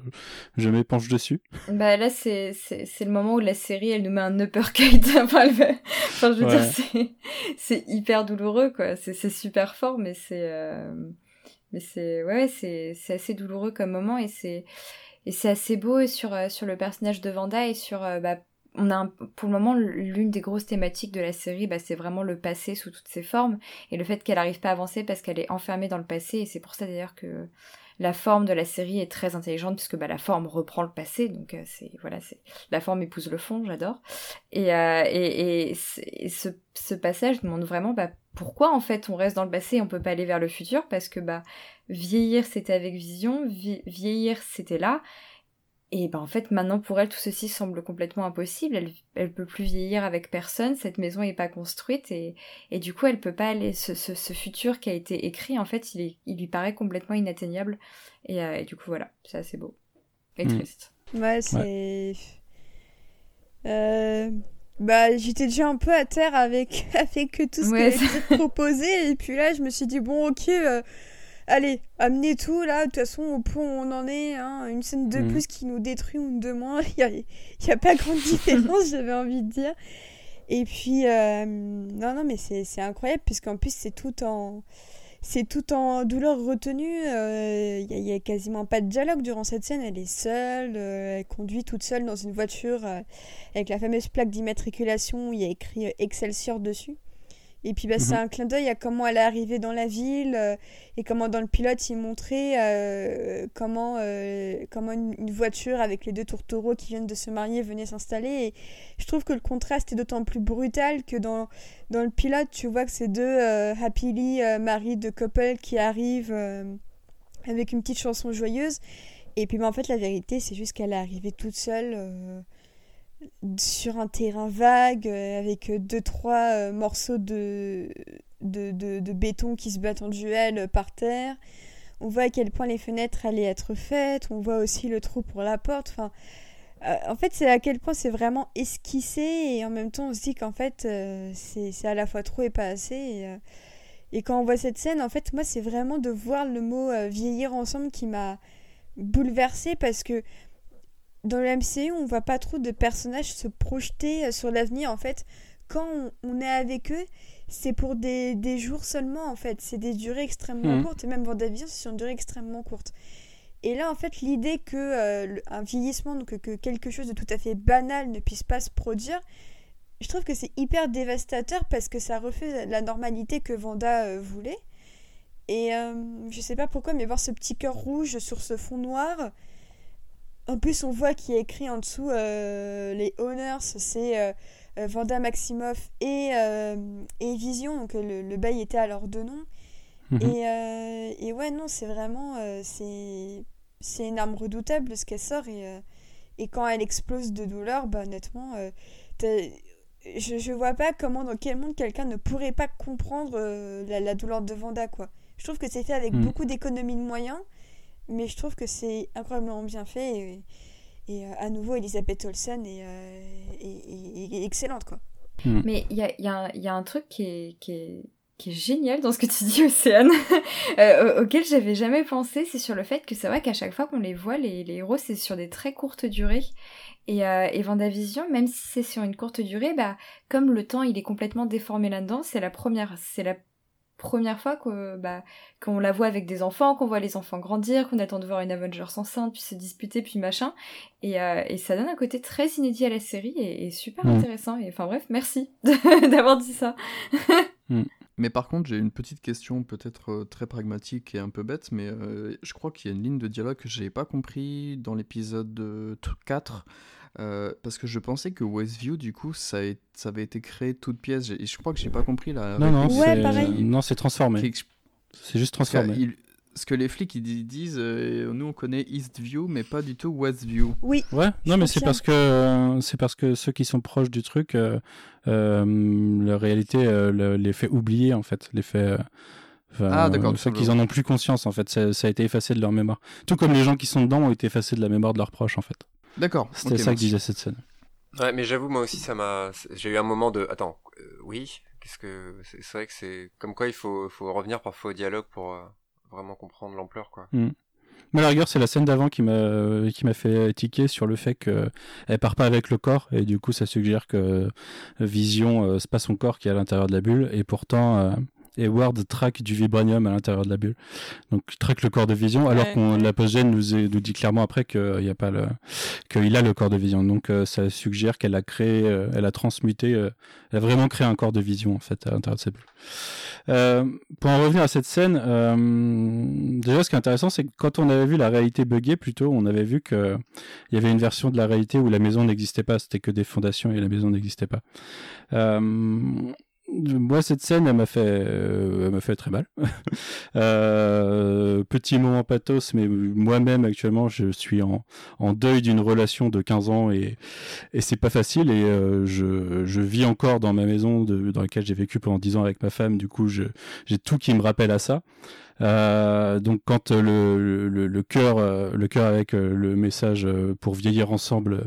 je m'épanche dessus? Bah là, c'est, c'est, le moment où la série, elle nous met un uppercut. enfin, je veux dire, c'est, hyper douloureux, quoi. C'est, super fort, mais c'est... Euh, mais c'est... Ouais, c'est, assez douloureux comme moment, et c'est... Et c'est assez beau sur, euh, sur le personnage de Vanda et sur bah, on a pour le moment l'une des grosses thématiques de la série, bah, c'est vraiment le passé sous toutes ses formes et le fait qu'elle n'arrive pas à avancer parce qu'elle est enfermée dans le passé et c'est pour ça d'ailleurs que la forme de la série est très intelligente puisque bah, la forme reprend le passé. Donc euh, c'est voilà c'est la forme épouse le fond j'adore. Et, euh, et, ce, ce, passage demande vraiment bah, pourquoi en fait on reste dans le passé et on peut pas aller vers le futur? Parce que vieillir c'était avec vision vieillir c'était là et ben en fait maintenant pour elle tout ceci semble complètement impossible. Elle elle peut plus vieillir avec personne. Cette maison est pas construite et, et du coup elle peut pas aller. Ce, ce, ce, futur qui a été écrit en fait il, est, il lui paraît complètement inatteignable. Et, euh, et du coup voilà c'est assez beau et mm. triste. Ouais c'est. Euh... Bah j'étais déjà un peu à terre avec avec tout ce qui a été proposé et puis là je me suis dit bon ok. Euh allez, amenez tout là, de toute façon, au point où on en est, hein, une scène de mm. plus qui nous détruit ou de moins, il n'y a, pas grande différence, j'avais envie de dire. Et puis, euh, non, non, mais c'est incroyable, puisqu'en plus, c'est tout en. C'est tout en douleur retenue. Il euh, n'y a, quasiment pas de dialogue durant cette scène. Elle est seule. Euh, elle conduit toute seule dans une voiture avec la fameuse plaque d'immatriculation où il y a écrit Excelsior dessus. Et puis bah, c'est mhm. un clin d'œil à comment elle est arrivée dans la ville euh, et comment dans le pilote il montrait euh, comment, euh, comment une, voiture avec les deux tourtereaux qui viennent de se marier venait s'installer. Et je trouve que le contraste est d'autant plus brutal que dans, dans le pilote tu vois que c'est deux happily maris de couple qui arrivent avec une petite chanson joyeuse. Et puis bah, en fait la vérité c'est juste qu'elle est arrivée toute seule sur un terrain vague euh, avec deux trois euh, morceaux de de, béton qui se battent en duel euh, par terre. On voit à quel point les fenêtres allaient être faites. On voit aussi le trou pour la porte. Enfin, en fait, c'est à quel point c'est vraiment esquissé et en même temps on se dit qu'en fait c'est à la fois trop et pas assez. Et, et, quand on voit cette scène, en fait, moi c'est vraiment de voir le mot vieillir ensemble qui m'a bouleversée parce que dans le MCU, on voit pas trop de personnages se projeter euh, sur l'avenir. En fait, quand on, est avec eux, c'est pour des, des, jours seulement, en fait. C'est des durées extrêmement mhm. courtes. Et même Vendavision, c'est sur une durée extrêmement courte. Et là, en fait, l'idée que euh, un vieillissement, donc que quelque chose de tout à fait banal ne puisse pas se produire, je trouve que c'est hyper dévastateur parce que ça refait la normalité que Vanda euh, voulait. Et je sais pas pourquoi, mais voir ce petit cœur rouge sur ce fond noir, en plus, on voit qu'il y a écrit en dessous euh, les owners, c'est euh, euh, Vanda Maximoff et, et Vision, donc le, bail était à leur deux noms. Mhm. Et, et, ouais, non, c'est vraiment. c'est c'est une arme redoutable ce qu'elle sort et, et quand elle explose de douleur, bah honnêtement, je, je vois pas comment, dans quel monde quelqu'un ne pourrait pas comprendre la, douleur de Vanda, quoi. Je trouve que c'est fait avec mhm. beaucoup d'économies de moyens mais je trouve que c'est incroyablement bien fait. Et, et euh, à nouveau, Elisabeth Olsen est, euh, excellente. Quoi. Hmm. Mais il y a, y, a, y a, un truc qui est, qui est, qui est génial dans ce que tu dis, Océane, euh, auquel j'avais jamais pensé, c'est sur le fait que c'est vrai qu'à chaque fois qu'on les voit, les, les héros, c'est sur des très courtes durées. Et, euh, et Vendavision, même si c'est sur une courte durée, bah, comme le temps il est complètement déformé là-dedans, c'est la première, c'est la première fois bah, qu'on la voit avec des enfants, qu'on voit les enfants grandir, qu'on attend de voir une Avengers enceinte, puis se disputer, puis machin. Et, euh, et ça donne un côté très inédit à la série et, super mm. intéressant. Et enfin bref, merci d'avoir dit ça. Mm. Mais par contre, j'ai une petite question peut-être euh, très pragmatique et un peu bête, mais euh, je crois qu'il y a une ligne de dialogue que j'ai pas compris dans l'épisode 4 euh, parce que je pensais que Westview, du coup, ça, ça avait été créé toute pièce. Et je crois que j'ai pas compris la. Non, non, c'est... non, c'est transformé. C'est juste transformé. ce que les flics ils disent, euh, nous on connaît Eastview, mais pas du tout Westview. Oui. Ouais, non, mais c'est parce que euh, c'est parce que ceux qui sont proches du truc, euh, euh, la réalité euh, le- les fait oublier en fait, les fait. euh, enfin, Ah, d'accord, fait qu'ils en ont plus conscience en fait, ça, ça a été effacé de leur mémoire. Tout comme les gens qui sont dedans ont été effacés de la mémoire de leurs proches en fait. D'accord. C'était ça que disait cette scène. Ouais, mais j'avoue, moi aussi, ça m'a. J'ai eu un moment de. Attends, euh, oui. Qu'est-ce que. C'est vrai que c'est. Comme quoi, il faut, faut revenir parfois au dialogue pour euh, vraiment comprendre l'ampleur, quoi. Mais à la rigueur, c'est la scène d'avant qui m'a qui m'a fait tiquer sur le fait que elle part pas avec le corps et du coup ça suggère que Vision euh, c'est pas son corps qui est à l'intérieur de la bulle et pourtant euh, Edward traque du vibranium à l'intérieur de la bulle. Donc traque le corps de Vision alors Ouais. qu'on la postgène nous est- nous dit clairement après qu'il y a pas le qu'il a le corps de Vision. Donc euh, ça suggère qu'elle a créé euh, elle a transmuté euh, elle a vraiment créé un corps de Vision en fait à l'intérieur de cette bulle. Euh, pour en revenir à cette scène, euh, déjà ce qui est intéressant, c'est que quand on avait vu la réalité buggée, plutôt, on avait vu que il y avait une version de la réalité où la maison n'existait pas, c'était que des fondations et la maison n'existait pas. Moi, cette scène, elle m'a fait, elle m'a fait très mal. Euh, petit moment pathos, mais moi-même actuellement, je suis en, deuil d'une relation de 15 ans et, et c'est pas facile. Et euh, je, je vis encore dans ma maison dans laquelle j'ai vécu pendant 10 ans avec ma femme. Du coup, je, j'ai tout qui me rappelle à ça. Euh, donc quand euh, le, le, le cœur euh, le cœur avec le message pour vieillir ensemble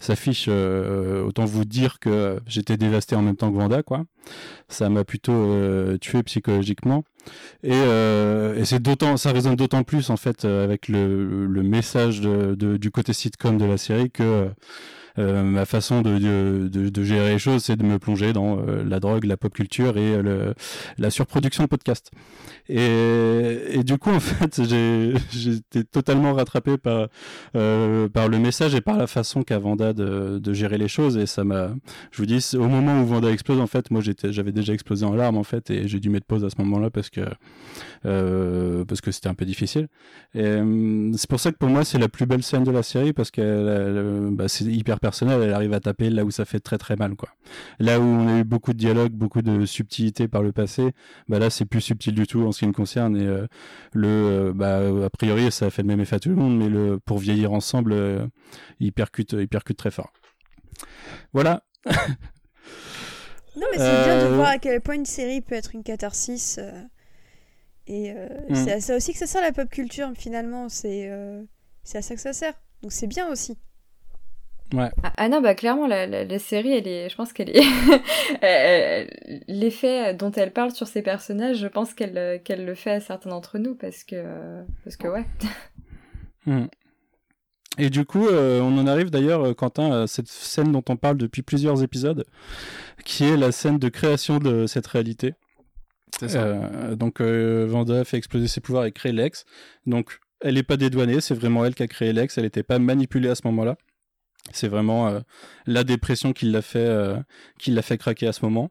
s'affiche euh, autant vous dire que j'étais dévasté en même temps que Vanda quoi. Ça m'a plutôt euh, tué psychologiquement. Et, euh, et c'est d'autant ça résonne d'autant plus en fait avec le, le message de, de- du côté sitcom de la série que ma façon de, de, de, gérer les choses, c'est de me plonger dans euh, la drogue, la pop culture et euh, le, la surproduction de podcasts. Et, du coup, en fait, j'ai j'étais totalement rattrapé par, euh, par le message et par la façon qu'a Vanda de, de gérer les choses. Et ça m'a, je vous dis, au moment où Vanda explose, en fait, moi, j'avais déjà explosé en larmes, en fait, et j'ai dû mettre pause à ce moment-là parce que, euh, c'était un peu difficile. Et euh, c'est pour ça que pour moi, c'est la plus belle scène de la série parce que euh, bah, c'est hyper personnel. Elle arrive à taper là où ça fait très très mal, quoi. Là où on a eu beaucoup de dialogue, beaucoup de subtilité par le passé, bah là, c'est plus subtil du tout en ce qui me concerne. Et euh, le, euh, bah, a priori, ça fait le même effet à tout le monde, mais le pour vieillir ensemble, euh, il percute, il percute très fort. Voilà. Non, mais c'est bien de voir à quel point une série peut être une catharsis. et euh, Mm. c'est à ça aussi que ça sert la pop culture, finalement. C'est euh, c'est à ça que ça sert. Donc c'est bien aussi. Ouais. Ah, ah non, bah clairement, la, la, la série, elle est, je pense qu'elle est. euh, L'effet dont elle parle sur ses personnages, je pense qu'elle euh, qu'elle le fait à certains d'entre nous parce que. Parce que ouais. Hmm. Et du coup, euh, on en arrive d'ailleurs, euh, Quentin, à cette scène dont on parle depuis plusieurs épisodes, qui est la scène de création de cette réalité. C'est ça. Euh, donc, euh, Vanda fait exploser ses pouvoirs et crée Lex. Donc, elle n'est pas dédouanée, c'est vraiment elle qui a créé Lex. Elle n'était pas manipulée à ce moment-là. C'est vraiment euh, la dépression qui l'a fait, euh, qui l'a fait craquer à ce moment.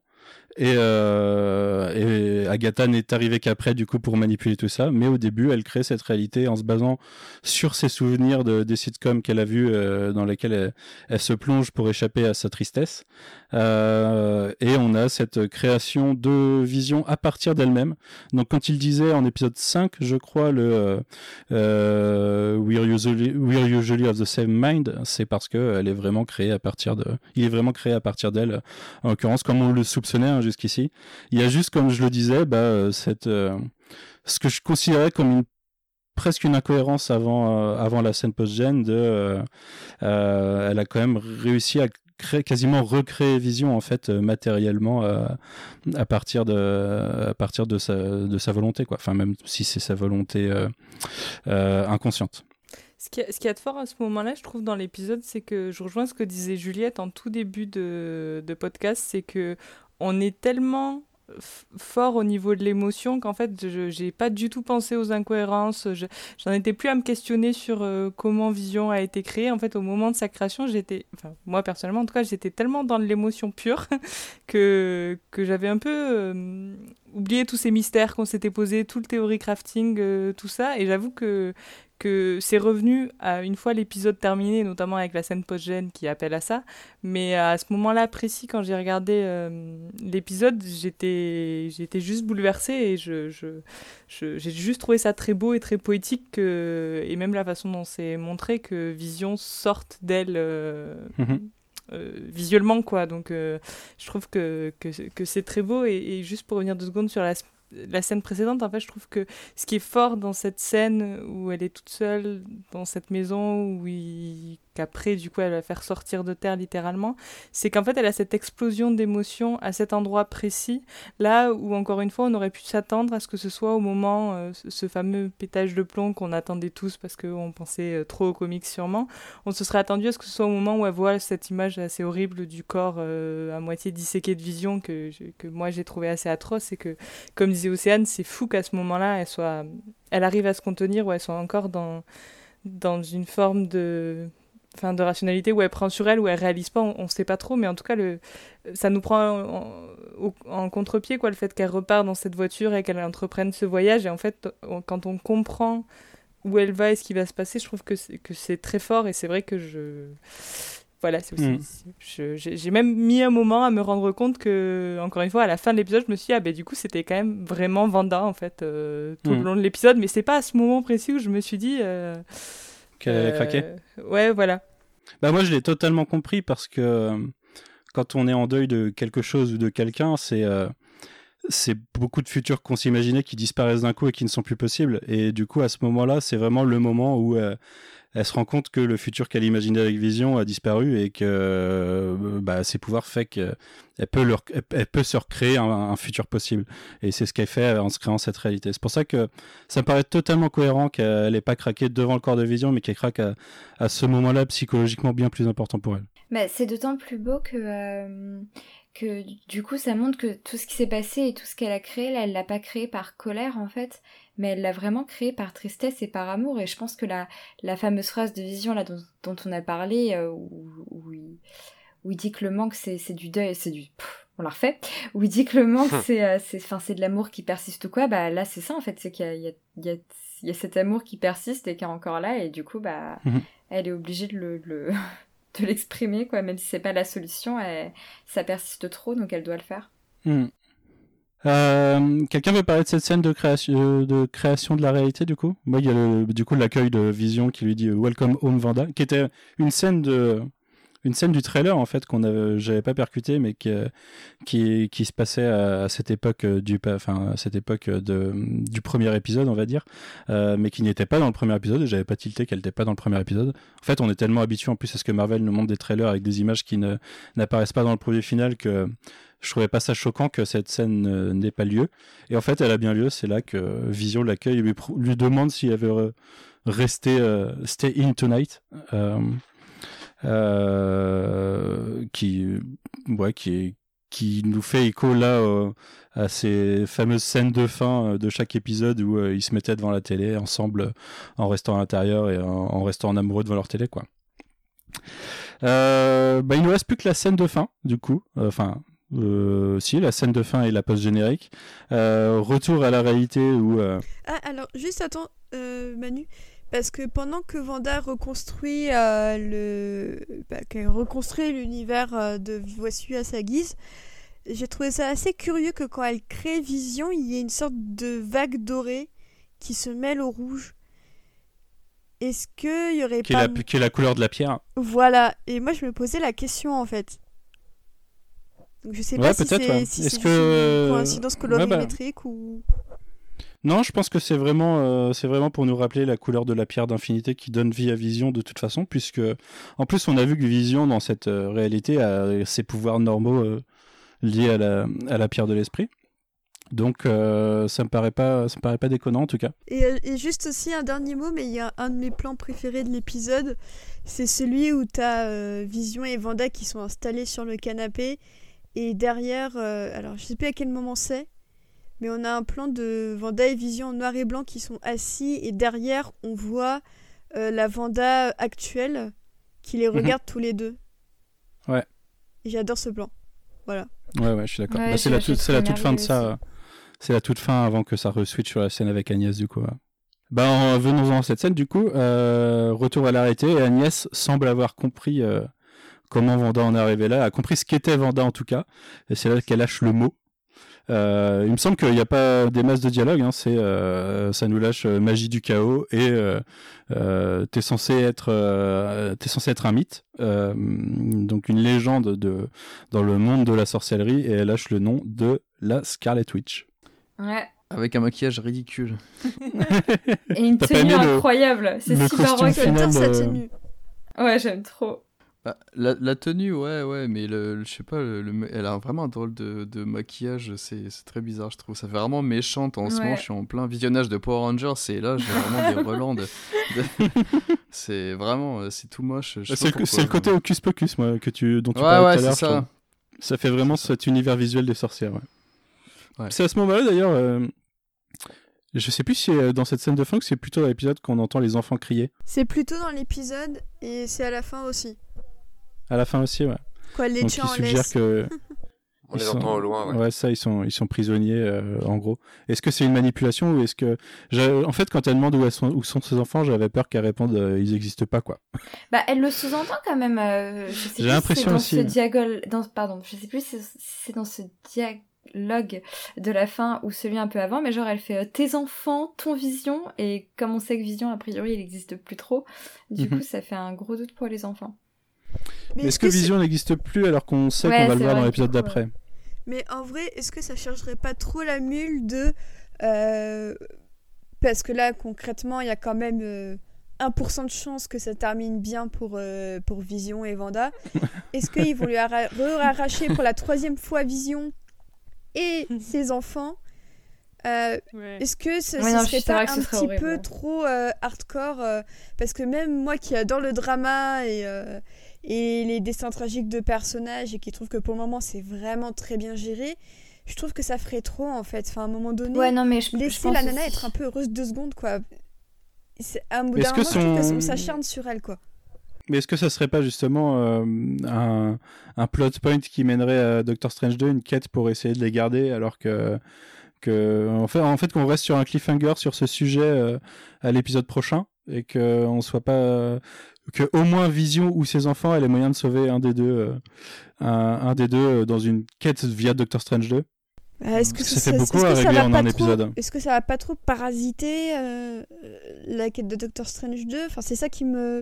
Et, euh, et Agatha n'est arrivée qu'après, du coup, pour manipuler tout ça. Mais au début, elle crée cette réalité en se basant sur ses souvenirs de, des sitcoms qu'elle a vus, dans lesquels elle se plonge pour échapper à sa tristesse. Euh, et on a cette création de vision à partir d'elle-même. Donc, quand il disait en épisode 5, je crois, le euh, euh, We're, usually, We're of the same mind, c'est parce qu'elle est vraiment créée à partir de. Il est vraiment créé à partir d'elle, en l'occurrence, comme on le soupçonnait hein, jusqu'ici. Il y a juste, comme je le disais, bah, euh, ce que je considérais comme presque une incohérence avant, avant la scène post-gen de elle a quand même réussi à quasiment recréer Vision en fait euh, matériellement euh, à partir de à partir de sa de sa volonté quoi. Enfin même si c'est sa volonté euh, inconsciente. Ce qui, ce qui est de fort à ce moment-là, je trouve, dans l'épisode, c'est que je rejoins ce que disait Juliette en tout début de, de podcast, c'est que on est tellement fort au niveau de l'émotion qu'en fait, je j'ai pas du tout pensé aux incohérences. Je- J'en étais plus à me questionner sur euh, comment Vision a été créée. En fait, au moment de sa création, j'étais, enfin, moi personnellement, en tout cas, j'étais tellement dans l'émotion pure que, que j'avais un peu euh, oublié tous ces mystères qu'on s'était posés, tout le théorie crafting, euh, tout ça. Et j'avoue que que c'est revenu à une fois l'épisode terminé, notamment avec la scène post-gène qui appelle à ça. Mais à ce moment-là précis, quand j'ai regardé euh, l'épisode, j'étais, j'étais juste bouleversée et je, je, j'ai juste trouvé ça très beau et très poétique que, et même la façon dont c'est montré que Vision sorte d'elle. Euh, mhm. euh, visuellement quoi donc je trouve que, que, que c'est très beau et, et, juste pour revenir deux secondes sur la la scène précédente, en fait, je trouve que ce qui est fort dans cette scène où elle est toute seule dans cette maison, où il qu'après, du coup, elle va faire sortir de terre littéralement, c'est qu'en fait, elle a cette explosion d'émotions à cet endroit précis, là où, encore une fois, on aurait pu s'attendre à ce que ce soit au moment, euh, ce fameux pétage de plomb qu'on attendait tous parce qu'on pensait euh, trop aux comics sûrement, on se serait attendu à ce que ce soit au moment où elle voit cette image assez horrible du corps euh, à moitié disséqué de vision que, que moi j'ai trouvé assez atroce et que, comme disait Océane, c'est fou qu'à ce moment-là, elle soit, elle arrive à se contenir ou elle soit encore dans dans une forme de enfin de rationalité où elle prend sur elle ou elle réalise pas on, ne sait pas trop mais en tout cas le ça nous prend en, contre-pied quoi le fait qu'elle repart dans cette voiture et qu'elle entreprenne ce voyage et en fait quand on comprend où elle va et ce qui va se passer je trouve que c'est que c'est très fort et c'est vrai que je voilà c'est aussi mm. j'ai même mis un moment à me rendre compte que encore une fois à la fin de l'épisode je me suis dit ah ben du coup c'était quand même vraiment Vanda en fait euh, tout le mm. long de l'épisode mais c'est pas à ce moment précis où je me suis dit euh, qu'elle euh, Ouais, voilà. Bah moi, je l'ai totalement compris parce que euh, quand on est en deuil de quelque chose ou de quelqu'un, c'est euh, c'est beaucoup de futurs qu'on s'imaginait qui disparaissent d'un coup et qui ne sont plus possibles. Et du coup, à ce moment-là, c'est vraiment le moment où elle se rend compte que le futur qu'elle imaginait avec Vision a disparu et que euh, bah, ses pouvoirs fait qu'elle peut, leur, elle, peut se recréer un, futur possible. Et c'est ce qu'elle fait en se créant cette réalité. C'est pour ça que ça me paraît totalement cohérent qu'elle n'ait pas craqué devant le corps de Vision, mais qu'elle craque à, ce moment-là psychologiquement bien plus important pour elle. Mais c'est d'autant plus beau que... Euh, que du coup ça montre que tout ce qui s'est passé et tout ce qu'elle a créé, là, elle l'a pas créé par colère en fait, mais elle l'a vraiment créé par tristesse et par amour. Et je pense que la, la fameuse phrase de vision là dont, on a parlé, euh, où, il, où, il, dit que le manque c'est, du deuil, c'est du... on l'a refait, où il dit que le manque c'est, euh, c'est, c'est de l'amour qui persiste ou quoi, bah là c'est ça en fait, c'est qu'il y a, il y a, il y a cet amour qui persiste et qui est encore là et du coup bah mhm. elle est obligée de le, le de l'exprimer quoi. Même si c'est pas la solution elle, ça persiste trop donc elle doit le faire. Mhm. Euh, quelqu'un veut parler de cette scène de création, de création de la réalité du coup? Moi, il y a du coup l'accueil de Vision qui lui dit euh, Welcome Home Vanda, qui était une scène de une scène du trailer en fait qu'on j'avais pas percuté mais qui, qui, qui se passait à, cette époque euh, du enfin à cette époque de, du premier épisode on va dire mais qui n'était pas dans le premier épisode et j'avais pas tilté qu'elle n'était pas dans le premier épisode en fait on est tellement habitué en plus à ce que Marvel nous montre des trailers avec des images qui ne n'apparaissent pas dans le produit final que je trouvais pas ça choquant que cette scène euh, n'ait pas lieu. Et en fait, elle a bien lieu. C'est là que Vision l'accueille lui, lui demande s'il avait resté euh, Stay In Tonight. Euh, qui, ouais, qui, qui nous fait écho là à ces fameuses scènes de fin de chaque épisode où ils se mettaient devant la télé ensemble en restant à l'intérieur et en, restant en amoureux devant leur télé quoi. Euh, bah, il nous reste plus que la scène de fin du coup enfin euh, si, la scène de fin et la post-générique. Euh, retour à la réalité où... Euh, ah, alors, juste attends, Manu. Parce que pendant que Vanda reconstruit le... Bah, reconstruit l'univers de Voici à sa guise, j'ai trouvé ça assez curieux que quand elle crée Vision, il y ait une sorte de vague dorée qui se mêle au rouge. Est-ce qu'il y aurait qui pas... Est la, qui est la couleur de la pierre. Voilà. Et moi, je me posais la question, en fait. Donc je sais pas si c'est si Est-ce que... une coïncidence colorimétrique bah. ou. Non, je pense que c'est vraiment, euh, vraiment pour nous rappeler la couleur de la pierre d'infinité qui donne vie à Vision de toute façon, puisque en plus on a vu que Vision dans cette euh, réalité a ses pouvoirs normaux euh, liés à la, à la pierre de l'esprit. Donc ça me paraît pas, ça me paraît pas déconnant en tout cas. Et, juste aussi un dernier mot, mais il y a un de mes plans préférés de l'épisode, c'est celui où tu as Vision et Vanda qui sont installés sur le canapé et derrière, euh, alors je sais plus à quel moment c'est, mais on a un plan de Vanda et Vision en noir et blanc qui sont assis et derrière on voit euh, la Vanda actuelle qui les mhm. regarde tous les deux. Ouais. Et j'adore ce plan. Voilà. Ouais, ouais, je suis d'accord. Bah, c'est la, toute fin de ça. C'est la toute fin avant que ça re-switch sur la scène avec Agnès, du coup. Ben, venons-en à cette scène, du coup. Euh, retour à l'arrêté, et Agnès semble avoir compris euh, comment Vanda en est arrivé là, a compris ce qu'était Vanda en tout cas, et c'est là qu'elle lâche le mot. Euh, il me semble qu'il n'y a pas des masses de dialogue, hein, c'est ça nous lâche magie du chaos et t'es censé être t'es censé être un mythe, donc une légende de dans le monde de la sorcellerie et elle lâche le nom de la Scarlet Witch. Ouais. Avec un maquillage ridicule. Et une tenue incroyable. C'est costume rock. final J'adore sa tenue. Ouais, j'aime trop. Bah, la, la tenue, ouais, ouais, mais le, le- je sais pas, le, le- elle a vraiment un drôle de, de maquillage, c'est très bizarre, je trouve. Ça fait vraiment méchante en ce moment, je suis en plein visionnage de Power Rangers, et là, j'ai vraiment des relents de. de- c'est vraiment, euh, c'est tout moche. C'est le, côté Hocus Pocus moi, que tu, dont tu Ouais, parlais ouais, tout à l'heure. ça. fait vraiment cet univers visuel des sorcières. ouais. Ouais. C'est à ce moment-là d'ailleurs. euh, je sais plus si euh, dans cette scène de fin que c'est plutôt dans l'épisode qu'on entend les enfants crier. C'est plutôt dans l'épisode et c'est à la fin aussi. À la fin aussi, ouais. Quoi, les Donc chiens il en suggère laisse. que. On ils les sont- entend au loin, ouais. Ouais, ça, ils sont, ils sont prisonniers, euh, en gros. Est-ce que c'est une manipulation ou est-ce que. En fait, quand elle demande où, elles sont, où sont ses enfants, j'avais peur qu'elle réponde euh, ils n'existent pas, quoi. Bah, elle le sous-entend quand même. euh, J'ai l'impression si c'est dans aussi. ce dialogue, dans, pardon, je sais plus si c'est dans ce dialogue de la fin ou celui un peu avant, mais genre elle fait euh, tes enfants, ton vision, et comme on sait que vision a priori il n'existe plus trop, du Mhm. coup ça fait un gros doute pour les enfants. Mais est-ce que Vision n'existe plus alors qu'on sait Ouais, qu'on va le voir vrai, dans l'épisode d'après Mais en vrai, est-ce que ça chercherait pas trop la mule de. euh, Parce que là, concrètement, il y a quand même euh, 1% de chance que ça termine bien pour, euh, pour Vision et Vanda. Est-ce qu'ils vont lui arra- re-arracher pour la troisième fois Vision et ses enfants Euh, Est-ce que ce, Ouais, ce non, je serait pas un serait petit horrible, peu trop euh, hardcore euh, Parce que même moi qui adore le drama et, euh, et les destins tragiques de personnages et qui trouve que pour le moment c'est vraiment très bien géré, je trouve que ça ferait trop en fait. Enfin, à un moment donné, Ouais, non, mais je, je laisser pense la nana aussi- être un peu heureuse deux secondes quoi. C'est- À un bout Est-ce d'un que moment, je trouve son- s'acharne sur elle quoi. Mais est-ce que ça serait pas justement euh, un, un plot point qui mènerait à Doctor Strange 2, une quête pour essayer de les garder alors que. que en fait, en fait qu'on reste sur un cliffhanger sur ce sujet euh, à l'épisode prochain et qu'on soit pas. Que au moins Vision ou ses enfants aient les moyens de sauver un des deux, euh, un, un des deux euh, dans une quête via Doctor Strange 2. Euh, Est-ce que ça fait est-ce beaucoup que à ça régler va en pas un trop- épisode. Est-ce que ça va pas trop parasiter euh, la quête de Doctor Strange 2 Enfin, c'est ça qui me.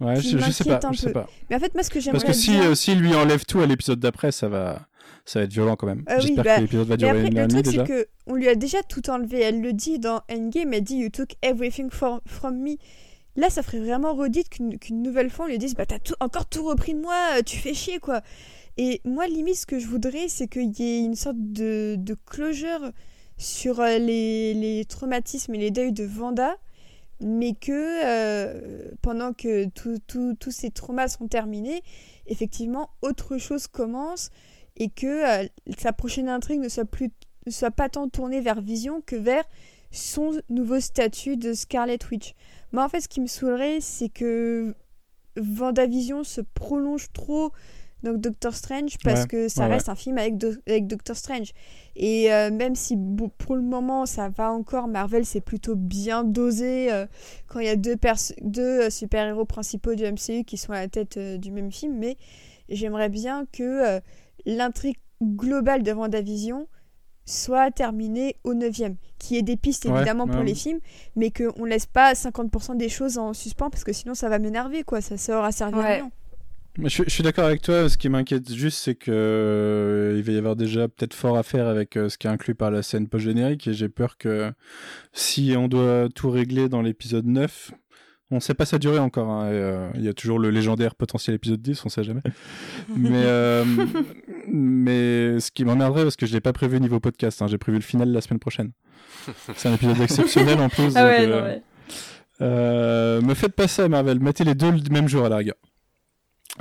Ouais, qui je, je sais pas, je sais. Mais en fait, moi, ce que j'aimerais Parce que si, euh, s'il lui enlève tout à l'épisode d'après, ça va, ça va être violent quand même. Oui, J'espère bah, que l'épisode va durer après, une le truc, déjà. c'est que on lui a déjà tout enlevé. Elle le dit dans Endgame, elle dit You took everything for- from me. Là, ça ferait vraiment redite qu'une nouvelle fois on lui dise Bah, t'as encore tout repris de moi, euh, tu fais chier, quoi. Et moi, limite, ce que je voudrais, c'est qu'il y ait une sorte de, de closure sur euh, les, traumatismes et les deuils de Vanda, mais que euh, pendant que tous ces traumas sont terminés, effectivement, autre chose commence et que sa prochaine intrigue ne soit, plus, ne soit pas tant tournée vers Vision que vers son nouveau statut de Scarlet Witch. Moi, en fait, ce qui me saoulerait, c'est que Vendavision se prolonge trop dans Doctor Strange parce Ouais, que ça ouais, reste un film avec, Do- avec Doctor Strange. Et euh, même si pour le moment ça va encore, Marvel c'est plutôt bien dosé euh, quand il y a deux, euh, super-héros principaux du MCU qui sont à la tête euh, du même film, mais j'aimerais bien que l'intrigue globale de Vendavision soit terminée au 9ème. Qu'il y ait des pistes Ouais, évidemment pour ouais. les films, mais qu'on laisse pas 50% des choses en suspens parce que sinon ça va m'énerver quoi, ça, aura servi à Ouais. rien. Mais Je, je suis d'accord avec toi. Ce qui m'inquiète juste, c'est que euh, il va y avoir déjà peut-être fort à faire avec euh, ce qui est inclus par la scène post-générique. Et j'ai peur que si on doit tout régler dans l'épisode 9, on sait pas sa durée encore. hein, euh, Il y a toujours le légendaire potentiel épisode 10, on sait jamais. mais, euh, mais ce qui m'emmerderait, parce que je l'ai pas prévu niveau podcast, hein, j'ai prévu le final la semaine prochaine. C'est un épisode exceptionnel en plus. Ah ouais, donc, non, euh, ouais. euh, me faites pas ça, Marvel. Mettez les deux le même jour à la rigueur.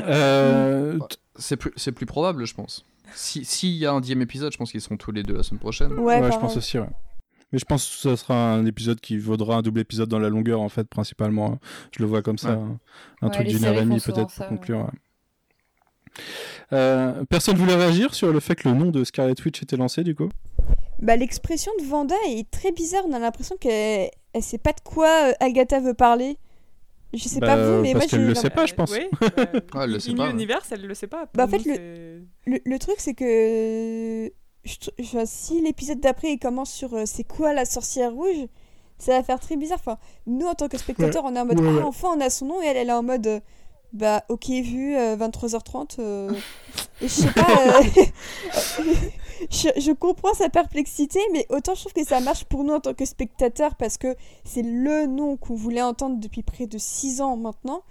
Euh, Bah, C'est plus, c'est plus probable, je pense. Si- S'il y a un dixième épisode, je pense qu'ils seront tous les deux la semaine prochaine. Ouais, Ouais, je pense aussi, ouais. Mais je pense que ce sera un épisode qui vaudra un double épisode dans la longueur, en fait, principalement. Je le vois comme ça. Ouais. Un, un Ouais, truc d'une heure et demie, peut-être, ça, pour conclure. ouais. Euh, personne voulait réagir sur le fait que le nom de Scarlet Witch était lancé, du coup? Bah, l'expression de Vanda est très bizarre. On a l'impression qu'elle elle sait pas de quoi euh, Agatha veut parler. Je sais pas Bah, vous, mais parce moi qu'elle j'ai le sait pas, je pense. Oui, Ah, elle le sait pas, ouais. Universe, elle le sait pas. Bah, en fait, Le, le truc, c'est que je si l'épisode d'après il commence sur euh, c'est quoi la sorcière rouge, ça va faire très bizarre. Enfin, nous en tant que spectateurs, on est en mode Ouais, ah enfin on a son nom et elle elle est en mode euh, bah ok vu euh, 23h30 euh, et je sais pas je, je comprends sa perplexité mais autant je trouve que ça marche pour nous en tant que spectateurs parce que c'est le nom qu'on voulait entendre depuis près de 6 ans maintenant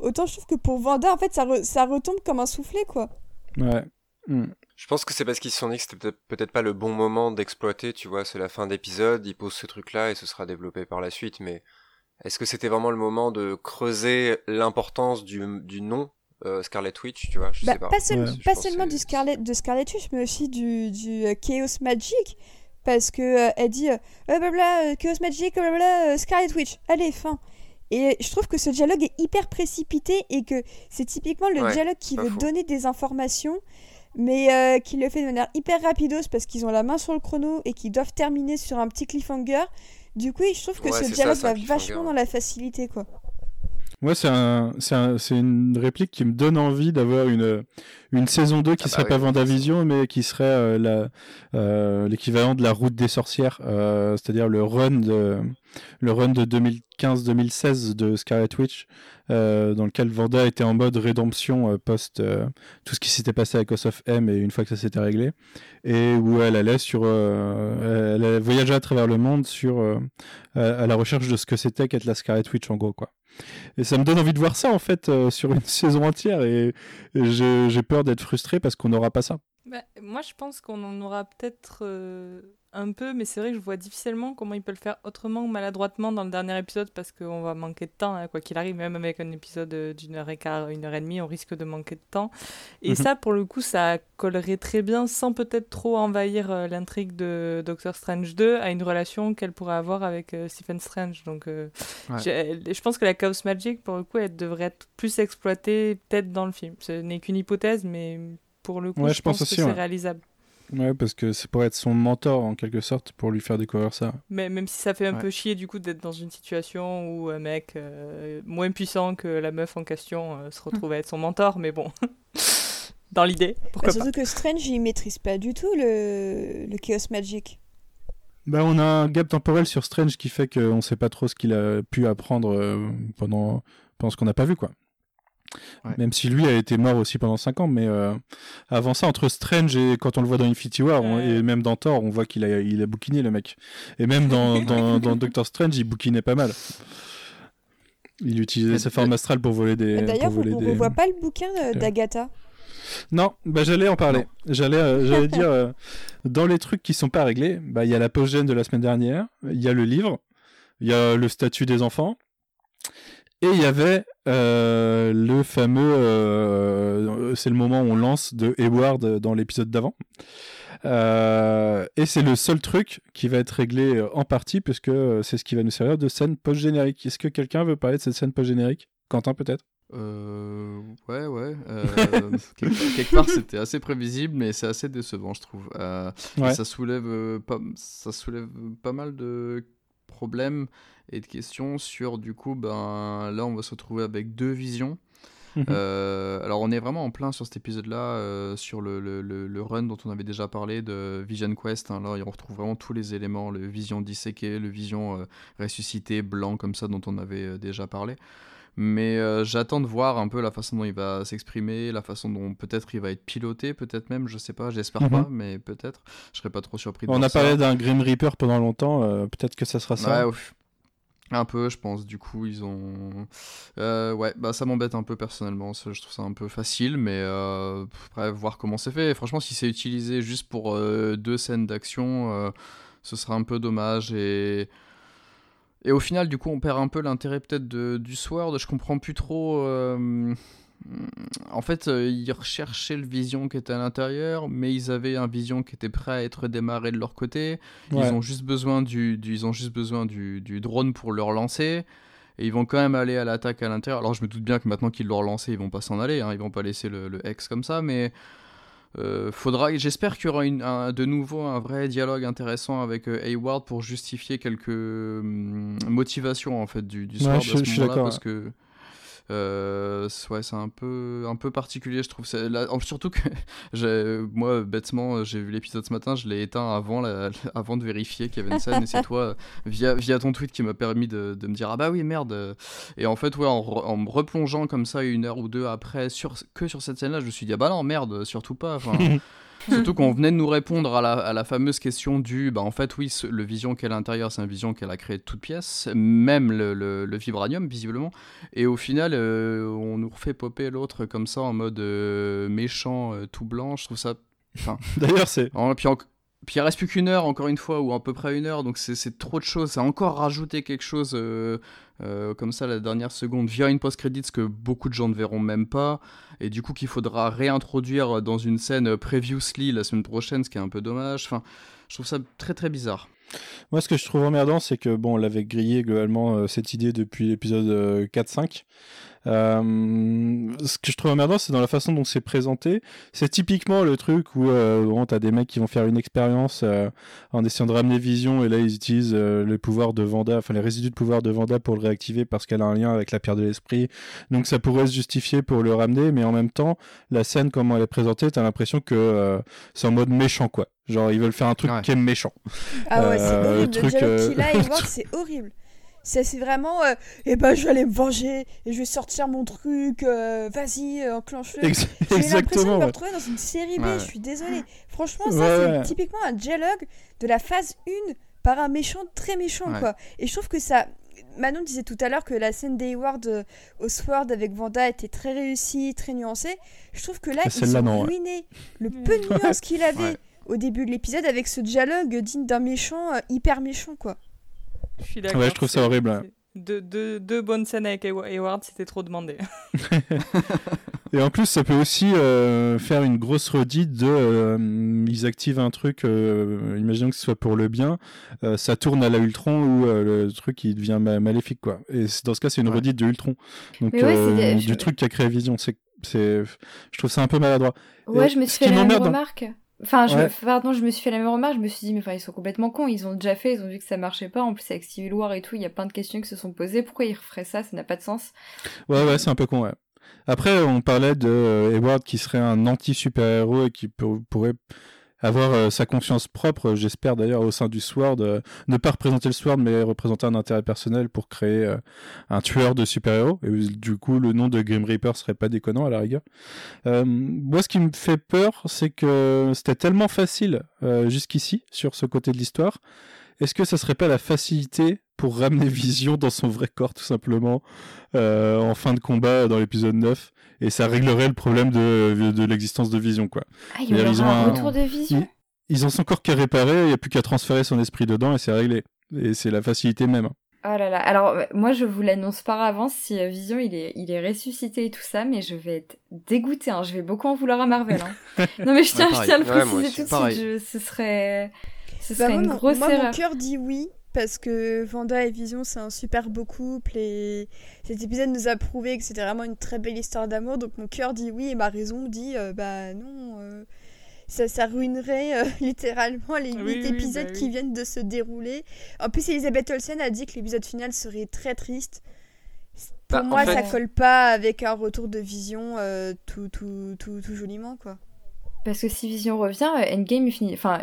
autant je trouve que pour Vanda en fait ça, re- ça retombe comme un soufflet quoi Ouais. Hmm. Je pense que c'est parce qu'ils se sont dit que c'était peut-être peut-être pas le bon moment d'exploiter, tu vois, c'est la fin d'épisode, ils posent ce truc-là et ce sera développé par la suite, mais est-ce que c'était vraiment le moment de creuser l'importance du, du nom euh, Scarlet Witch, tu vois, je Bah, sais pas. pas, seul- Ouais. Je pas pense que seulement du Scarlet, de Scarlet Witch, mais aussi du, du euh, Chaos Magic. Parce que euh, elle dit euh, Euh, Chaos Magic, blabla, euh, Scarlet Witch. Allez, fin. Et je trouve que ce dialogue est hyper précipité et que c'est typiquement le Ouais, dialogue qui veut donner des informations, mais euh, qui le fait de manière hyper rapidos parce qu'ils ont la main sur le chrono et qu'ils doivent terminer sur un petit cliffhanger. Du coup, je trouve que Ouais, ce ça, dialogue un va vachement ouais. dans la facilité, quoi. Moi, c'est un, c'est un- c'est une réplique qui me donne envie d'avoir une, une saison 2 qui Ah bah serait oui, pas oui, Vendavision, mais qui serait euh, la, euh, l'équivalent de la route des sorcières, euh, c'est-à-dire le run de, le run de 2015-2016 de Scarlet Witch, euh, dans lequel Vanda était en mode rédemption euh, post euh, tout ce qui s'était passé avec House of M et une fois que ça s'était réglé, et où elle allait sur, elle, voyageait à travers le monde sur, à la recherche de ce que c'était qu'être la Scarlet Witch en gros quoi. Et ça me donne envie de voir ça en fait sur une saison entière et, et j'ai peur d'être frustré parce qu'on n'aura pas ça. Bah, moi, je pense qu'on en aura peut-être un peu, mais c'est vrai que je vois difficilement comment ils peuvent le faire autrement ou maladroitement dans le dernier épisode parce qu'on va manquer de temps, hein, quoi qu'il arrive, même avec un épisode euh, d'une heure et quart, une heure et demie, on risque de manquer de temps. Et Mhm. ça, pour le coup, ça collerait très bien sans peut-être trop envahir euh, l'intrigue de Doctor Strange 2 à une relation qu'elle pourrait avoir avec euh, Stephen Strange. Donc, euh, Ouais. je pense que la Chaos Magic, pour le coup, elle devrait être plus exploitée peut-être dans le film. Ce n'est qu'une hypothèse, mais pour le coup, Ouais, je, je pense pense, aussi, que c'est ouais. réalisable. Ouais, parce que c'est pour être son mentor en quelque sorte pour lui faire découvrir ça. Mais même si ça fait un Ouais. peu chier du coup d'être dans une situation où un mec euh, moins puissant que la meuf en question euh, se retrouve à être son mentor, mais bon, dans l'idée, Bah, pas. surtout que Strange, il maîtrise pas du tout le, le Chaos Magic. Bah, on a un gap temporel sur Strange qui fait qu'on sait pas trop ce qu'il a pu apprendre euh, pendant, pendant ce qu'on n'a pas vu quoi. Ouais. Même si lui a été mort aussi pendant 5 ans, mais euh, avant ça, entre Strange et quand on le voit dans Infinity War, on- et même dans Thor, on voit qu'il a, il a bouquiné le mec. Et même dans, dans, dans Doctor Strange, il bouquinait pas mal. Il utilisait sa forme astrale pour voler des. D'ailleurs, on, on des... revoit pas le bouquin euh, d'Agatha? Non, bah j'allais en parler. J'allais, euh, j'allais dire euh, dans les trucs qui sont pas réglés, bah il y a la post-gène de la semaine dernière, il y a le livre, il y a le statut des enfants, et il y avait euh, le fameux, euh, c'est le moment où on lance de Hayward dans l'épisode d'avant. Euh, et c'est le seul truc qui va être réglé en partie, puisque c'est ce qui va nous servir de scène post-générique. Est-ce que quelqu'un veut parler de cette scène post-générique? Quentin peut-être? Euh, ouais, ouais. euh, quelque, quelque part, c'était assez prévisible, mais c'est assez décevant, je trouve. Euh, Ouais. ça soulève pas, ça soulève pas mal de problèmes et de questions sur, du coup, ben là, on va se retrouver avec deux visions. Mhm. Euh, alors on est vraiment en plein sur cet épisode-là, euh, sur le, le, le- run dont on avait déjà parlé de Vision Quest. hein. là, on retrouve vraiment tous les éléments, le Vision disséqué, le Vision euh, ressuscité, blanc comme ça dont on avait déjà parlé. Mais euh, j'attends de voir un peu la façon dont il va s'exprimer, la façon dont peut-être il va être piloté, peut-être même, je sais pas, j'espère Mhm. pas, mais peut-être. Je serais pas trop surpris de On a parlé d'un Grim Reaper pendant longtemps, euh, peut-être que ça sera ça. Ouais, ouf. Un peu, je pense. Du coup, ils ont. Euh, ouais, bah ça m'embête un peu personnellement. ça, Je trouve ça un peu facile, mais euh, voir comment c'est fait. Franchement, si c'est utilisé juste pour euh, deux scènes d'action, ce sera un peu dommage. Et. Et au final, du coup, on perd un peu l'intérêt peut-être de- du Sword. Je comprends plus trop. euh, En fait, euh, ils recherchaient le Vision qui était à l'intérieur, mais ils avaient un Vision qui était prêt à être démarré de leur côté. Ouais. Ils ont juste besoin du, du- ils ont juste besoin du, du drone pour le relancer. Et ils vont quand même aller à l'attaque à l'intérieur. Alors je me doute bien que maintenant qu'ils l'ont relancé, ils vont pas s'en aller. Hein, ils vont pas laisser le, le X comme ça. Mais euh, faudra, j'espère qu'il y aura une, un- de nouveau un vrai dialogue intéressant avec euh, Hayward pour justifier quelques hum, motivations en fait du, du Ouais, Sword je- à ce je suis moment-là d'accord, parce que euh, ouais, c'est un peu, un peu particulier, je trouve. Surtout que moi, bêtement, j'ai vu l'épisode ce matin, je l'ai éteint avant, avant de vérifier qu'il y avait une scène, et c'est toi, via, via ton tweet, qui m'a permis de, me dire Ah bah oui, merde. Et en fait, ouais, en, me replongeant comme ça une heure ou deux après, que sur cette scène-là, je me suis dit Ah bah non, merde, surtout pas. Surtout qu'on venait de nous répondre à la, à la fameuse question du, bah en fait oui, ce- le vision qu'elle a à l'intérieur, c'est un vision qu'elle a créé de toutes pièces, même le, le, le vibranium visiblement. Et au final, euh, on nous refait popper l'autre comme ça en mode euh, méchant, euh, tout blanc. Je trouve ça. Enfin, D'ailleurs, c'est. en- puis, en- puis il reste plus qu'une heure encore une fois, ou à peu près une heure, donc c'est- trop de choses. Ça a encore rajouté quelque chose euh, euh, comme ça la dernière seconde via une post-credits que beaucoup de gens ne verront même pas, et du coup qu'il faudra réintroduire dans une scène previously la semaine prochaine, ce qui est un peu dommage. Enfin, je trouve ça très très bizarre. Moi, ce que je trouve emmerdant, c'est que bon, on l'avait grillé globalement euh, cette idée depuis l'épisode euh, 4-5. Euh, ce que je trouve emmerdant, c'est dans la façon dont c'est présenté. C'est typiquement le truc où euh, bon, t'as des mecs qui vont faire une expérience euh, en essayant de ramener Vision, et là ils utilisent euh, le pouvoir de Vanda, enfin les résidus de pouvoir de Vanda pour le réactiver parce qu'elle a un lien avec la pierre de l'esprit. Donc ça pourrait se justifier pour le ramener, mais en même temps, la scène comment elle est présentée, t'as l'impression que euh, c'est en mode méchant quoi. Genre ils veulent faire un truc Ouais. qui est méchant. Ah ouais, Euh, c'est le horrible. Le truc, dialogue euh, qu'il a c'est horrible. C'est c'est vraiment, euh, eh ben je vais aller me venger et je vais sortir mon truc, euh, vas-y, euh, enclenche-le. Ex- J'ai l'impression de me retrouver dans une série B, Ouais. je suis désolée. Franchement, ça Ouais, c'est typiquement un dialogue de la phase 1 par un méchant très méchant, Ouais. quoi. Et je trouve que ça... Manon disait tout à l'heure que la scène d'Hayward euh, au Sword avec Vanda était très réussie, très nuancée. Je trouve que là, Ah, ils celle-là, ont non, ruiné le peu de nuances qu'il avait Ouais. au début de l'épisode avec ce dialogue digne d'un méchant, euh, hyper méchant, quoi. Je suis d'accord. Ouais, je trouve ça horrible, hein. Deux, deux, deux bonnes scènes avec Hayward, c'était trop demandé. Et en plus, ça peut aussi euh, faire une grosse redite de. euh, ils activent un truc, euh, imaginons que ce soit pour le bien, euh, ça tourne à la Ultron ou euh, le truc il devient ma- maléfique, quoi. Et dans ce cas, c'est une Ouais. redite de Ultron. Donc, ouais, euh, du truc qui a créé Vision. C'est, je trouve ça un peu maladroit. Ouais, Et je me suis fait la même m'emmerde dans- remarque. Enfin, je Ouais. pardon, je me suis fait la même remarque. Je me suis dit, mais enfin, ils sont complètement cons. Ils ont déjà fait, ils ont vu que ça marchait pas. En plus, avec Civil War et tout, il y a plein de questions qui se sont posées. Pourquoi ils referaient ça Ça n'a pas de sens. Ouais, ouais, c'est un peu con, ouais. Après, on parlait de euh, Hayward qui serait un anti-super-héros et qui pour- pourrait avoir euh, sa conscience propre, j'espère d'ailleurs, au sein du Sword. euh, ne pas représenter le Sword, mais représenter un intérêt personnel pour créer euh, un tueur de super-héros. Et du coup, le nom de Grim Reaper serait pas déconnant à la rigueur. Euh, moi, ce qui me fait peur, c'est que c'était tellement facile euh, jusqu'ici sur ce côté de l'histoire. Est-ce que ça serait pas la facilité pour ramener Vision dans son vrai corps, tout simplement, euh, en fin de combat dans l'épisode 9 Et ça réglerait le problème de, de l'existence de Vision, quoi. Ah, il y aura ils ont un un- retour de vision. Ils ont son corps qu'à réparer, il n'y a plus qu'à transférer son esprit dedans et c'est réglé. Et c'est la facilité même. Oh là là. Alors, euh, moi, je vous l'annonce par avance si euh, Vision il est, il est ressuscité et tout ça, mais je vais être dégoûtée. Hein. Je vais beaucoup en vouloir à Marvel. hein. non, mais je tiens, Ouais, je tiens à le. Ouais, préciser aussi. tout de suite. je- ce serait, ce Bah, serait moi, une mon- grosse moi, mon erreur. cœur dit oui, parce que Vanda et Vision, c'est un super beau couple, et cet épisode nous a prouvé que c'était vraiment une très belle histoire d'amour, donc mon cœur dit oui, et ma raison dit, euh, bah non, euh, ça, ça ruinerait euh, littéralement les huit oui, épisodes bah oui. qui viennent de se dérouler. En plus, Elisabeth Olsen a dit que l'épisode final serait très triste. Pour Bah, en moi, fait- ça colle pas avec un retour de Vision euh, tout, tout, tout, tout joliment, quoi. Parce que si Vision revient, Endgame est fini. Enfin,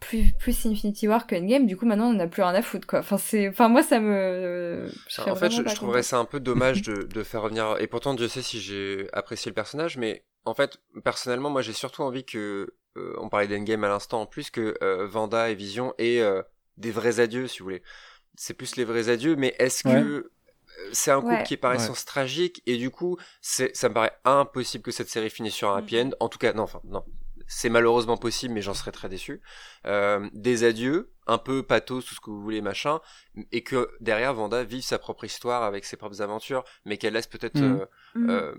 plus, plus Infinity War que Endgame, du coup maintenant on n'a plus rien à foutre quoi. Enfin, c'est... enfin moi ça me. je En fait, je, je trouverais ça un peu dommage de, de faire revenir. Et pourtant, Dieu sait si j'ai apprécié le personnage, mais en fait, personnellement, moi, j'ai surtout envie que. euh, on parlait d'Endgame à l'instant, en plus que euh, Vanda et Vision aient euh, des vrais adieux, si vous voulez. C'est plus les vrais adieux, mais est-ce que Ouais. euh, c'est un couple Ouais. qui est par Ouais. essence tragique et du coup, c'est, ça me paraît impossible que cette série finisse sur un happy end. En tout cas, non, enfin, non. C'est malheureusement possible, mais j'en serais très déçu. Euh, des adieux, un peu pathos, tout ce que vous voulez, machin, et que derrière Vanda vive sa propre histoire avec ses propres aventures, mais qu'elle laisse peut-être Mhm. euh, Mm. euh,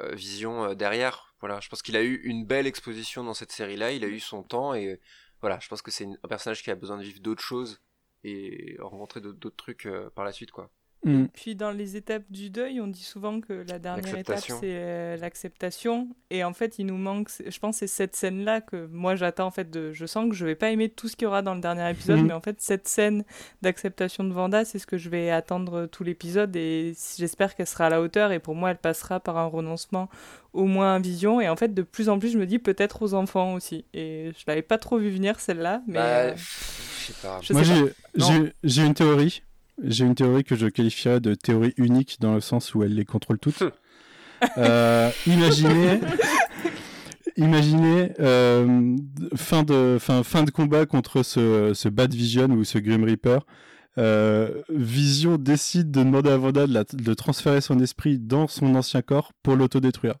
euh, vision euh, derrière. Voilà, je pense qu'il a eu une belle exposition dans cette série-là, il a eu son temps et voilà, je pense que c'est un personnage qui a besoin de vivre d'autres choses et rencontrer d'autres d'autres trucs euh, par la suite, quoi. Mm. Puis dans les étapes du deuil, on dit souvent que la dernière étape, c'est euh, l'acceptation. Et en fait, il nous manque, je pense, c'est cette scène-là que moi j'attends. En fait, de, je sens que je vais pas aimer tout ce qu'il y aura dans le dernier épisode, Mhm. mais en fait, cette scène d'acceptation de Vanda, c'est ce que je vais attendre tout l'épisode. Et j'espère qu'elle sera à la hauteur. Et pour moi, elle passera par un renoncement au moins à Vision. Et en fait, de plus en plus, je me dis peut-être aux enfants aussi. Et je l'avais pas trop vu venir celle-là, mais. Bah, euh, je sais pas. je Moi, j'ai une théorie. J'ai une théorie que je qualifierais de théorie unique dans le sens où elle les contrôle toutes. Euh, imaginez, imaginez euh, fin, de, fin, fin de combat contre ce, ce Bad Vision ou ce Grim Reaper. Euh, Vision décide de demander à Vanda de, la- de transférer son esprit dans son ancien corps pour l'autodétruire.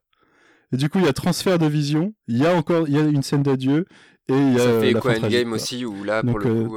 Et du coup, il y a transfert de Vision, il y a encore il y a une scène d'adieu et il y a Ça fait tragique, Endgame quoi. aussi, où là, Donc, pour le coup,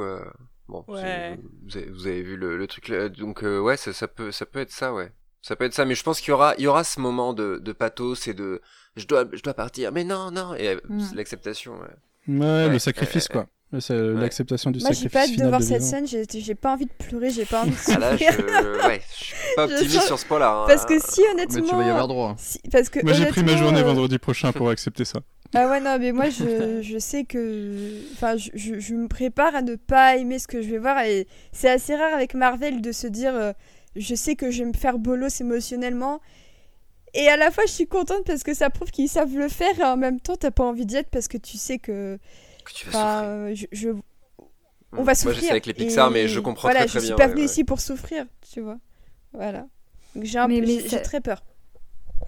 bon, Ouais. vous, avez, vous avez vu le, le truc là, donc euh, ouais, ça, ça peut, ça peut être ça, ouais. Ça peut être ça, mais je pense qu'il y aura, il y aura ce moment de, de pathos et de, je dois, je dois partir, mais non, non, et euh, Mm. c'est l'acceptation. ouais. Ouais, le Ouais, sacrifice, euh, quoi. C'est l'acceptation du Moi, j'ai sacrifice pas hâte de voir de cette scène. J'ai j'ai pas envie de pleurer, j'ai pas envie de Ah là, je, souffrir. ouais, je suis pas optimiste sens- sur ce point-là. hein. Parce que si Mais honnêtement, tu vas y avoir droit. si- parce que Moi, j'ai pris ma journée euh, vendredi prochain pour accepter ça. Ah ouais, non, mais moi, je, je sais que. Enfin, je, je- je me prépare à ne pas aimer ce que je vais voir. Et c'est assez rare avec Marvel de se dire euh, je sais que je vais me faire bolos émotionnellement. Et à la fois, je suis contente parce que ça prouve qu'ils savent le faire. Et en même temps, t'as pas envie d'y être parce que tu sais que. que tu vas euh, je, je- on Mm. va Moi, souffrir. je sais avec les Pixar, Et mais je comprends voilà, très très je suis bien. pas venue ouais. ici pour souffrir, tu vois. Voilà. Donc j'ai un Mais- peu, mais j'ai ça- très peur.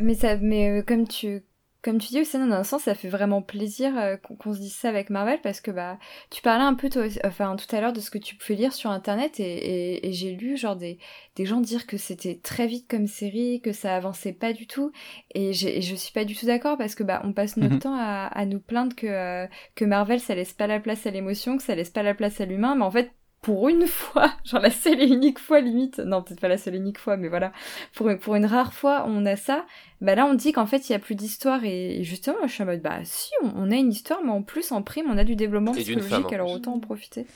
Mais ça, mais euh, comme tu, comme tu dis aussi, dans un sens, ça fait vraiment plaisir euh, qu'on se dise ça avec Marvel parce que bah, tu parlais un peu toi, aussi- enfin tout à l'heure de ce que tu pouvais lire sur internet et, et, et j'ai lu genre des, des gens dire que c'était très vite comme série, que ça avançait pas du tout et, je suis pas du tout d'accord parce que bah on passe notre Mhm. temps à, à nous plaindre que euh, que Marvel ça laisse pas la place à l'émotion, que ça laisse pas la place à l'humain, mais en fait pour une fois, genre la seule et unique fois limite, non peut-être pas la seule et unique fois, mais voilà, pour, pour une rare fois on a ça, bah là on dit qu'en fait il y a plus d'histoire et, et justement je suis en mode bah si on, on a une histoire mais en plus en prime on a du développement psychologique alors autant en profiter.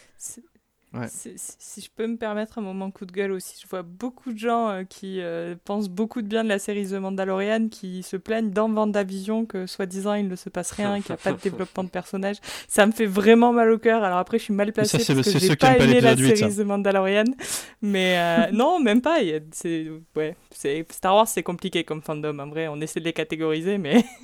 Ouais. Si, si je peux me permettre un moment coup de gueule aussi, je vois beaucoup de gens euh, qui euh, pensent beaucoup de bien de la série The Mandalorian qui se plaignent dans Vendavision que soi-disant il ne se passe rien, qu'il n'y a pas de développement de personnage. Ça me fait vraiment mal au cœur. Alors après, je suis mal placée c'est- parce que j'ai pas aimé la l'épisode 8, série ça. The Mandalorian. Mais euh, non, même pas. a- ouais, Star Wars, c'est compliqué comme fandom. En vrai, on essaie de les catégoriser, mais.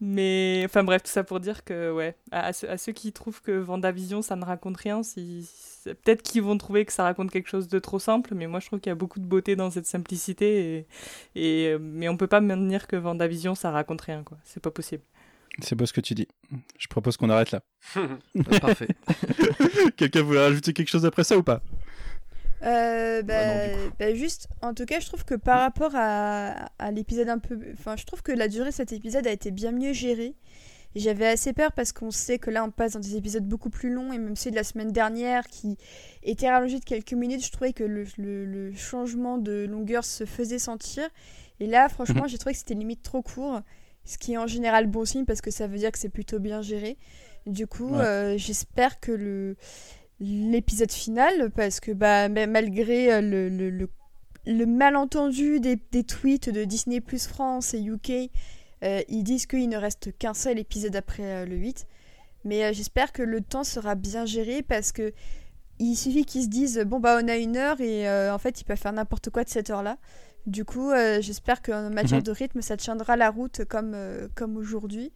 Mais enfin bref, tout ça pour dire que ouais, à, à ceux, à ceux qui trouvent que Vendavision ça ne raconte rien, si, peut-être qu'ils vont trouver que ça raconte quelque chose de trop simple, mais moi je trouve qu'il y a beaucoup de beauté dans cette simplicité et, et euh, mais on peut pas maintenir que Vendavision ça raconte rien quoi, c'est pas possible. C'est beau ce que tu dis. Je propose qu'on arrête là. Parfait. Quelqu'un voulait rajouter quelque chose après ça ou pas? Euh, bah, Bah non, bah, juste, en tout cas, je trouve que par rapport à, à l'épisode un peu... Enfin, je trouve que la durée de cet épisode a été bien mieux gérée. J'avais assez peur parce qu'on sait que là, on passe dans des épisodes beaucoup plus longs. Et même celui de la semaine dernière, qui était rallongé de quelques minutes, je trouvais que le, le- le changement de longueur se faisait sentir. Et là, franchement, j'ai trouvé que c'était limite trop court. Ce qui est en général bon signe parce que ça veut dire que c'est plutôt bien géré. Du coup, Ouais. euh, j'espère que le l'épisode final parce que bah ma- malgré euh, le, le, le, le malentendu des, des tweets de Disney Plus France et UK ils disent qu'il ne reste qu'un seul épisode après euh, le 8 mais euh, j'espère que le temps sera bien géré parce que il suffit qu'ils se disent bon bah on a une heure et euh, en fait ils peuvent faire n'importe quoi de cette heure là du coup euh, j'espère qu'en matière Mhm. de rythme ça tiendra la route comme, euh, comme aujourd'hui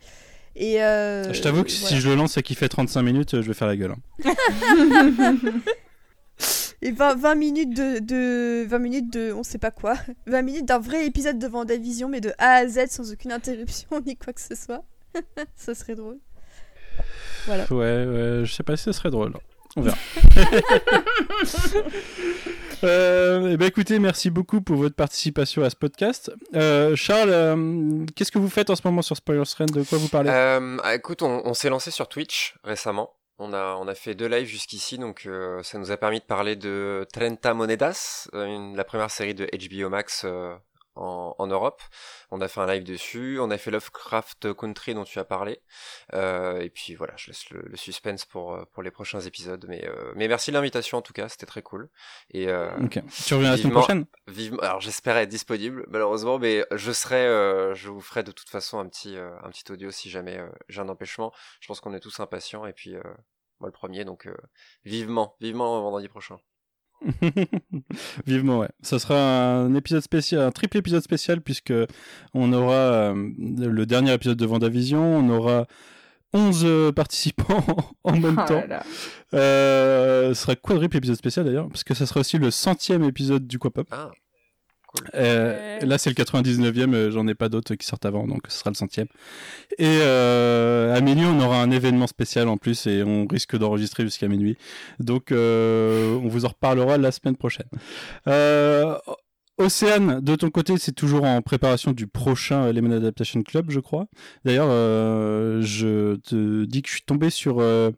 et euh, Je t'avoue que voilà. si je le lance et qu'il fait 35 minutes, euh, je vais faire la gueule. hein. Et 20, 20 minutes de, de 20 minutes de on sait pas quoi. 20 minutes d'un vrai épisode de Vendavision mais de A à Z sans aucune interruption ni quoi que ce soit. ça serait drôle. Voilà. Ouais, ouais, je sais pas si ce serait drôle. On verra. euh, eh ben écoutez, merci beaucoup pour votre participation à ce podcast. Euh, Charles, euh, qu'est-ce que vous faites en ce moment sur Spoilers Trend De quoi vous parlez? Euh, ah, écoute, on, on s'est lancé sur Twitch récemment. On a, on a fait deux lives jusqu'ici, donc euh, ça nous a permis de parler de Trenta Monedas, euh, la première série de HBO Max euh, en, en, Europe. On a fait un live dessus, on a fait Lovecraft Country dont tu as parlé. Euh, et puis voilà, je laisse le, le, suspense pour, pour les prochains épisodes. Mais, euh, mais merci de l'invitation en tout cas, c'était très cool. Et, euh, okay. Tu reviens la semaine prochaine? vivement, Alors j'espère être disponible malheureusement, mais je serai, euh, je vous ferai de toute façon un petit, un petit audio si jamais j'ai un empêchement. Je pense qu'on est tous impatients et puis moi le premier, donc vivement, vivement vendredi prochain. Vivement, ouais. Ça sera un épisode spécial, un triple épisode spécial, puisque on aura euh, le dernier épisode de Vendavision, on aura 11 participants en même Oh temps. Euh, ce sera quadruple épisode spécial d'ailleurs, parce que ça sera aussi le centième épisode du Quapop. Ah. Euh, là, c'est le 99e, euh, j'en ai pas d'autres qui sortent avant, donc ce sera le centième. Et euh, à minuit, on aura un événement spécial en plus et on risque d'enregistrer jusqu'à minuit. Donc, euh, on vous en reparlera la semaine prochaine. Euh, Océane, de ton côté, c'est toujours en préparation du prochain Lemon Adaptation Club, je crois. D'ailleurs, euh, je te dis que je suis tombé sur euh,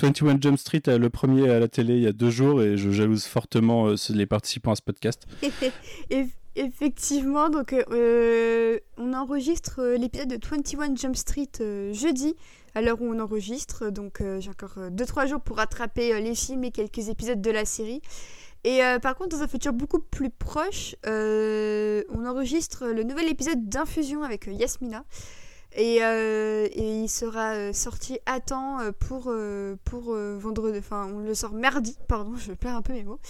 21 Jump Street, euh, le premier à la télé, il y a deux jours, et je jalouse fortement euh, les participants à ce podcast. Effectivement, donc euh, on enregistre euh, l'épisode de 21 Jump Street euh, jeudi, à l'heure où on enregistre. Donc euh, j'ai encore 2-3 jours pour rattraper euh, les films et quelques épisodes de la série. Et euh, par contre, dans un futur beaucoup plus proche, euh, on enregistre le nouvel épisode d'Infusion avec euh, Yasmina. Et, euh, et, il sera sorti à temps pour, pour vendredi. Enfin, on le sort mardi, pardon, je perds un peu mes mots.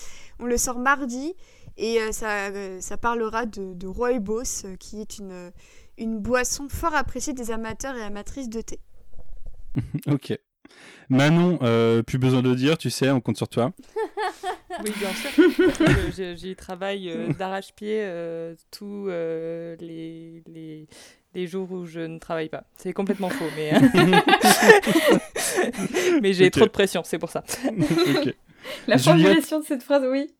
On le sort mardi et ça, ça parlera de, de Rooibos, qui est une, une boisson fort appréciée des amateurs et amatrices de thé. ok. Manon, plus besoin de le dire, tu sais, on compte sur toi. oui, bien sûr. J'y travaille euh, d'arrache-pied euh, tous euh, les, les, les, jours où je ne travaille pas. C'est complètement faux, mais, mais j'ai okay. trop de pression, c'est pour ça. okay. La formulation de cette phrase, oui.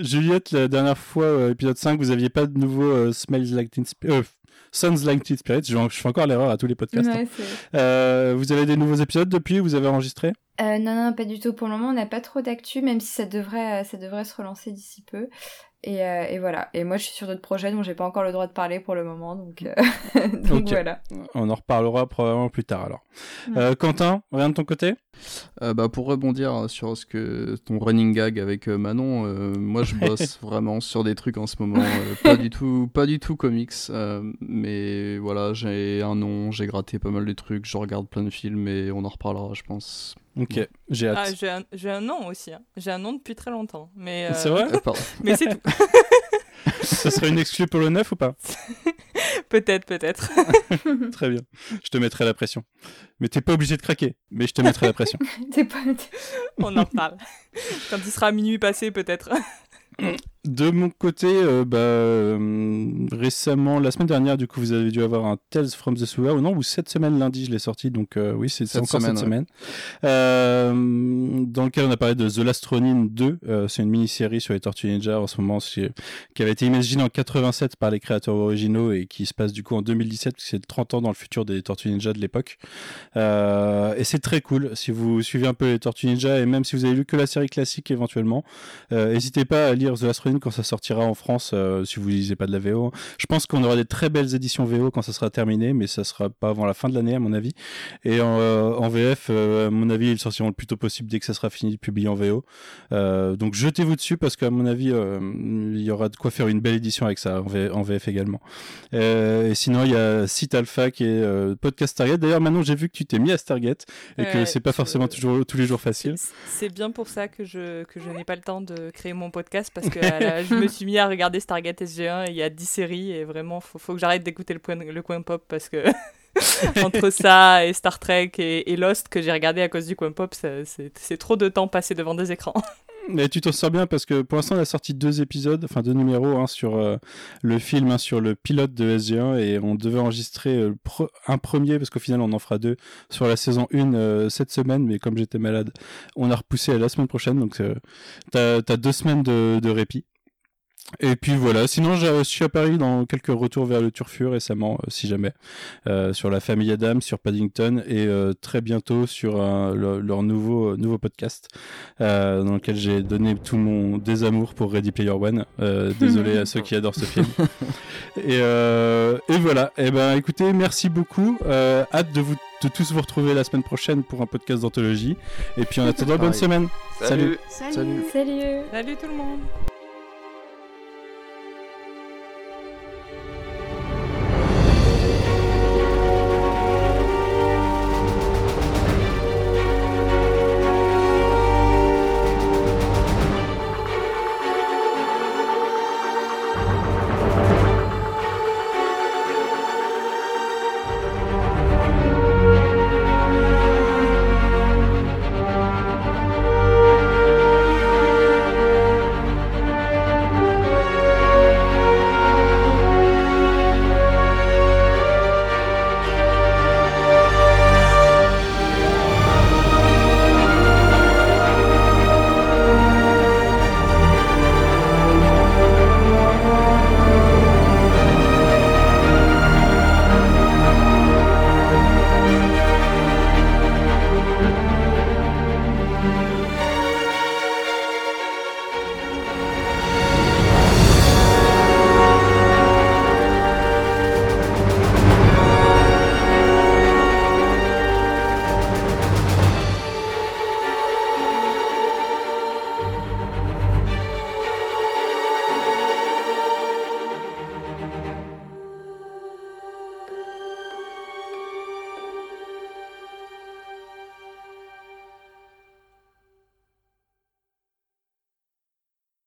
Juliette, la dernière fois, euh, épisode 5, vous aviez pas de nouveau euh, Smells Like Teen Spirit. Euh, Sons Like Teen Spirit. Je, je, fais encore l'erreur à tous les podcasts. Ouais, hein. vous avez des nouveaux épisodes depuis Vous avez enregistré? Non, non, pas du tout. Pour le moment, on n'a pas trop d'actu, même si ça devrait, ça devrait se relancer d'ici peu. Et, euh, et, voilà. Et moi, je suis sur d'autres projets dont j'ai pas encore le droit de parler pour le moment, donc, euh... donc okay. voilà. On en reparlera probablement plus tard alors. Ouais. Euh, Quentin, rien de ton côté? Euh, bah, Pour rebondir sur ce que ton running gag avec euh, Manon, moi je bosse vraiment sur des trucs en ce moment, pas du tout, pas du tout comics, mais voilà, j'ai un nom, j'ai gratté pas mal de trucs, je regarde plein de films et on en reparlera, je pense. Ok, j'ai hâte. Ah, j'ai un, un, nom aussi. Hein. J'ai un nom depuis très longtemps. Mais, euh... C'est vrai Mais c'est tout. Ça serait une exclue pour le 9 ou pas Peut-être, peut-être. très bien. Je te mettrai la pression. Mais t'es pas obligé de craquer. Mais je te mettrai la pression. pas... On en reparle. Quand il sera minuit passé, peut-être. De mon côté, euh, bah, euh, récemment, la semaine dernière, du coup, vous avez dû avoir un Tales from the Sewer, ou non, ou cette semaine, lundi, je l'ai sorti, donc euh, oui, c'est encore semaine, cette ouais. semaine. dans lequel on a parlé de The Last Ronin 2, c'est une mini-série sur les Tortues Ninja en ce moment, qui avait été imaginée en 87 par les créateurs originaux et qui se passe du coup en 2017, parce que c'est 30 ans dans le futur des Tortues Ninja de l'époque. et c'est très cool, si vous suivez un peu les Tortues Ninja, et même si vous avez lu que la série classique éventuellement, n'hésitez pas à lire The Last Ronin quand ça sortira en France, euh, si vous lisez pas de la VO. Je pense qu'on aura des très belles éditions VO quand ça sera terminé, mais ça sera pas avant la fin de l'année à mon avis. Et en, euh, en VF, euh, à mon avis, ils sortiront le plus tôt possible dès que ça sera fini de publier en VO. Donc jetez-vous dessus parce qu'à mon avis, il y aura de quoi faire une belle édition avec ça en, v en VF également. et sinon, il y a Site Alpha qui est podcast Target. D'ailleurs, maintenant, j'ai vu que tu t'es mis à Stargate et que c'est pas forcément toujours tous les jours facile. C'est bien pour ça que je que je n'ai pas le temps de créer mon podcast parce que la, je me suis mis à regarder Stargate SG1 et il y a 10 séries et vraiment faut, faut que j'arrête d'écouter le, le coin pop parce que entre ça et Star Trek et, et Lost que j'ai regardé à cause du coin pop c'est trop de temps passé devant des écrans mais tu t'en sors bien parce que pour l'instant on a sorti deux épisodes, enfin deux numéros hein, sur euh, le film, hein, sur le pilote de SG1 et on devait enregistrer euh, pre un premier parce qu'au final on en fera deux sur la saison 1 euh, cette semaine mais comme j'étais malade on a repoussé à la semaine prochaine donc t'as as deux semaines de, de répit. Et puis voilà, sinon je suis à Paris dans quelques retours vers le Turfu récemment, euh, si jamais, euh, sur la famille Adam, sur Paddington et euh, très bientôt sur le- leur nouveau nouveau podcast euh, dans lequel j'ai donné tout mon désamour pour Ready Player One. Euh, désolé à ceux qui adorent ce film. et, euh, et voilà. Et ben écoutez, merci beaucoup. Euh, hâte de vous de tous vous retrouver la semaine prochaine pour un podcast d'anthologie. Et puis en attendant, bonne semaine. Salut. Salut. Salut. Salut Salut tout le monde